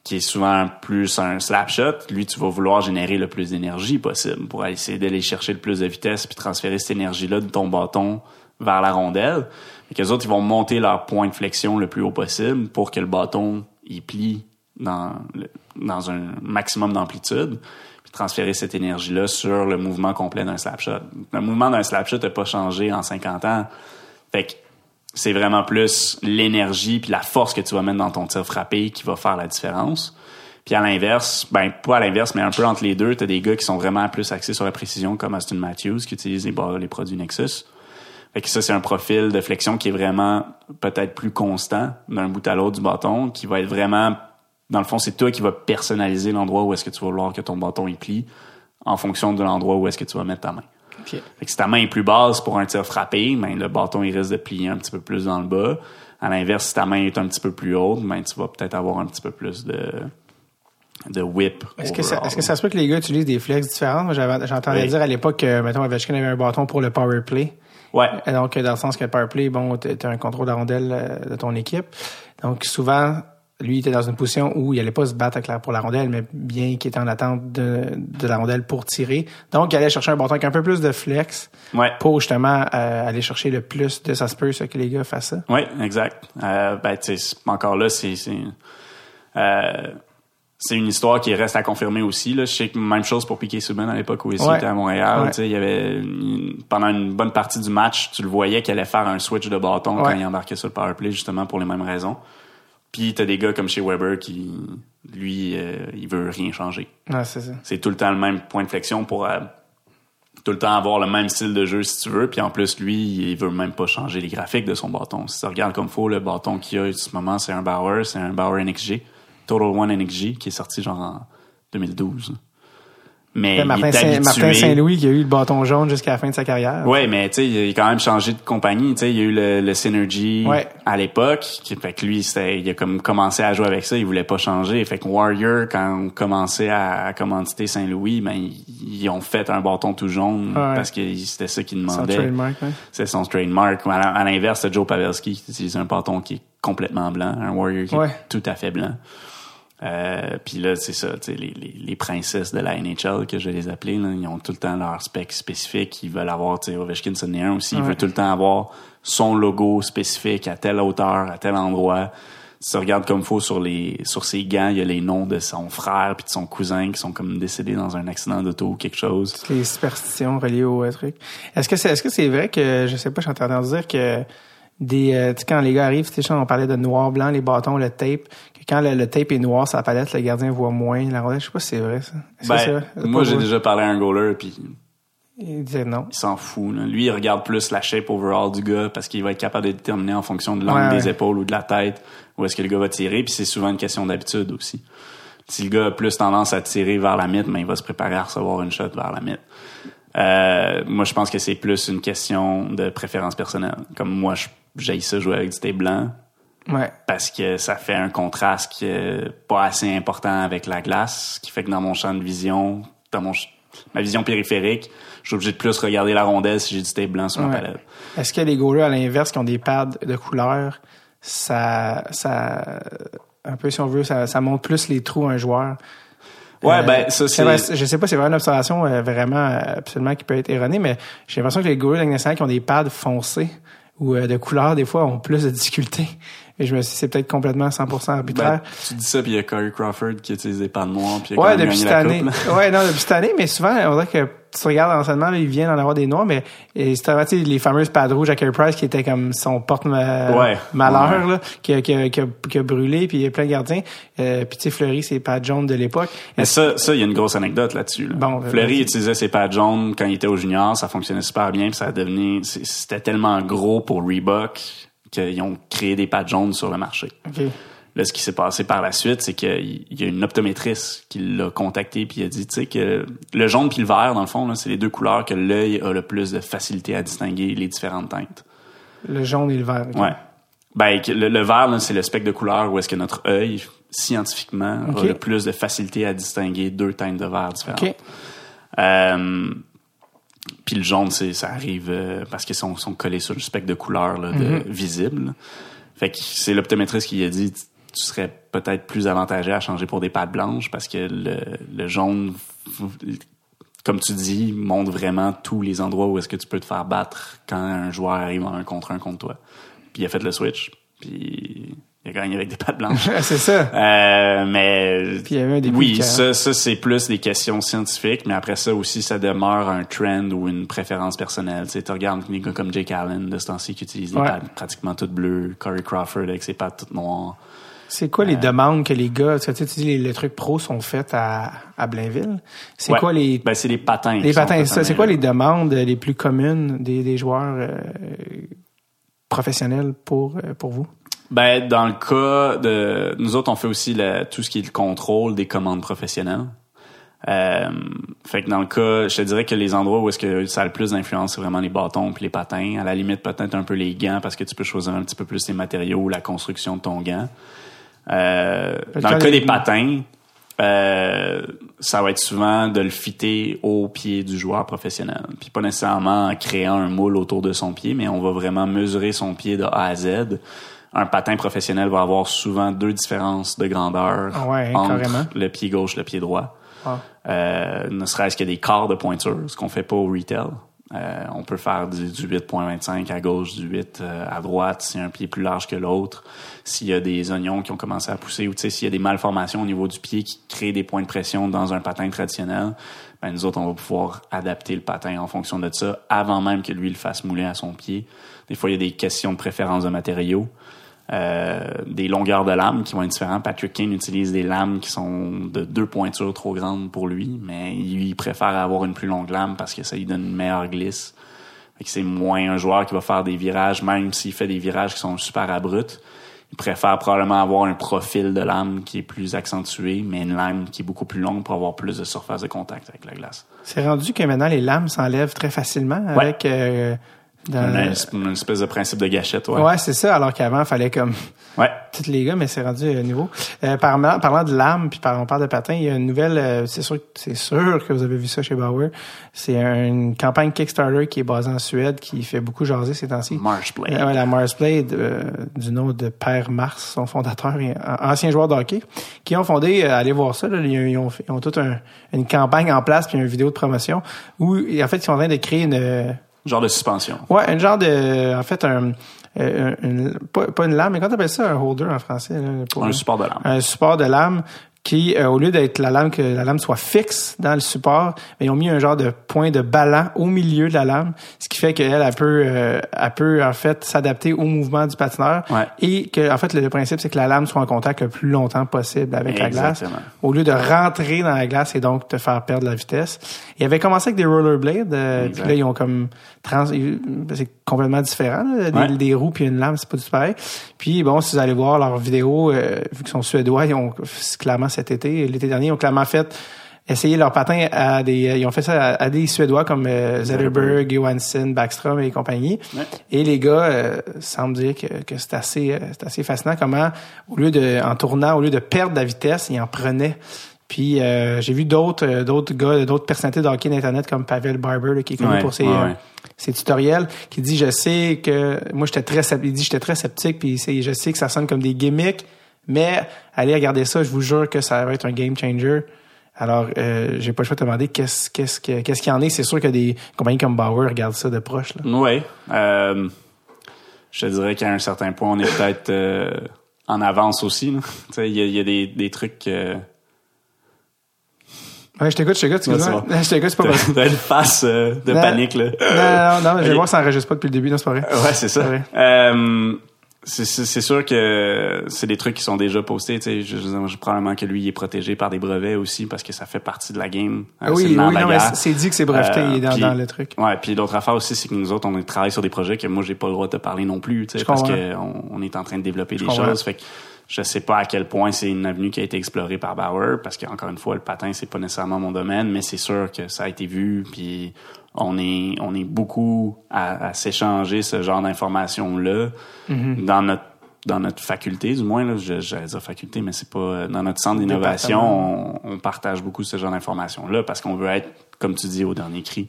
qui est souvent plus un slap shot. Lui, tu vas vouloir générer le plus d'énergie possible pour essayer d'aller chercher le plus de vitesse puis transférer cette énergie-là de ton bâton vers la rondelle. Que les autres, ils vont monter leur point de flexion le plus haut possible pour que le bâton il plie dans, le- dans un maximum d'amplitude puis transférer cette énergie-là sur le mouvement complet d'un slap shot. Le mouvement d'un slap shot n'a pas changé en 50 ans. Fait que c'est vraiment plus l'énergie puis la force que tu vas mettre dans ton tir frappé qui va faire la différence. Puis à l'inverse, ben pas à l'inverse, mais un peu entre les deux, t'as des gars qui sont vraiment plus axés sur la précision, comme Austin Matthews, qui utilise les, les produits Nexus. Fait que ça, c'est un profil de flexion qui est vraiment peut-être plus constant d'un bout à l'autre du bâton, qui va être vraiment, dans le fond, c'est toi qui vas personnaliser l'endroit où est-ce que tu vas vouloir que ton bâton il plie en fonction de l'endroit où est-ce que tu vas mettre ta main. Fait que si ta main est plus basse pour un tir frappé, ben, le bâton il risque de plier un petit peu plus dans le bas. À l'inverse, si ta main est un petit peu plus haute, ben, tu vas peut-être avoir un petit peu plus de, de whip. Est-ce que, ça, overall. est-ce que ça se peut que les gars utilisent des flex différents? Moi, j'entendais Oui. dire à l'époque que, mettons, Ovechkin avait un bâton pour le power play. Ouais. Et Donc, dans le sens que le power play, bon, t'as un contrôle de rondelle euh, de ton équipe. Donc, souvent, lui, il était dans une position où il allait pas se battre avec la- pour la rondelle, mais bien qu'il était en attente de, de la rondelle pour tirer. Donc, il allait chercher un bâton avec un peu plus de flex Ouais. pour justement euh, aller chercher le plus de ça se peut, que les gars fassent ça. Oui, exact. Euh, ben, encore là, c'est c'est euh, c'est une histoire qui reste à confirmer aussi. Là. Je sais que même chose pour Piquet Subban à l'époque où il Ouais. était à Montréal. Ouais. Il y avait une- pendant une bonne partie du match, tu le voyais qu'il allait faire un switch de bâton quand il embarquait sur le power play, justement pour les mêmes raisons. Puis t'as des gars comme chez Weber qui, lui, euh, il veut rien changer. C'est ça. C'est tout le temps le même point de flexion pour euh, tout le temps avoir le même style de jeu si tu veux. Puis en plus, lui, il veut même pas changer les graphiques de son bâton. Si tu regardes comme faut, le bâton qu'il a en ce moment, c'est un Bauer, c'est un Bauer NXG, Total One NXG, qui est sorti genre en 2012. Mais Martin, Saint- Saint-Louis qui a eu le bâton jaune jusqu'à la fin de sa carrière. Ouais, mais tu sais, il a quand même changé de compagnie. Tu sais, il y a eu le, le Synergy Ouais. à l'époque. Fait que lui, il a comme commencé à jouer avec ça. Il voulait pas changer. Fait que Warrior, quand on commençait à, à commanditer Saint-Louis, ben ils, ils ont fait un bâton tout jaune Ouais. parce que c'était ça qu'ils Son demandaient. trademark, ouais. C'est son trademark. À, l'inverse, c'est Joe Pavelski qui utilise un bâton qui est complètement blanc, un Warrior qui est tout à fait blanc. Euh, puis là, c'est ça, tu sais, les, les, les princesses de la NHL, que je vais les appeler, là, ils ont tout le temps leur spec spécifique. Ils veulent avoir, tu sais, Ovechkin, c'en est un aussi. Il Ouais. veut tout le temps avoir son logo spécifique à telle hauteur, à tel endroit. Si tu regardes comme faut sur les sur ses gants, il y a les noms de son frère puis de son cousin qui sont comme décédés dans un accident d'auto ou quelque chose. les superstitions reliées au truc. Est-ce que c'est est-ce que c'est vrai que je sais pas, je suis en train de dire que des euh, tu sais, quand les gars arrivent, tu sais, on parlait de noir blanc, les bâtons, le tape, que quand le, le tape est noir sur la palette, le gardien voit moins la rondelle. Je sais pas si c'est vrai ça. Ben, vrai? moi j'ai déjà parlé à un goaler puis Il disait non. il s'en fout. là. Lui, il regarde plus la shape overall du gars parce qu'il va être capable de déterminer en fonction de l'angle Ouais, des épaules ou de la tête où est-ce que le gars va tirer. Puis c'est souvent une question d'habitude aussi. Si le gars a plus tendance à tirer vers la mythe, mais il va se préparer à recevoir une shot vers la mythe. Euh, moi, je pense que c'est plus une question de préférence personnelle. Comme moi, je- j'aille ça jouer avec du tape blanc Ouais. parce que ça fait un contraste qui est pas assez important avec la glace, ce qui fait que dans mon champ de vision, dans mon ma vision périphérique, je suis obligé de plus regarder la rondelle si j'ai du tape blanc sur ma Ouais. palette. Est-ce que les goalers à l'inverse qui ont des pads de couleur, ça ça un peu si on veut, ça, ça montre plus les trous à un joueur? Ouais, Euh, ben ça c'est je sais pas, c'est vraiment une observation euh, vraiment euh, absolument qui peut être erronée, mais j'ai l'impression que les goalers de qui ont des pads foncés ou euh, de couleurs, des fois, ont plus de difficultés. Et je me suis dit, c'est peut-être complètement 100% arbitraire. Ben, tu dis ça, puis il y a Corey Crawford qui utilise des pannes noires, puis il a ouais, depuis cette année. coupe. ouais, non, depuis cette année, mais souvent, on dirait que tu regardes l'enseignement, il vient d'en avoir des noirs, mais c'était tu sais, les fameuses pads rouges à Carey Price qui étaient comme son porte-malheur, Ouais, malheur, ouais. là, qui, a- qui, a- qui, a, qui a brûlé, puis il y a plein de gardiens. Euh, puis tu sais, Fleury, c'est pads jaunes de l'époque. Mais ça, ça, il y a une grosse anecdote là-dessus. là. Bon, Fleury utilisait ses pads jaunes quand il était au junior, ça fonctionnait super bien, puis ça a devenu, c'était tellement gros pour Reebok qu'ils ont créé des pads jaunes sur le marché. OK. Là, ce qui s'est passé par la suite, c'est qu'il y a une optométriste qui l'a contacté puis il a dit, tu sais, que le jaune puis le vert, dans le fond, là, c'est les deux couleurs que l'œil a le plus de facilité à distinguer les différentes teintes. Le jaune et le vert. ok. Ouais. Ben, le, le vert, là, c'est le spectre de couleur où est-ce que notre œil, scientifiquement, a le plus de facilité à distinguer deux teintes de vert différentes. OK. Euh, puis le jaune, c'est ça arrive euh, parce qu'ils sont, sont collés sur le spectre de couleur là, de, visible. Fait que c'est l'optométriste qui a dit tu serais peut-être plus avantagé à changer pour des pattes blanches parce que le, le jaune, comme tu dis, montre vraiment tous les endroits où est-ce que tu peux te faire battre quand un joueur arrive en un contre un contre toi. Puis il a fait le switch, puis il a gagné avec des pattes blanches. c'est ça. Euh, mais Puis il y avait un début oui, ça, ça c'est plus des questions scientifiques, mais après ça aussi, ça demeure un trend ou une préférence personnelle. Tu sais, tu regardes des gars comme Jake Allen de ce temps-ci qui utilisent des Ouais. pads pratiquement toutes bleues, Corey Crawford avec ses pads toutes noires. C'est quoi les demandes que les gars, tu sais, tu dis les, les trucs pros sont faits à, à Blainville? C'est Ouais. quoi les, Ben, c'est les patins. les patins? ça, C'est quoi les demandes les plus communes des, des joueurs euh, professionnels pour, euh, pour vous? Ben, dans le cas de... Nous autres, on fait aussi le- tout ce qui est le contrôle des commandes professionnelles. Euh, fait que dans le cas, je te dirais que les endroits où est-ce que ça a le plus d'influence, c'est vraiment les bâtons puis les patins. À la limite, peut-être un peu les gants parce que tu peux choisir un petit peu plus les matériaux ou la construction de ton gant. Euh, dans le cas les- des patins, euh, ça va être souvent de le fitter au pied du joueur professionnel. Puis pas nécessairement en créant un moule autour de son pied, mais on va vraiment mesurer son pied de A à Z. Un patin professionnel va avoir souvent deux différences de grandeur Ah ouais, entre carrément. le pied gauche et le pied droit. Ah. Euh, ne serait-ce que des quarts de pointure, ce qu'on fait pas au retail. Euh, on peut faire du, du 8.25 à gauche, du 8 euh, à droite, si un pied est plus large que l'autre. S'il y a des oignons qui ont commencé à pousser ou s'il y a des malformations au niveau du pied qui créent des points de pression dans un patin traditionnel, ben nous autres, on va pouvoir adapter le patin en fonction de ça avant même que lui le fasse mouler à son pied. Des fois, il y a des questions de préférence de matériaux. Euh, des longueurs de lames qui vont être différentes. Patrick Kane utilise des lames qui sont de deux pointures trop grandes pour lui, mais il préfère avoir une plus longue lame parce que ça lui donne une meilleure glisse. Fait que c'est moins un joueur qui va faire des virages, même s'il fait des virages qui sont super abrupts. Il préfère probablement avoir un profil de lame qui est plus accentué, mais une lame qui est beaucoup plus longue pour avoir plus de surface de contact avec la glace. C'est rendu que maintenant les lames s'enlèvent très facilement avec euh, dans- Une, une espèce de principe de gâchette, ouais. Ouais, c'est ça. Alors qu'avant, il fallait comme Ouais. tous les gars, mais c'est rendu euh, nouveau. Euh, parlant, parlant de lames, puis par- on parle de patins, il y a une nouvelle. euh, c'est sûr, c'est sûr que vous avez vu ça chez Bauer. C'est une campagne Kickstarter qui est basée en Suède, qui fait beaucoup jaser ces temps-ci. Marshblade. Euh, ouais, la Mars Blade, euh, du nom de Père Mars, son fondateur et ancien joueur de hockey, qui ont fondé, euh, allez voir ça, là, ils, ils ont, ils ont toute un- une campagne en place puis une vidéo de promotion où, en fait, ils sont en train de créer une, Genre de suspension. Ouais, un genre de, en fait, un, euh, une- pas, pas une lame, mais quand on appelle ça un holder en français, là, pour- Un support de lame. un support de lame qui, euh, au lieu d'être la lame que la lame soit fixe dans le support, mais ils ont mis un genre de point de ballon au milieu de la lame, ce qui fait qu'elle elle peut, euh, elle peut en fait s'adapter au mouvement du patineur Ouais. et que en fait le, le principe c'est que la lame soit en contact le plus longtemps possible avec la glace, au lieu de rentrer dans la glace et donc te faire perdre la vitesse. Ils avaient commencé avec des rollerblades, euh, puis là ils ont comme trans, c'est complètement différent, là, des, Ouais. des roues puis une lame, c'est pas du tout pareil. Puis bon, si vous allez voir leurs vidéos, euh, vu qu'ils sont suédois, ils ont clairement cet été, l'été dernier, ils ont clairement fait essayer leur patin à des, ils ont fait ça à, à des Suédois comme euh, Zetterberg, Johansson, Backstrom et compagnie. Ouais. Et les gars euh, semblent dire que, que c'est assez, euh, c'est assez fascinant comment, au lieu de, en tournant, au lieu de perdre la vitesse, ils en prenaient. Puis euh, j'ai vu d'autres, euh, d'autres gars, d'autres personnalités de hockey d'internet comme Pavel Barber là, qui est connu Ouais, pour ses, ouais, euh, ses tutoriels, qui dit je sais que moi j'étais très, il dit j'étais très sceptique, puis je sais que ça sonne comme des gimmicks, mais allez regarder ça, je vous jure que ça va être un game changer. Alors, euh, j'ai pas le choix de te demander qu'est-ce qu'est-ce que- qu'est-ce qu'il y en est. C'est sûr que des compagnies comme Bauer regardent ça de proche. Oui. Euh, je te dirais qu'à un certain point, on est peut-être euh, en avance aussi. Il y a, il y a des, des trucs... euh, Ouais, je t'écoute, je t'écoute, excuse-moi. Ouais, je t'écoute, c'est pas vrai. t'as une face euh, de Non. panique, là. Non, non, non, je vais voir si ça enregistre pas depuis le début, non, c'est pas vrai. Ouais, c'est ça. Euh, c'est- sûr que c'est des trucs qui sont déjà postés. Tu sais, je, je- je- probablement que lui il est protégé par des brevets aussi parce que ça fait partie de la game. Euh, Ah oui, oui, non, c'est dit que c'est breveté Euh, il est dans, puis- dans le truc. Ouais, puis l'autre affaire aussi, c'est que nous autres, on travaille sur des projets que moi, j'ai pas le droit de te parler non plus, tu sais, parce qu'on on est en train de développer des comprends. choses. Fait que je sais pas à quel point c'est une avenue qui a été explorée par Bauer, parce qu'encore une fois, le patin, c'est pas nécessairement mon domaine, mais c'est sûr que ça a été vu, puis on est, on est beaucoup à, à s'échanger ce genre d'informations-là Mm-hmm. dans notre dans notre faculté, du moins, là, j'allais dire faculté, mais c'est pas dans notre centre d'innovation, on, on partage beaucoup ce genre d'informations-là parce qu'on veut être, comme tu dis, au dernier cri.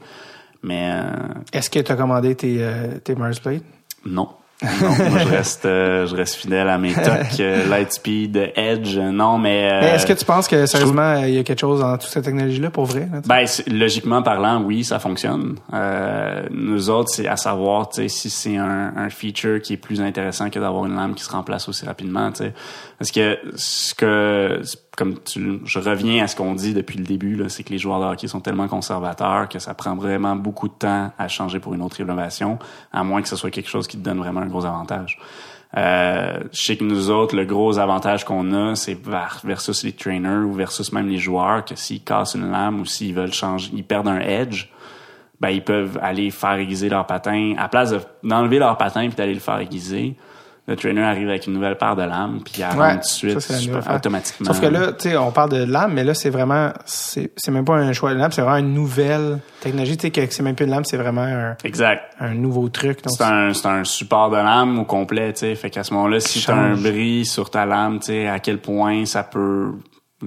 Mais euh, Est-ce que tu as commandé tes, euh, tes Mars Blade? non. non, moi je reste euh, je reste fidèle à mes tocs euh, Lightspeed Edge non mais, euh, Mais est-ce que tu penses que sérieusement, il y a quelque chose dans toute cette technologie-là pour vrai? là, Ben, logiquement parlant, oui, ça fonctionne. Euh, nous autres, c'est à savoir, si c'est un, un feature qui est plus intéressant que d'avoir une lame qui se remplace aussi rapidement, tu sais. Parce que ce que, comme tu, je reviens à ce qu'on dit depuis le début, c'est que les joueurs de hockey sont tellement conservateurs que ça prend vraiment beaucoup de temps à changer pour une autre innovation, à moins que ce soit quelque chose qui te donne vraiment un gros avantage. Euh, je sais que nous autres, le gros avantage qu'on a, c'est vers- versus les trainers ou versus même les joueurs, que s'ils cassent une lame ou s'ils veulent changer, ils perdent un edge, ben ils peuvent aller faire aiguiser leur patin. À place de- d'enlever leur patin puis d'aller le faire aiguiser, le trainer arrive avec une nouvelle paire de lames puis il la Ouais, rentre tout de suite ça, super- automatiquement. Sauf que là, tu sais, on parle de lame, mais là, c'est vraiment, c'est même pas un choix de lame, c'est vraiment une nouvelle technologie. Tu sais, que c'est même plus une lame, c'est vraiment un, exact. un nouveau truc. C'est un, un support de lame au complet, tu sais. Fait qu'à ce moment-là, si Qui t'as un bris sur ta lame, tu sais, à quel point ça peut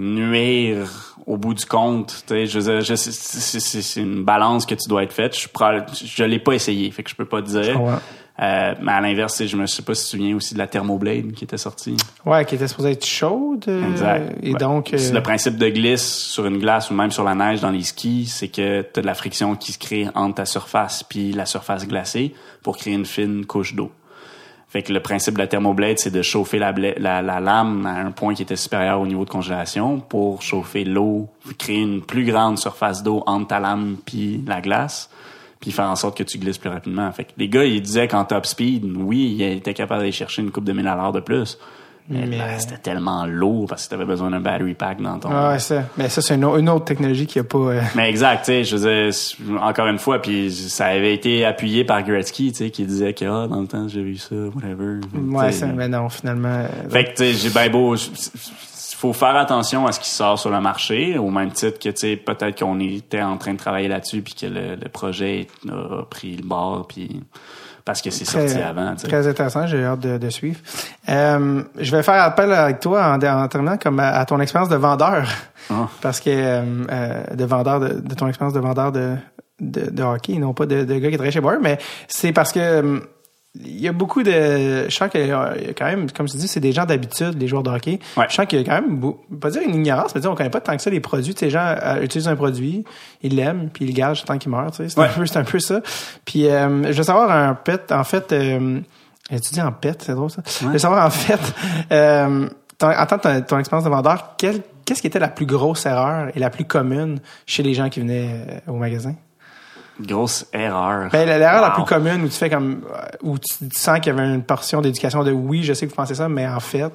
nuire au bout du compte, tu sais. Je veux dire, je- c'est- une balance que tu dois être faite. Je, je l'ai pas essayé, fait que je peux pas te dire. Euh, mais à l'inverse, je me sais pas si tu te souviens aussi de la Thermoblade qui était sortie. Ouais, qui était supposée être chaude. euh, Exact. Et Ouais. donc, euh, Le principe de glisse sur une glace ou même sur la neige dans les skis, c'est que tu as de la friction qui se crée entre ta surface puis la surface glacée pour créer une fine couche d'eau. Fait que le principe de la thermoblade, c'est de chauffer la, la lame à un point qui était supérieur au niveau de congélation pour chauffer l'eau, créer une plus grande surface d'eau entre ta lame puis la glace, puis faire en sorte que tu glisses plus rapidement. Fait que les gars, ils disaient qu'en top speed, oui, ils étaient capables d'aller chercher une coupe de mille à l'heure de plus. Mais, Mais- ben, c'était tellement lourd parce que tu avais besoin d'un battery pack dans ton... ah ouais, ça. Mais ça, c'est une, au- une autre technologie qui a pas. euh, Mais exact, tu sais, je veux encore une fois, puis ça avait été appuyé par Gretzky, tu sais, qui disait que, ah, dans le temps, j'ai vu ça, whatever. ouais, ça, mais non, finalement. euh, Fait que, tu sais, j'ai bien beau, faut faire attention à ce qui sort sur le marché, au même titre que, tu sais, peut-être qu'on était en train de travailler là-dessus, puis que le, le projet a pris le bord, puis parce que c'est sorti avant, tu sais. Très intéressant, j'ai hâte de, de suivre. Euh, je vais faire appel avec toi en, en terminant comme à, à ton expérience de vendeur. Ah. Parce que euh, euh, de vendeur de, de ton expérience de vendeur de, de, de hockey, non pas de, de gars qui travaille chez Bauer, mais c'est parce que euh, il y a beaucoup de. Je sens qu'il y a quand même, comme tu dis, c'est des gens d'habitude, les joueurs de hockey. Ouais. Je sens qu'il y a quand même, pas dire une ignorance, mais dire on connaît pas tant que ça les produits. Tu sais, les gens euh, utilisent un produit, ils l'aiment, puis ils le gardent jusqu'à temps qu'il meurt. Tu sais, c'est Ouais. un peu, c'est un peu ça. Puis euh, je veux savoir un pet, en fait. Euh, tu dis en pet, c'est drôle ça. Je veux savoir en fait, euh, ton, en tant que ton, expérience de vendeur, quelle- qu'est-ce qui était la plus grosse erreur et la plus commune chez les gens qui venaient euh, au magasin? Grosse erreur. Ben, l'erreur la plus commune où tu fais comme euh, où tu, sens qu'il y avait une portion d'éducation de oui, je sais que vous pensez ça, mais en fait.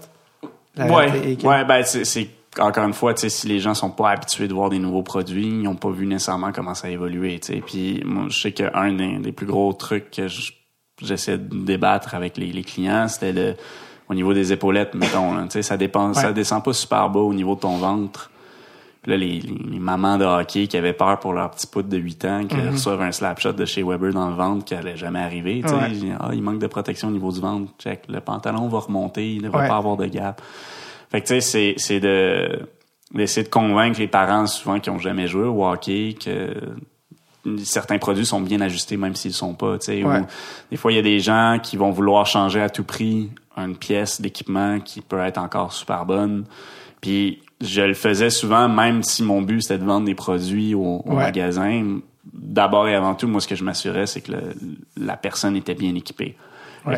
la Ouais, que- ouais, ben c'est encore une fois, tu sais, si les gens sont pas habitués de voir des nouveaux produits, ils n'ont pas vu nécessairement comment ça évoluer, tu sais. Puis moi, je sais qu'un des, des plus gros trucs que je- j'essaie de débattre avec les, les clients, c'était le au niveau des épaulettes, mettons, là, tu sais, ça dépend, ça descend pas super bas au niveau de ton ventre. Puis là, les, mamans de hockey qui avaient peur pour leur petit pout de 8 ans, qui reçoivent un slap shot de chez Weber dans le ventre qui allait jamais arriver. tu. Ouais. Ah, il manque de protection au niveau du ventre. Check. Le pantalon va remonter, il ne Ouais. pas avoir de gap. Fait que tu sais, c'est, c'est de d'essayer de convaincre les parents souvent qui ont jamais joué au hockey que certains produits sont bien ajustés même s'ils sont pas, tu sais. Ouais. Ou des fois, il y a des gens qui vont vouloir changer à tout prix une pièce d'équipement qui peut être encore super bonne. Puis je le faisais souvent, même si mon but c'était de vendre des produits au, au Ouais. magasin. D'abord et avant tout, moi, ce que je m'assurais, c'est que le- la personne était bien équipée.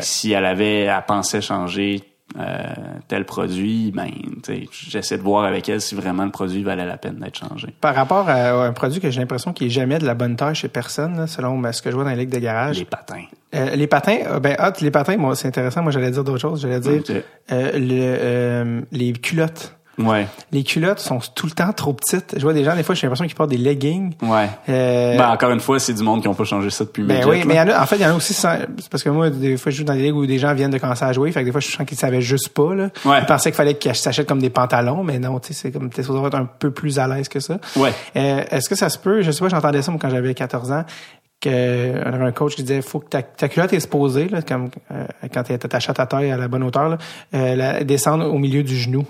Si elle avait, elle pensait changer euh, tel produit, ben, j'essaie de voir avec elle si vraiment le produit valait la peine d'être changé. Par rapport à un produit que j'ai l'impression qu'il est jamais de la bonne taille chez personne, là, selon ce que je vois dans les ligues de garage. Les patins. Euh, les patins, euh, ben hot, les patins, moi c'est intéressant. Moi j'allais dire d'autres choses. J'allais dire euh, le, les culottes. Ouais, Les culottes sont tout le temps trop petites. Je vois des gens des fois, j'ai l'impression qu'ils portent des leggings. ouais. Euh, Ben, encore une fois, c'est du monde qui ont pas changé ça depuis Ben Midget, oui, là. mais y en a, en fait, il y en a aussi, sans- c'est parce que moi, des fois, je joue dans des ligues où des gens viennent de commencer à jouer, fait que des fois, je sens qu'ils savaient juste pas, là. Ouais. Ils pensaient qu'il fallait qu'ils s'achètent comme des pantalons, mais non, tu sais, c'est comme, t'es supposé être un peu plus à l'aise que ça. Ouais. Euh, est-ce que ça se peut, je sais pas, j'entendais ça, moi, quand j'avais 14 ans, que, on avait un coach qui disait, faut que ta, ta culotte est supposée, là, comme, euh, quand t'es attaché à ta taille à la bonne hauteur, là, euh, la- descendre au milieu du genou.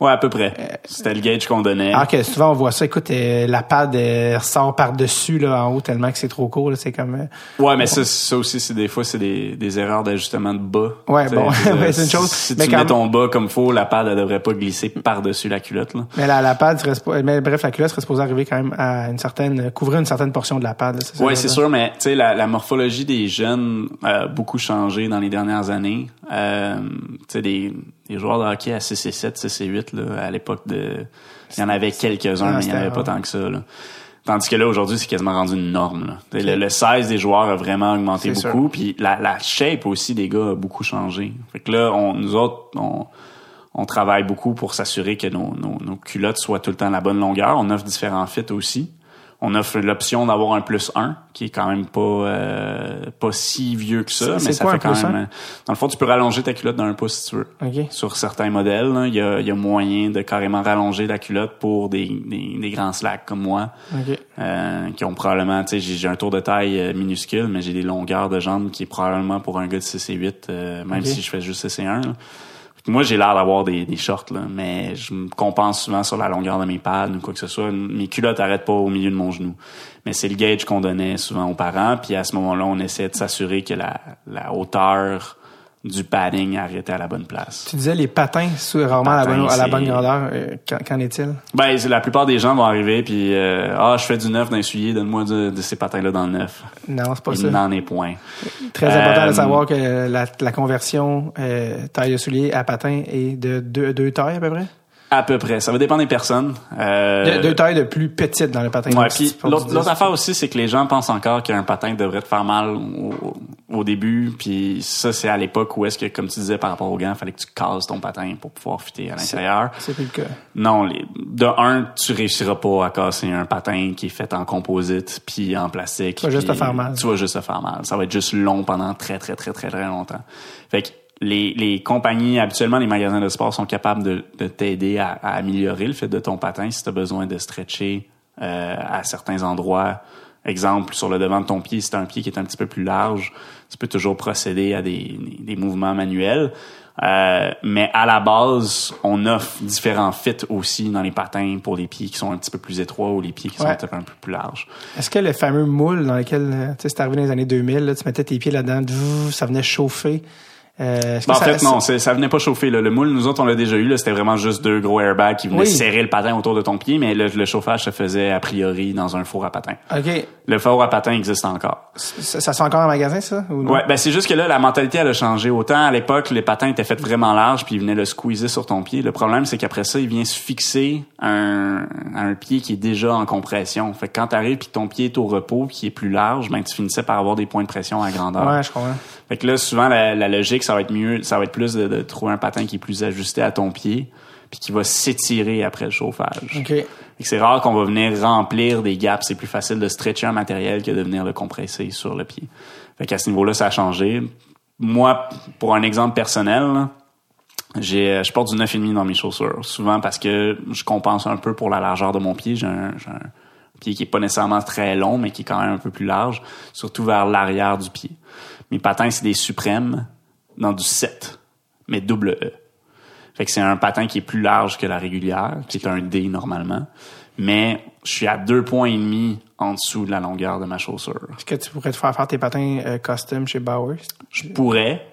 Ouais, à peu près. C'était le gauge qu'on donnait. Alors que souvent, on voit ça, écoute, euh, la pad, euh, ressort par-dessus, là, en haut, tellement que c'est trop court, là, c'est comme, euh, Ouais, mais ça, ça aussi, c'est des fois, c'est des, des erreurs d'ajustement de bas. Ouais, bon, c'est une chose. Si Mais tu quand mets ton bas comme faut, la pad, elle devrait pas glisser par-dessus la culotte, là. Mais la, la pad serait mais bref, la culotte serait supposée arriver quand même à une certaine, couvrir une certaine portion de la pad. là, ça, Ouais, c'est sûr, mais tu sais, la, la morphologie des jeunes a beaucoup changé dans les dernières années. Euh, tu sais, des, des joueurs de hockey à 6 et 7, 6 et 8, là, à l'époque de... Il y en avait quelques-uns, mais il n'y en avait pas tant que ça, là. Tandis que là, aujourd'hui, c'est quasiment rendu une norme. Là. Le, le size des joueurs a vraiment augmenté beaucoup. Puis la, la shape aussi des gars a beaucoup changé. Fait que là, on, nous autres, on, on travaille beaucoup pour s'assurer que nos, nos, nos culottes soient tout le temps à la bonne longueur. On offre différents fits aussi. On offre l'option d'avoir un plus 1, qui est quand même pas euh, pas si vieux que ça, mais ça quoi fait quand même. euh, Dans le fond, tu peux rallonger ta culotte d'un pouce si tu veux. OK. Sur certains modèles, là, il y a, il y a moyen de carrément rallonger la culotte pour des, des, des grands slacks comme moi OK. euh, qui ont probablement, tu sais, j'ai un tour de taille euh, minuscule, mais j'ai des longueurs de jambes qui est probablement pour un gars de 6 et 8, euh, même si je fais juste 6 et 1. là. Moi, j'ai l'air d'avoir des, shorts, là, mais je me compense souvent sur la longueur de mes pads ou quoi que ce soit. Mes culottes arrêtent pas au milieu de mon genou. Mais c'est le gauge qu'on donnait souvent aux parents, puis à ce moment-là, on essaie de s'assurer que la hauteur du padding arrêtait à la bonne place. Tu disais les patins, c'est rarement à la bonne, à la bonne grandeur. Euh, Qu'en est-il? Ben, la plupart des gens vont arriver puis euh, ah, je fais du neuf d'un soulier, donne-moi de, de ces patins-là dans le neuf. Non, c'est pas Il ça. n'en est point. Très important de Euh, savoir que la, la conversion euh, taille de soulier à patin est de deux, deux tailles à peu près? À peu près. Ça va dépendre des personnes. Euh, De- deux tailles de plus petites dans le patin. Ouais, puis l'autre du l'autre 10, affaire aussi, c'est que les gens pensent encore qu'un patin devrait te faire mal au, au début. Puis ça, c'est à l'époque où est-ce que, comme tu disais par rapport au gants, il fallait que tu casses ton patin pour pouvoir fitter à l'intérieur. C'est plus le cas. Non, les, de un, tu réussiras pas à casser un patin qui est fait en composite puis en plastique. Tu vas juste te faire mal. Tu vas juste te faire mal. Ça va être juste long pendant très, très, très, très, très longtemps. Fait que les, les compagnies, habituellement, les magasins de sport sont capables de, de t'aider à, à améliorer le fait de ton patin si tu as besoin de stretcher euh, à certains endroits. Exemple, sur le devant de ton pied, si tu un pied qui est un petit peu plus large, tu peux toujours procéder à des, des, mouvements manuels. Euh, mais à la base, on offre différents fits aussi dans les patins pour les pieds qui sont un petit peu plus étroits ou les pieds qui sont Ouais. un peu plus larges. Est-ce que le fameux moule dans lequel, euh, tu sais, c'est arrivé dans les années 2000, là, tu mettais tes pieds là-dedans, ça venait chauffer? Euh, Ben, en ça- fait, non, ça venait pas chauffer. Là. Le moule, nous autres, on l'a déjà eu. C'était vraiment juste deux gros airbags qui venaient Oui. serrer le patin autour de ton pied, mais le, le chauffage se faisait a priori dans un four à patin. OK. Le four à patin existe encore. Ça, ça se fait encore en magasin, ça? Ou? Ouais, ben c'est juste que là, la mentalité, elle a changé. Autant à l'époque, les patins étaient faits vraiment larges, puis ils venaient le squeezer sur ton pied. Le problème, c'est qu'après ça, il vient se fixer un, un pied qui est déjà en compression. Fait que quand t'arrives puis que ton pied est au repos, qui est plus large, ben tu finissais par avoir des points de pression à grandeur. Ouais, je comprends. Fait que là, souvent, la, la logique, ça va être mieux, ça va être plus de, de trouver un patin qui est plus ajusté à ton pied, puis qui va s'étirer après le chauffage. OK. Fait que c'est rare qu'on va venir remplir des gaps. C'est plus facile de stretcher un matériel que de venir le compresser sur le pied. Fait qu'à ce niveau-là, ça a changé. Moi, pour un exemple personnel, j'ai, je porte du 9,5 dans mes chaussures. Souvent parce que je compense un peu pour la largeur de mon pied. J'ai un, un pied qui est pas nécessairement très long, mais qui est quand même un peu plus large, surtout vers l'arrière du pied. Mes patins, c'est des suprêmes dans du 7, mais double E. Fait que c'est un patin qui est plus large que la régulière, qui est un D normalement. Mais je suis à deux points et demi en dessous de la longueur de ma chaussure. Est-ce que tu pourrais te faire faire tes patins euh, custom chez Bowers? Je pourrais,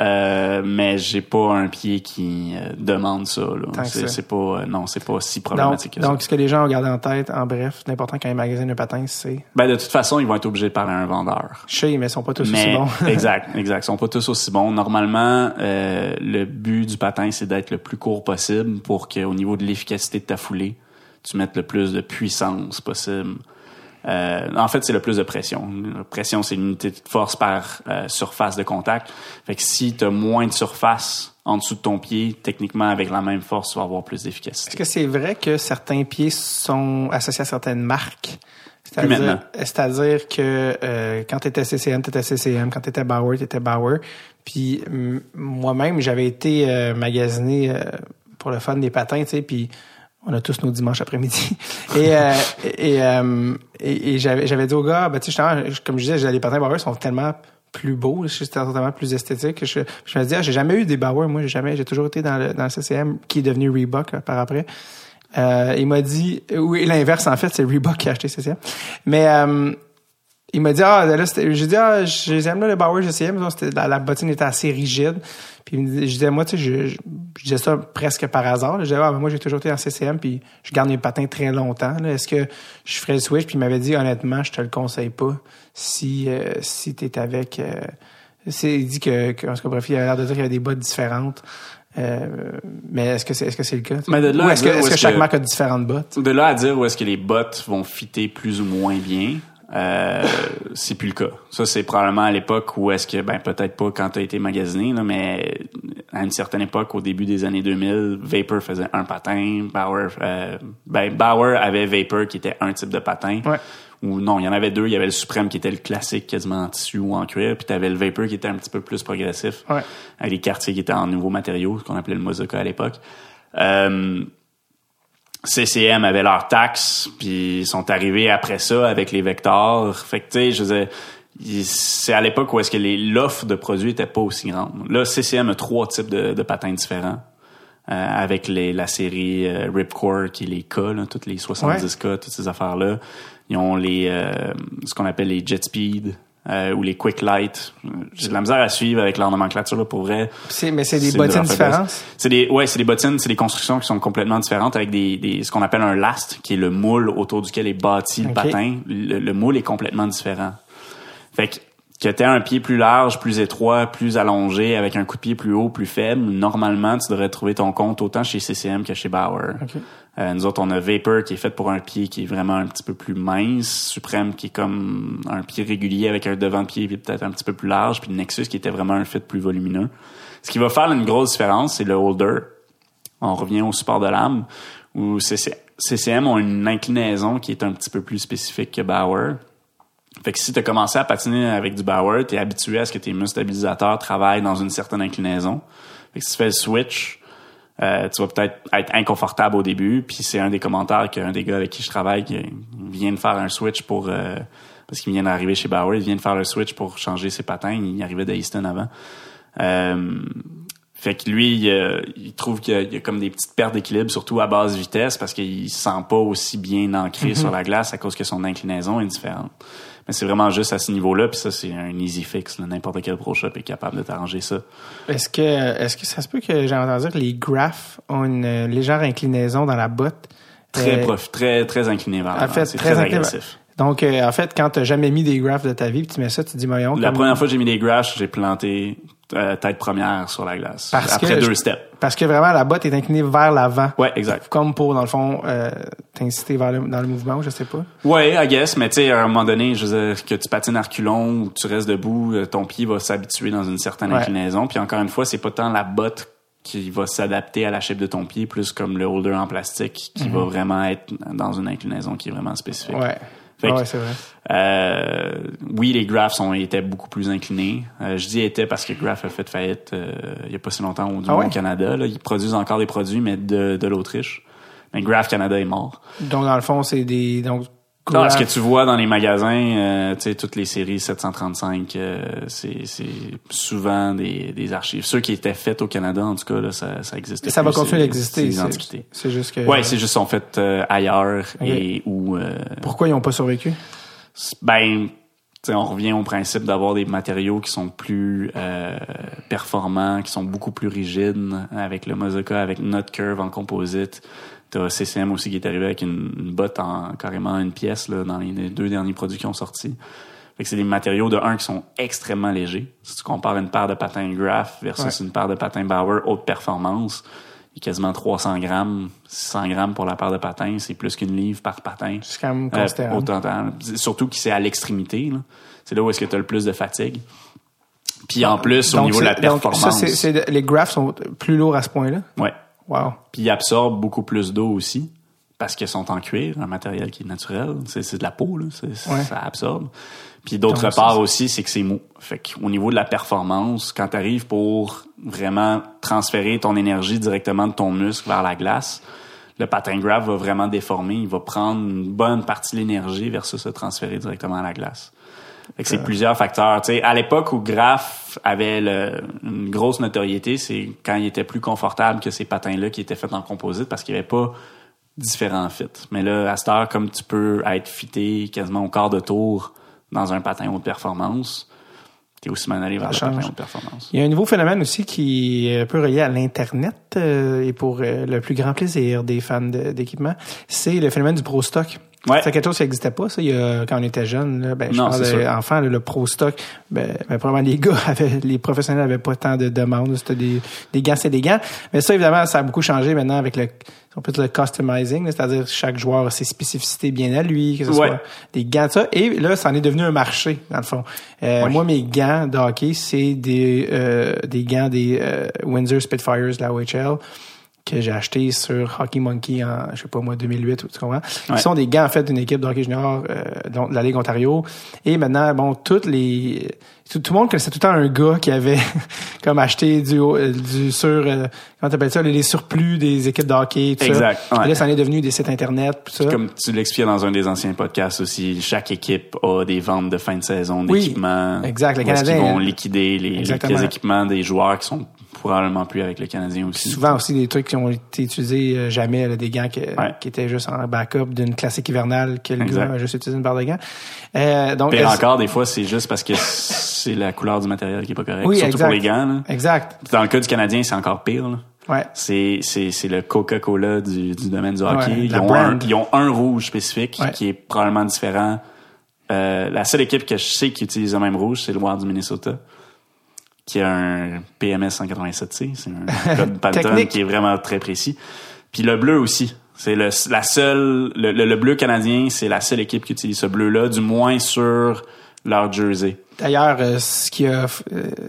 Euh, mais j'ai pas un pied qui euh, demande ça. C'est pas, euh, non, c'est pas si Donc, problématique que ça. donc, ce que les gens ont gardé en tête, en bref, l'important quand ils magasinent un patin, c'est Ben, de toute façon, ils vont être obligés de parler à un vendeur. chez, mais ils sont pas tous Mais aussi bons. exact, exact. Ils sont pas tous aussi bons. Normalement, euh, le but du patin, c'est d'être le plus court possible pour qu'au niveau de l'efficacité de ta foulée, tu mettes le plus de puissance possible. Euh, en fait, c'est le plus de pression. La pression, c'est l'unité de force par euh, surface de contact. Fait que si tu as moins de surface en dessous de ton pied, techniquement, avec la même force, tu vas avoir plus Est-ce d'efficacité. que c'est vrai que certains pieds sont associés à certaines marques? C'est-à-dire, que euh, quand tu étais CCM, tu étais CCM. Quand tu étais Bauer, tu étais Bauer. Puis moi-même, j'avais été euh, magasiné euh, pour le fun des patins, tu sais, puis on a tous nos dimanches après-midi. Et, euh, et, euh, et, et j'avais, dit au gars, ben, tu sais, comme je disais, les patins Bauer sont tellement plus beaux, c'est tellement plus esthétique. Je, je me dis, ah, j'ai jamais eu des Bauer, moi, j'ai jamais, j'ai toujours été dans le, dans le CCM, qui est devenu Reebok là, par après. Euh, il m'a dit, oui, l'inverse en fait, c'est Reebok qui a acheté CCM. Mais euh, il m'a dit, ah, là, c'était- j'ai dit, ah, je les là, les Bauer c'était, la, la bottine était assez rigide. Puis il me dit- je disais, moi, tu sais, je, je, je disais ça presque par hasard. là. Je disais, ah, ben, moi, j'ai toujours été en CCM, puis je garde mes patins très longtemps. là. Est-ce que je ferais le switch? Puis il m'avait dit, honnêtement, je te le conseille pas si, euh, si t'es avec... euh, c'est, il dit que, que, en tout cas, bref, il a l'air de dire qu'il y avait des bottes différentes. Euh, mais est-ce que c'est, est-ce que c'est le cas? Mais de là Ou est-ce que, est-ce que chaque que- marque a différentes bottes? De là à dire où est-ce que les bottes vont fitter plus ou moins bien, euh, c'est plus le cas. Ça, c'est probablement à l'époque où est-ce que, ben peut-être pas quand tu as été magasiné, là, mais à une certaine époque, au début des années 2000, Vapor faisait un patin, Bauer, euh, ben Bauer avait Vapor qui était un type de patin. Ouais. Ou non, il y en avait deux. Il y avait le Suprême qui était le classique quasiment en tissu ou en cuir, puis tu avais le Vapor qui était un petit peu plus progressif, Ouais. avec les quartiers qui étaient en nouveaux matériaux, ce qu'on appelait le Mozoka à l'époque. Euh, CCM avait leurs taxes, puis ils sont arrivés après ça avec les vecteurs. Fait que, tu sais, je il- c'est à l'époque où est-ce que les- l'offre de produits était pas aussi grande. Là, CCM a trois types de, de patins différents. euh, avec les, la série euh, Ripcore, qui est les là, toutes les 70K, toutes ces affaires-là. Ils ont les euh, ce qu'on appelle les Jet Speed euh, ou les Quick Light. J'ai de la misère à suivre avec leur nomenclature, là, pour vrai. C'est, mais c'est des bottines de différentes? C'est des, ouais, c'est des bottines, c'est des constructions qui sont complètement différentes avec des, des ce qu'on appelle un last, qui est le moule autour duquel est bâti le patin. Le, le moule est complètement différent. Fait que que t'aies un pied plus large, plus étroit, plus allongé, avec un coup de pied plus haut, plus faible, normalement, tu devrais trouver ton compte autant chez CCM que chez Bauer. Euh, nous autres, on a Vapor qui est fait pour un pied qui est vraiment un petit peu plus mince, Supreme qui est comme un pied régulier avec un devant de pied peut-être un petit peu plus large, puis Nexus qui était vraiment un fit plus volumineux. Ce qui va faire une grosse différence, c'est le holder. On revient au support de lame, où CC CCM ont une inclinaison qui est un petit peu plus spécifique que Bauer. Fait que si tu as commencé à patiner avec du Bauer, tu es habitué à ce que tes muscles stabilisateurs travaillent dans une certaine inclinaison. Fait que si tu fais le switch, euh, tu vas peut-être être inconfortable au début. Puis c'est un des commentaires qu'un des gars avec qui je travaille qui vient de faire un switch pour... euh, parce qu'il vient d'arriver chez Bauer, il vient de faire le switch pour changer ses patins. Il arrivait d'Easton avant. Euh, fait que lui, il, euh, il trouve qu'il y, a- comme des petites pertes d'équilibre, surtout à basse vitesse, parce qu'il se sent pas aussi bien ancré sur la glace à cause que son inclinaison est différente. Mais c'est vraiment juste à ce niveau-là, puis ça, c'est un easy fix. N'importe quel pro shop est capable de t'arranger ça. Est-ce que, est-ce que ça se peut que j'ai entendu dire que les graphes ont une euh, légère inclinaison dans la botte? Très Euh, prof, très, très incliné vers en fait, C'est très très, incliné- agressif. Donc, euh, en fait, quand t'as jamais mis des graphes de ta vie, puis tu mets ça, tu te dis, voyons. La comme- première fois que j'ai mis des grashes, j'ai planté euh, tête première sur la glace. Parce après que deux je- steps. Parce que vraiment, la botte est inclinée vers l'avant. Ouais, exact. Comme pour, dans le fond, euh, t'inciter vers le, dans le mouvement, je sais pas. Ouais, I guess, mais tu sais, à un moment donné, je veux dire, que tu patines à reculons ou que tu restes debout, ton pied va s'habituer dans une certaine Ouais. inclinaison. Puis encore une fois, c'est pas tant la botte qui va s'adapter à la shape de ton pied, plus comme le holder en plastique qui va vraiment être dans une inclinaison qui est vraiment spécifique. Mhm. Ouais. Fait que- ouais, c'est vrai. Euh, oui, les Graphs ont, étaient beaucoup plus inclinés. Euh, je dis étaient parce que Graph a fait faillite euh, il y a pas si longtemps au, Ah moins ouais? au Canada. Là. Ils produisent encore des produits, mais de, de l'Autriche. Mais Graph Canada est mort. Donc, dans le fond, c'est des, donc, Non, ce que tu vois dans les magasins, euh, tu sais, toutes les séries 735, euh, c'est c'est souvent des, des archives. Ceux qui étaient faits au Canada, en tout cas, là, ça, ça existe. ça va continuer d'exister. C'est c'est- juste que. Ouais, c'est juste sont faits euh, ailleurs et ou euh, Pourquoi ils ont pas survécu? ben sais, on revient au principe d'avoir des matériaux qui sont plus euh, performants, qui sont beaucoup plus rigides, avec le Mozoka, avec notre curve en composite. T'as CCM aussi qui est arrivé avec une, une botte en carrément une pièce là, dans les deux derniers produits qui ont sorti. Fait que c'est des matériaux de un qui sont extrêmement légers. Si tu compares une paire de patins Graph versus une paire de patins Bauer haute performance, il y a quasiment 300 grammes, 600 grammes pour la paire de patins, c'est plus qu'une livre par patin. C'est quand même Euh, considérable. total. Surtout que c'est à l'extrémité. là. C'est là où est-ce que tu as le plus de fatigue. Puis en plus, au niveau de la donc, performance, ça, c'est, c'est- les graphs sont plus lourds à ce point-là? ouais. Wow. Puis ils absorbent beaucoup plus d'eau aussi parce qu'ils sont en cuir, un matériel qui est naturel. C'est, de la peau, là. Ouais. ça absorbe. Puis d'autre part aussi, c'est que c'est mou. Fait qu'au niveau de la performance, quand tu arrives pour vraiment transférer ton énergie directement de ton muscle vers la glace, le patin graph va vraiment déformer. Il va prendre une bonne partie de l'énergie versus se transférer directement à la glace. Fait que c'est plusieurs facteurs. À l'époque où Graph avait le- une grosse notoriété, c'est quand il était plus confortable que ces patins-là qui étaient faits en composite parce qu'il n'y avait pas différents fits. Mais là, à cette heure, comme tu peux être fité quasiment au quart de tour dans un patin haute performance, t'es aussi mal allé vers le patin haute performance. Il y a un nouveau phénomène aussi qui est un peu relié à l'Internet euh, et pour euh, le plus grand plaisir des fans de- d'équipement, c'est le phénomène du pro stock. Ouais. C'est quelque chose qui n'existait pas, ça, il y a, quand on était jeune. Là, ben, je Non, parle enfant, là, le pro stock. Ben, ben, probablement les gars avaient, les professionnels avaient pas tant de demandes. C'était des, des gants, c'est des gants. Mais ça, évidemment, ça a beaucoup changé maintenant avec le, on peut dire le customizing, c'est-à-dire chaque joueur a ses spécificités bien à lui, que ce Ouais. soit des gants, ça. Et là, ça en est devenu un marché, dans le fond. Euh, Ouais. Moi, mes gants de hockey, c'est des, euh, des gants des euh, Windsor Spitfires de la OHL que j'ai acheté sur Hockey Monkey en, je sais pas moi, 2008 ou tu comprends? Ouais. Qui sont des gants, en fait, d'une équipe de hockey junior euh, de la Ligue Ontario. Et maintenant, bon, toutes les... Tout, tout le monde connaissait tout le temps un gars qui avait comme acheté du, euh, du sur... Euh, comment t'appelles ça? Les surplus des équipes de hockey, tout Exact, ça. ouais. Et là, ça en est devenu des sites Internet, tout ça. Comme tu l'expliquais dans un des anciens podcasts aussi, chaque équipe a des ventes de fin de saison Oui, d'équipements. exact. Le où est-ce qu'ils Canadien, vont euh, liquider les, les équipements des joueurs qui sont probablement plus avec le Canadien aussi. souvent aussi des trucs qui ont été utilisés euh, jamais, là, des gants que- Ouais. qui étaient juste en backup d'une classique hivernale que le gars a juste utilisé une paire de gants. Euh, donc, Pire encore, des fois, c'est juste parce que c'est la couleur du matériel qui est pas correcte. Oui, Surtout exact. pour les gants. là. Exact. Dans le cas du Canadien, c'est encore pire. là. Ouais. C'est, c'est, c'est le Coca-Cola du, du domaine du hockey. Ouais, ils, ont un, ils ont un rouge spécifique Ouais. qui est probablement différent. Euh, la seule équipe que je sais qui utilise le même rouge, c'est le Wild du Minnesota, qui a un PMS 187C. C'est un code Technique. qui est vraiment très précis. Puis le bleu aussi. C'est le, la seule, le, le- le bleu canadien, c'est la seule équipe qui utilise ce bleu-là, du moins sur leur jersey. D'ailleurs, euh, ce qui a, euh,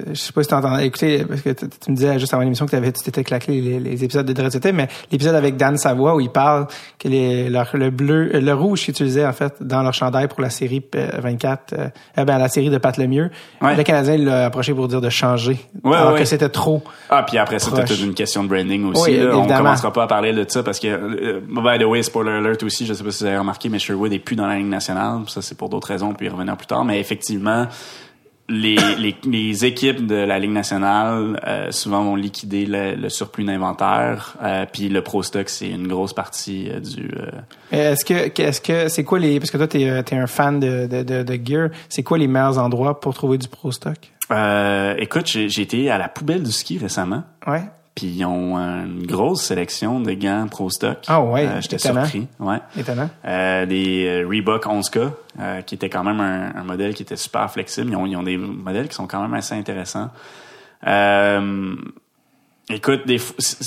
je sais pas si t'entends, écoutez, parce que tu me disais juste avant l'émission que t'avais, tu t'étais claqué les, les épisodes de Dread mais l'épisode avec Dan Savoie où il parle que les, leur, le bleu, euh, le rouge qu'ils utilisaient en fait dans leur chandail pour la série euh, 24, euh, euh, ben la série de Pat Lemieux, Ouais. le Canadien l'a approché pour dire de changer, Ouais, alors ouais. que c'était trop. Ah, puis après, c'était Proche. toute une question de branding aussi. Oui, là. On commencera pas à parler de ça parce que, euh, by the way, spoiler alert aussi, je sais pas si vous avez remarqué, mais Sherwood est plus dans la Ligue nationale. Ça, c'est pour d'autres raisons, puis y revenir plus tard. Mais effectivement, les, les, les équipes de la Ligue nationale euh, souvent vont liquider le, le surplus d'inventaire. Euh, puis le Pro Stock, c'est une grosse partie euh, du... euh, Mais Est-ce que, est-ce que, c'est quoi les, parce que toi t'es, euh, t'es un fan de, de, de, de gear, c'est quoi les meilleurs endroits pour trouver du pro stock? euh, écoute, j'ai j'ai été à la poubelle du ski récemment. Ouais. Puis ils ont une grosse sélection de gants Pro Stock. Ah ouais, Euh, J'étais surpris. Ouais. Étonnant. Euh, des euh, Reebok 11K, euh, qui était quand même un, un modèle qui était super flexible. Ils ont, ils ont des modèles qui sont quand même assez intéressants. Euh, écoute, des,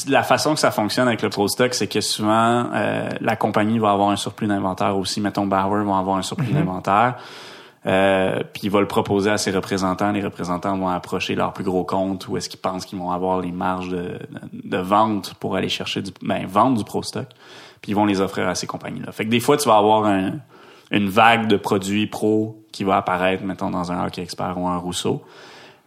la façon que ça fonctionne avec le Pro Stock, c'est que souvent, euh, la compagnie va avoir un surplus d'inventaire aussi. Mettons, Bauer va avoir un surplus d'inventaire. Euh, puis il va le proposer à ses représentants. Les représentants vont approcher leur plus gros compte où est-ce qu'ils pensent qu'ils vont avoir les marges de, de, de vente pour aller chercher du, ben, vendre du pro stock. Puis ils vont les offrir à ces compagnies-là. Fait que des fois, tu vas avoir un, une vague de produits pro qui va apparaître, mettons, dans un Hockey Expert ou un Rousseau.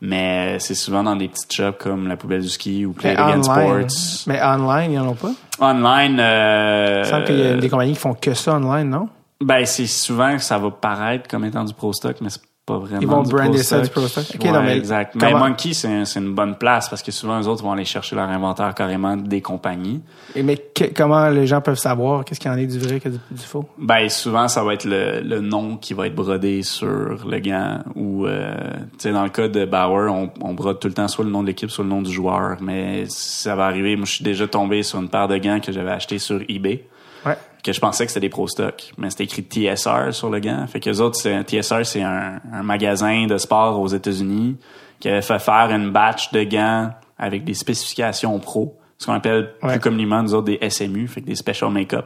Mais c'est souvent dans des petites shops comme la poubelle du ski ou Play Mais It Again online, Sports. mais online, ils en ont pas? Online, euh, Il semble qu'il y a des compagnies qui font que ça online, non? Ben c'est souvent que ça va paraître comme étant du pro stock, mais c'est pas vraiment Ils vont du brander ça du pro stock. Ok, Ouais, non, mais exact. Mais comment- Monkey, c'est un- c'est une bonne place parce que souvent, eux autres vont aller chercher leur inventaire carrément des compagnies. Et mais que- comment les gens peuvent savoir qu'est-ce qu'il y en est du vrai que du, du faux? Ben souvent ça va être le, le nom qui va être brodé sur le gant ou euh, tu sais dans le cas de Bauer on, on brode tout le temps soit le nom de l'équipe soit le nom du joueur mais ça va arriver moi je suis déjà tombé sur une paire de gants que j'avais acheté sur eBay. Que je pensais que c'était des pro stock mais c'était écrit TSR sur le gant fait que les autres c'est un TSR c'est un, un magasin de sport aux États-Unis qui avait fait faire une batch de gants avec des spécifications pro ce qu'on appelle Ouais. plus communément nous autres des SMU fait que des special make-up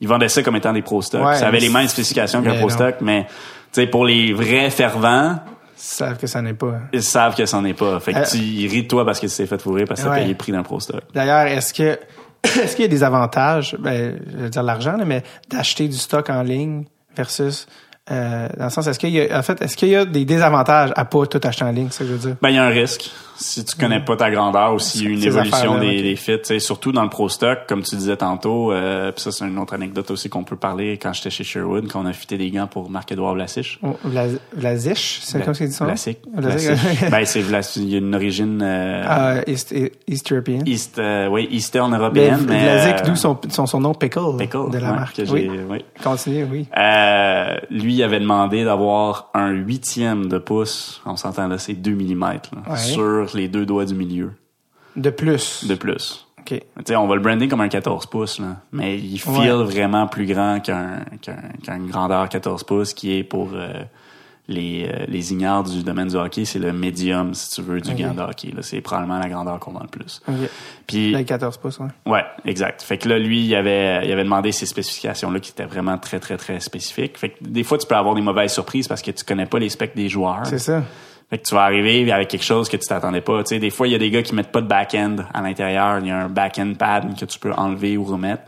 ils vendaient ça comme étant des pro stock. Ouais, ça avait les mêmes spécifications qu'un pro non. stock, mais tu sais pour les vrais fervents, Ils savent que ça n'est pas. ils savent que c'en est pas. Fait que Euh, tu ils rient de toi parce que tu t'es fait fourrer parce que t'as Ouais. payé le prix d'un pro stock. D'ailleurs, est-ce que est-ce qu'il y a des avantages, ben, je veux dire l'argent, mais d'acheter du stock en ligne versus euh, dans le sens, est-ce qu'il y a en fait, est-ce qu'il y a des désavantages à pas tout acheter en ligne, ça que je veux dire? Ben il y a un risque si tu connais pas ta grandeur ou s'il y a une évolution des, des fits, tu sais, surtout dans le pro stock comme tu disais tantôt. Euh, puis ça c'est une autre anecdote aussi qu'on peut parler quand j'étais chez Sherwood quand on a fité des gants pour Marc-Edouard Vlasic. Oh, Vla- Vlasic, c'est Vla- comme ça qu'ils dit nom? Vlasic. Ben c'est. Il y a une origine euh, Ah, East, East European. East, euh, oui, Eastern européenne. mais, Vlasic, euh, d'où son, son, son nom Pickle, Pickle, de la ouais, marque. que j'ai- Oui, oui. continue, oui. Euh, lui, avait demandé d'avoir un huitième de pouce, on s'entend là, c'est 2 mm, là, Ouais. sur les deux doigts du milieu, De plus. de plus. OK. Tu sais, on va le brander comme un 14 pouces, là, mais il feel Ouais. vraiment plus grand qu'un qu'un qu'une grandeur 14 pouces qui est pour euh, les, euh, les ignares du domaine du hockey, c'est le médium, si tu veux, du Ok. gant de hockey. C'est probablement la grandeur qu'on vend le plus. OK. Puis, Là, 14 pouces, ouais. Ouais, exact. Fait que là, lui, il avait, il avait demandé ces spécifications-là qui étaient vraiment très, très, très spécifiques. Fait que des fois, tu peux avoir des mauvaises surprises parce que tu connais pas les specs des joueurs. C'est ça. Fait que tu vas arriver avec quelque chose que tu t'attendais pas. Tu sais, des fois, il y a des gars qui mettent pas de back-end à l'intérieur. Il y a un back-end pad que tu peux enlever ou remettre.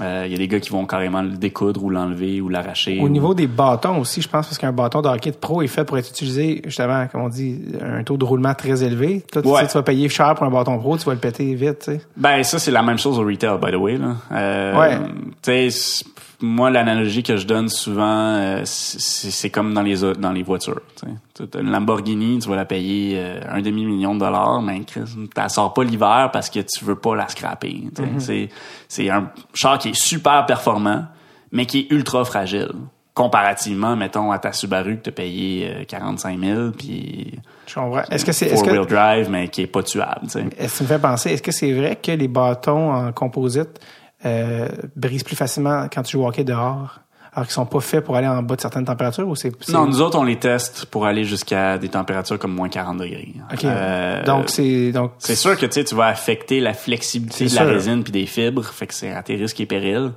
Euh, Il y a des gars qui vont carrément le découdre ou l'enlever ou l'arracher. Au ou- niveau des bâtons aussi, je pense, parce qu'un bâton de hockey de pro est fait pour être utilisé, justement, comme on dit, un taux de roulement très élevé. Toi, tu Ouais. sais, tu vas payer cher pour un bâton pro, tu vas le péter vite, tu sais. Ben ça c'est la même chose au retail by the way là. Euh, Ouais. Tu sais c- moi l'analogie que je donne souvent euh, c'est comme dans les dans les voitures. tu sais. Tu as Une Lamborghini tu vas la payer euh, un demi million de dollars mais t'en sors pas l'hiver parce que tu veux pas la scraper. Mm-hmm. C'est c'est un char qui est super performant mais qui est ultra fragile. Comparativement, mettons, à ta Subaru que t'as payé euh, 45 000 puis Je comprends. Est-ce que c'est, est-ce four-wheel que, drive, mais qui est pas tuable. tu sais. tu me fait penser, est-ce que c'est vrai que les bâtons en composite, euh, brisent plus facilement quand tu joues au hockey dehors? Alors qu'ils sont pas faits pour aller en bas de certaines températures ou c'est, Non, nous autres, on les teste pour aller jusqu'à des températures comme moins 40 degrés. OK. Euh, donc c'est, donc, c'est sûr que tu sais, tu vas affecter la flexibilité de la résine puis des fibres, fait que c'est à tes risques et périls.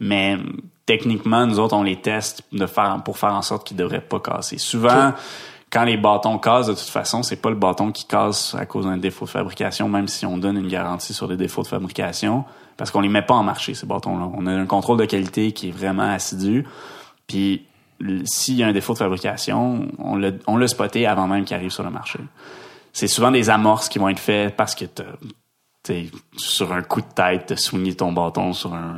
Mais techniquement, nous autres, on les teste de faire, pour faire en sorte qu'ils devraient pas casser. Souvent, quand les bâtons cassent, de toute façon, c'est pas le bâton qui casse à cause d'un défaut de fabrication, même si on donne une garantie sur les défauts de fabrication, parce qu'on les met pas en marché, ces bâtons-là. On a un contrôle de qualité qui est vraiment assidu. Puis s'il y a un défaut de fabrication, on l'a on l'a spoté avant même qu'il arrive sur le marché. C'est souvent des amorces qui vont être faites parce que t'es sur un coup de tête, t'as soigné ton bâton sur un,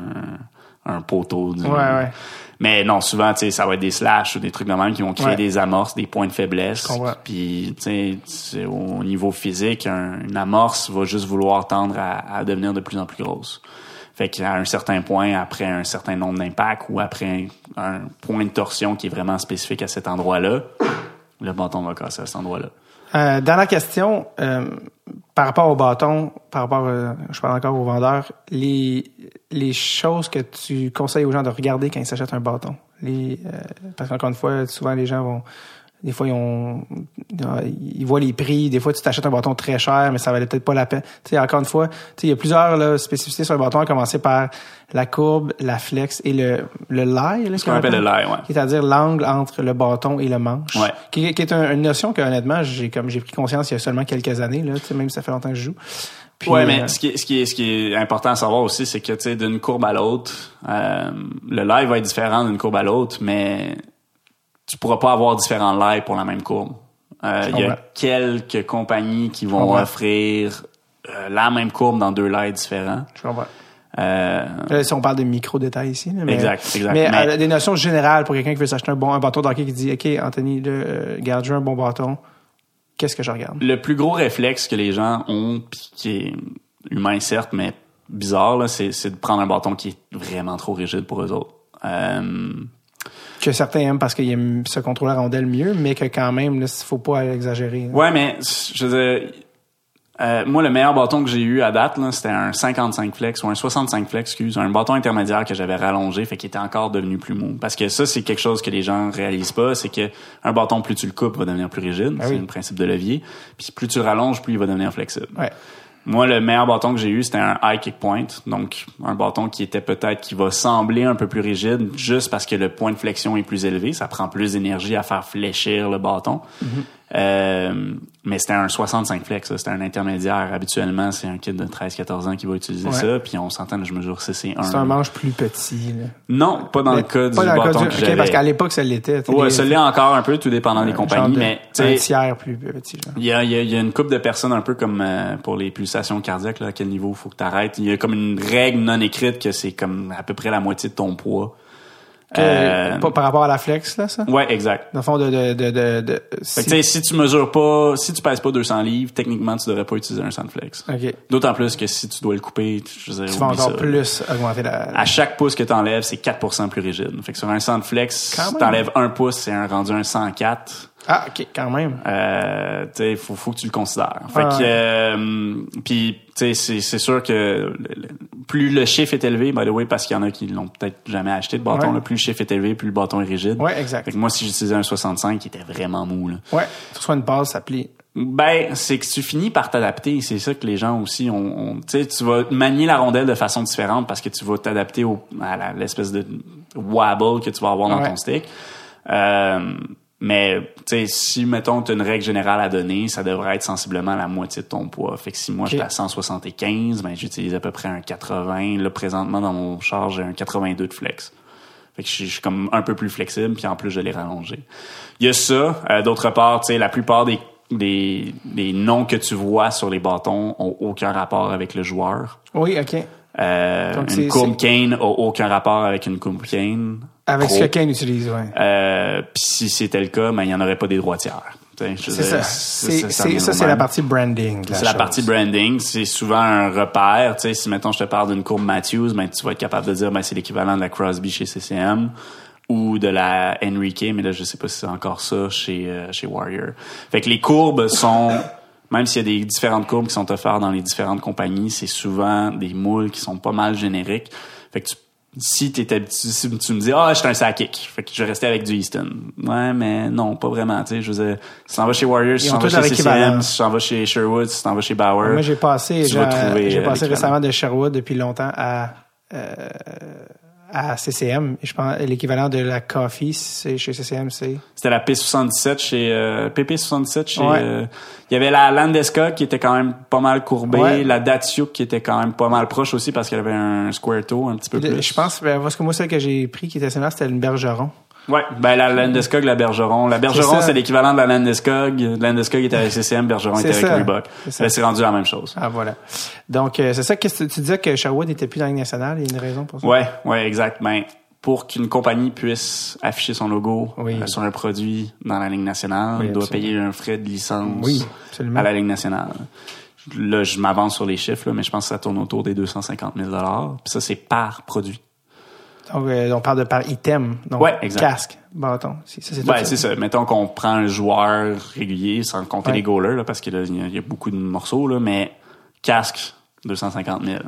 un poteau. du- Ouais, ouais. Mais non, souvent, tu sais, ça va être des slash ou des trucs de même qui vont créer Ouais. des amorces, des points de faiblesse. Puis, tu sais, au niveau physique, un- une amorce va juste vouloir tendre à, à devenir de plus en plus grosse. Fait qu'à un certain point, après un certain nombre d'impacts ou après un, un point de torsion qui est vraiment spécifique à cet endroit-là, le bâton va casser à cet endroit-là. Euh, dans la question, euh, par rapport au bâton, par rapport, euh, je parle encore aux vendeurs, les, les choses que tu conseilles aux gens de regarder quand ils s'achètent un bâton? Les, euh, parce qu'encore une fois, souvent les gens vont, des fois ils ont, ils voient les prix. Des fois, tu t'achètes un bâton très cher, mais ça valait peut-être pas la peine. Tu sais, encore une fois, tu sais, il y a plusieurs là, spécificités sur un bâton, à commencer par la courbe, la flex et le le lie. là, Ce qu'on appelle le lie, ouais. c'est-à-dire l'angle entre le bâton et le manche, Ouais. qui, qui est un- une notion que honnêtement j'ai comme j'ai pris conscience il y a seulement quelques années là, tu sais, même si ça fait longtemps que je joue. Puis, ouais, mais euh, ce qui, est, ce, qui est, ce qui est important à savoir aussi, c'est que tu sais, d'une courbe à l'autre, euh, le live va être différent d'une courbe à l'autre, mais tu pourras pas avoir différents lives pour la même courbe. Euh, Il y a quelques compagnies qui vont offrir euh, la même courbe dans deux lives différents. je comprends. Euh, Là, si on parle de micro-détails ici. là, mais, Exact, exact. Mais, Mais- des notions générales pour quelqu'un qui veut s'acheter un bon un bâton de hockey qui dit OK, Anthony, euh, garde un bon bâton. Qu'est-ce que je regarde? le plus gros réflexe que les gens ont, puis qui est humain certes, mais bizarre, c'est, c'est de prendre un bâton qui est vraiment trop rigide pour eux autres. Euh, Que certains aiment parce qu'ils aiment contrôler la rondelle mieux, mais que quand même, il faut pas exagérer. là. ouais, mais je veux dire, euh, moi, le meilleur bâton que j'ai eu à date, là, c'était un 55 flex ou un 65 flex, excuse, un bâton intermédiaire que j'avais rallongé, fait qu'il était encore devenu plus mou. Parce que ça, c'est quelque chose que les gens réalisent pas, c'est que un bâton, plus tu le coupes, va devenir plus rigide. c'est oui. le principe de levier. Puis plus tu le rallonges, plus il va devenir flexible. Ouais. Moi, le meilleur bâton que j'ai eu, c'était un high kick point. Donc, un bâton qui était peut-être, qui va sembler un peu plus rigide, juste parce que le point de flexion est plus élevé. Ça prend plus d'énergie à faire fléchir le bâton. Euh, mais c'était un 65 flex, ça. C'était un intermédiaire. Habituellement, c'est un kid de 13-14 ans qui va utiliser Ouais. ça. Puis on s'entend, je mesure C, c'est un. C'est un manche plus petit. Là. Non, pas dans Mais le cas du pas dans le cas bâton du- que parce qu'à l'époque, ça l'était. Ouais, les- ça l'est encore un peu, tout dépendant des compagnies. de- mais, un tiers plus petit. Il y a, y a- y a une couple de personnes un peu comme euh, pour les pulsations cardiaques, là, à quel niveau faut que tu arrêtes. Il y a comme une règle non écrite que c'est comme à peu près la moitié de ton poids. Que- Euh, par rapport à la flex, là, ça? ouais, exact. Dans le fond, de... de, de, de, de- Fait si- que, tu sais, si tu mesures pas, si tu pèses pas 200 livres, techniquement, tu devrais pas utiliser un sandflex. OK. D'autant plus que si tu dois le couper, je veux dire, Tu vas encore ça. plus augmenter la... À chaque pouce que tu enlèves, c'est 4% plus rigide. Fait que sur un sandflex, Quand si même. t'enlèves un pouce, c'est un rendu un 104. Ah, OK, quand même. Euh, tu sais, faut, faut que tu le considères. Fait Ah que, euh, puis, tu sais, c'est, c'est sûr que le- plus le chiffre est élevé, by the way, parce qu'il y en a qui l'ont peut-être jamais acheté de bâton, Ouais. là, plus le chiffre est élevé, plus le bâton est rigide. Ouais, exact. Fait que moi, si j'utilisais un 65, il était vraiment mou, là. Ouais, tu reçois une passe, ça plie. Ben, c'est que tu finis par t'adapter. C'est ça que les gens aussi ont. ont- tu sais, tu vas manier la rondelle de façon différente parce que tu vas t'adapter au, à l'espèce de wobble que tu vas avoir dans Ouais. ton stick. Euh, mais, tu sais, si, mettons, tu as une règle générale à donner, ça devrait être sensiblement la moitié de ton poids. Fait que si moi, Ok. j'étais à 175, ben, j'utilise à peu près un 80. Là, présentement, dans mon char, j'ai un 82 de flex. Fait que je suis, je suis comme un peu plus flexible, puis en plus, je l'ai rallongé. Il y a ça. Euh, D'autre part, tu sais, la plupart des, des, des noms que tu vois sur les bâtons ont aucun rapport avec le joueur. Oui, OK. Euh, Donc, une courbe Kane a aucun rapport avec une courbe Kane. Avec Pro. ce que Kane utilise, ouais. Euh, puis si c'était le cas, ben, il n'y en aurait pas des droitières. C'est ça. C'est- ça la partie branding. C'est la partie branding. C'est souvent un repère. Tu sais, si, mettons, je te parle d'une courbe Matthews, ben, tu vas être capable de dire, ben, c'est l'équivalent de la Crosby chez CCM ou de la Enrique, mais là, je sais pas si c'est encore ça chez, euh, chez Warrior. Fait que les courbes sont, même s'il y a des différentes courbes qui sont offertes dans les différentes compagnies, c'est souvent des moules qui sont pas mal génériques. Fait que tu, si t'es habitué, si tu me dis, ah, j'étais un sakic. Fait que je restais avec du Easton. Ouais, mais non, pas vraiment, tu sais. Je veux dire, si t'en vas chez Warrior, si t'en vas chez CCM, si t'en vas chez Sherwood, si t'en vas chez Bauer. Moi, j'ai passé, j'ai euh, passé l'équivalent. récemment de Sherwood depuis longtemps à, euh, à CCM. Je pense l'équivalent de la Coffee, c'est chez CCM, c'est? C'était la P77 chez euh, PP77 chez Ouais. euh, il y avait la Landesca qui était quand même pas mal courbée, Ouais. la Datsuk qui était quand même pas mal proche aussi parce qu'elle avait un square toe un petit peu plus. Je pense, ben, parce que moi, celle que j'ai pris qui était similaire, c'était une Bergeron. Ouais, ben la Landeskog, la Bergeron. La Bergeron, C'est l'équivalent de la Landeskog. Landeskog était avec CCM, Bergeron était avec. Reebok. C'est ça. Là, c'est rendu la même chose. Ah, voilà. Donc, euh, c'est ça que tu disais que Sherwood n'était plus dans la Ligue nationale. Il y a une raison pour ça? Ouais, ouais, exact. Ben, pour qu'une compagnie puisse afficher son logo Oui. euh, sur un produit dans la Ligue nationale, Oui, il doit payer un frais de licence Oui, à la Ligue nationale. Là, je m'avance sur les chiffres, là, mais je pense que ça tourne autour des 250 000 Puis ça, c'est par produit. Donc, euh, on parle de par item. Donc, Ouais, exact. casque, bâton. C'est- Ça, c'est Ouais, ça. c'est ça. Mettons qu'on prend un joueur régulier, sans compter Ouais. les goalers, là, parce qu'il y, a- il y a beaucoup de morceaux, là, mais casque, 250 000.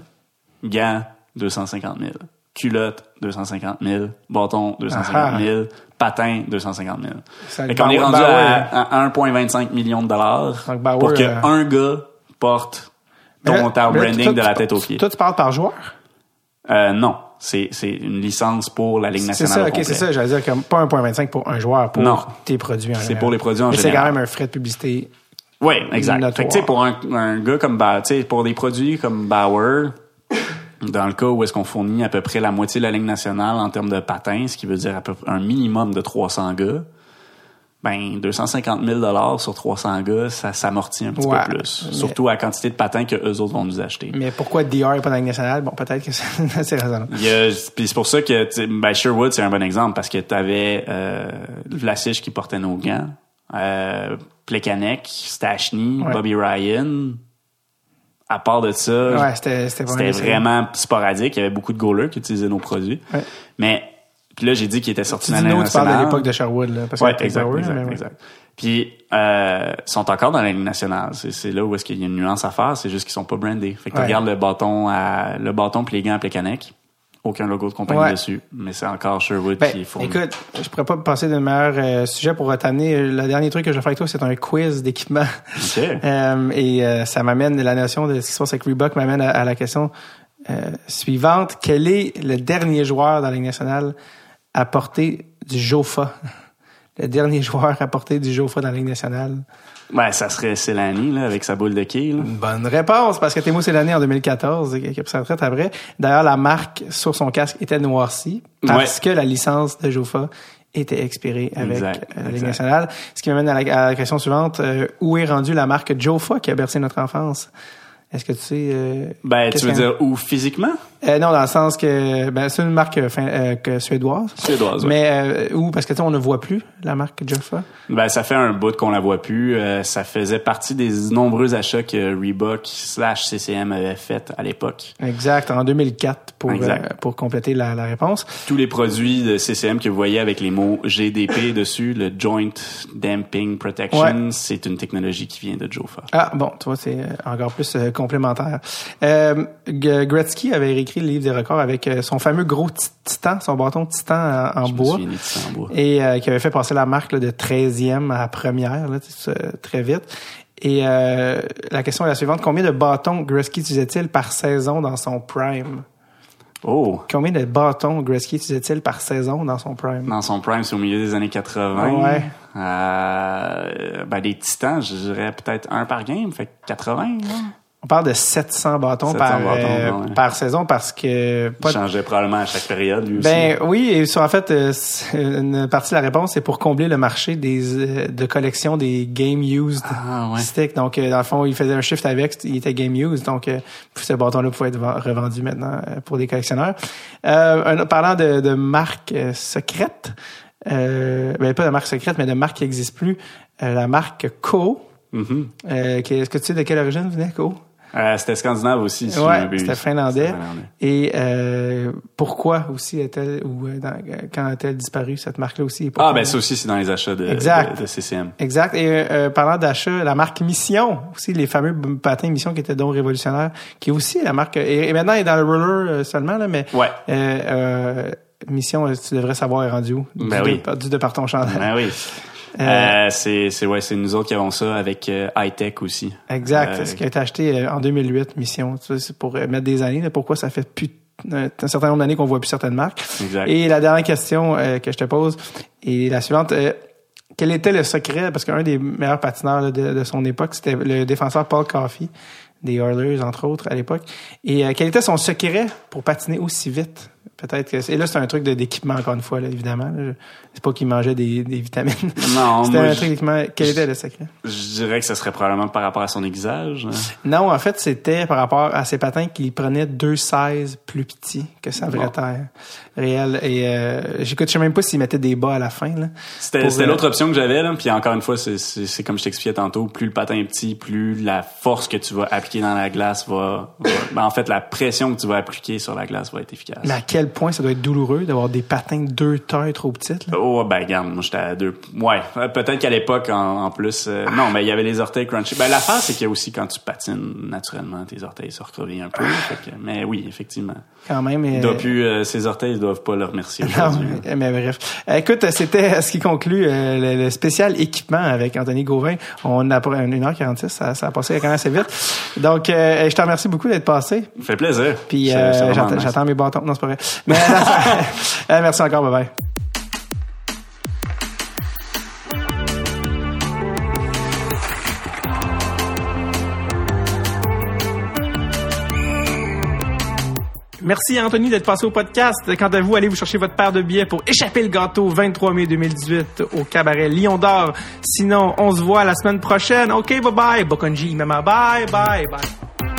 Gants, 250 000. Culotte, 250 000. Bâton, 250 000. Patin, 250 000. Ça, Fait qu'on est rendu Bauer, à, à 1,25 millions de dollars Donc, Bauer, pour que euh, un gars porte ton là- branding toi, de la tête aux pieds. Toi, tu parles par joueur? Euh, non, c'est c'est une licence pour la Ligue C'est nationale. ça, au ok, complet. c'est ça. J'allais dire comme pas 1.25 pour un joueur, pour Non. tes produits en C'est pour les produits en Mais c'est quand même un frais de publicité. Oui, exact. Fait que, pour un, un gars comme Bauer, pour des produits comme Bauer, dans le cas où est-ce qu'on fournit à peu près la moitié de la ligne nationale en termes de patins, ce qui veut dire à peu un minimum de 300 gars, ben 250 000 sur 300 gars, ça s'amortit un petit Ouais, peu plus. mais- Surtout à la quantité de patins que eux autres vont nous acheter. Mais pourquoi DR et pas dans nationale? Bon, peut-être que c'est raisonnable. Puis c'est pour ça que ben Sherwood c'est un bon exemple parce que tu avais euh, Vlasic qui portait nos gants, euh, Plekanec, Stachny, Ouais. Bobby Ryan. À part de ça, Ouais, c'était vraiment- sporadique. Il y avait beaucoup de goalers qui utilisaient nos produits. Ouais. Mais puis là j'ai dit qu'il était sorti Tu de dis la nous, Ligue tu parles de nationale. l'époque de Sherwood, là. Parce Ouais, exact, Power, exact, ouais. exact. Puis, euh, ils sont encore dans la Ligue nationale. C'est, là où est-ce qu'il y a une nuance à faire. C'est juste qu'ils sont pas brandés. Fait que tu regardes le bâton à, le bâton puis les gants à Plekanec. Aucun logo de compagnie Ouais. dessus. Mais c'est encore Sherwood Ben, qui est fourni. écoute, je pourrais pas passer de meilleur euh, sujet pour t'amener. Le dernier truc que je vais faire avec toi, c'est un quiz d'équipement. OK. Euh, et euh, ça m'amène, la notion de ce qui se passe avec Reebok m'amène à, à la question suivante. Quel est le dernier joueur dans la Ligue nationale à porter du Jofa? Le dernier joueur à porter du Jofa dans la Ligue nationale? Ben, ça serait Selani, là, avec sa boule de quille. Bonne réponse, parce que Timo l'année en 2014, qui a pris sa retraite après. D'ailleurs, la marque sur son casque était noircie parce que la licence de Jofa était expirée avec Exact, euh, la Ligue exact. nationale. Ce qui m'amène à la, à la question suivante. Euh, où est rendue la marque Jofa qui a bercé notre enfance? Est-ce que tu sais... euh, Ben, tu veux dire où physiquement? Euh, non, dans le sens que ben, c'est une marque euh, fin- euh, que suédoise. Suédoise. Mais euh, où? Parce que tu on ne voit plus la marque Jofa. Ben, ça fait un bout qu'on la voit plus. Euh, ça faisait partie des nombreux achats que Reebok slash CCM avait fait à l'époque. Exact, en 2004 pour, euh, pour compléter la, la réponse. Tous les produits de CCM que vous voyez avec les mots GDP dessus, le Joint Damping Protection, Ouais. c'est une technologie qui vient de Jofa. Ah, bon, tu vois, c'est encore plus complémentaire. Euh, Gretzky avait écrit le livre des records avec euh, son fameux gros ti- titan, son bâton titan en, en Je bois, titans en bois. et euh, qui avait fait passer la marque là, de 13e à première, là, euh, très vite. Et euh, la question est la suivante. Combien de bâtons Gretzky utilisait-il par saison dans son prime? Oh! Combien de bâtons Gretzky utilisait-il par saison dans son prime? Dans son prime, c'est au milieu des années 80. Ouais. Euh, ben, des titans, je dirais peut-être un par game, fait que 80, là. On parle de 700 bâtons, 700 par, bâtons, euh, ouais. par saison parce que... Il pas de- changeait probablement à chaque période, lui aussi. Ben oui, et sur en fait, euh, une partie de la réponse, c'est pour combler le marché des euh, de collection des game used Ah, ouais. sticks. Donc euh, dans le fond, il faisait un shift avec, il était game used. Donc euh, ce bâton-là pouvait être ven- revendu maintenant euh, pour des collectionneurs. Euh, un- parlant de, de marques euh, secrètes, euh, ben pas de marque secrète, mais de marque qui n'existe plus, euh, la marque Co. Mhm. Euh, qui- Est-ce que tu sais de quelle origine venait Co? Euh, c'était scandinave aussi, si Ouais, c'était finlandais. Et euh, pourquoi aussi est-elle ou euh, dans- quand a-t-elle disparu cette marque-là aussi et Ah, ben ça aussi, c'est dans les achats de, Exact. de, de CCM. Exact. Et euh, parlant d'achat, la marque Mission aussi, les fameux patins Mission qui étaient donc révolutionnaires, qui est aussi la marque et, et maintenant elle est dans le roller euh, seulement là, mais Ouais. euh, euh, Mission, euh, tu devrais savoir est rendu où? Ben du, oui. de, du de par ton chandail. Ben oui. Euh, Euh, c'est, c'est, ouais, c'est nous autres qui avons ça avec euh, High-Tech aussi. Exact. Euh, Ce qui a été acheté en 2008, Mission. C'est pour mettre des années. là, pourquoi ça fait plus un, certain nombre d'années qu'on voit plus certaines marques. Exact. Et la dernière question euh, que je te pose est la suivante. Euh, quel était le secret? Parce qu'un des meilleurs patineurs là, de, de son époque, c'était le défenseur Paul Coffey, des Oilers, entre autres, à l'époque. Et euh, quel était son secret pour patiner aussi vite? Peut-être que... c'est- Et là, c'est un truc d'équipement, encore une fois, là, évidemment. là. C'est pas qu'il mangeait des, des vitamines. Non, C'était un truc. Quel était le secret? Je dirais que ce serait probablement par rapport à son aiguisage. hein. Non, en fait, c'était par rapport à ses patins qu'il prenait deux 16 plus petits que sa vraie Bon. taille réelle. Et euh, j'écoute, je sais même pas s'il mettait des bas à la fin. Là. C'était, euh, l'autre option que j'avais. Là. Puis encore une fois, c'est, comme je t'expliquais tantôt, plus le patin est petit, plus la force que tu vas appliquer dans la glace va... va- ben, en fait, la pression que tu vas appliquer sur la glace va être efficace. Mais à quel point ça doit être douloureux d'avoir des patins de deux tailles trop petites. Là? Oh, ben, regarde, moi, j'étais à deux. Ouais, euh, peut-être qu'à l'époque, en, en plus, euh, non, mais il y avait les orteils crunchy. Ben, l'affaire, c'est qu'il y a aussi, quand tu patines naturellement, tes orteils se recroquevillent un peu. Fait que- mais oui, effectivement. Quand même. Euh, doit plus, euh, ses orteils, ils doivent pas le remercier Non, mais, mais bref. Euh, Écoute, c'était ce qui conclut euh, le, le spécial équipement avec Anthony Gauvin. On a pour une 1h46, ça, ça a passé quand même assez vite. Donc, euh, je te remercie beaucoup d'être passé. Ça fait plaisir. Puis euh, j'attends nice. mes bâtons. Non, c'est pas vrai. Mais, euh, merci encore, bye bye. Merci Anthony d'être passé au podcast. Quant à vous, allez vous chercher votre paire de billets pour échapper le gâteau 23 mai 2018 au cabaret Lion d'Or. Sinon, on se voit la semaine prochaine. OK, bye bye. Bokonji, Mama, bye bye bye.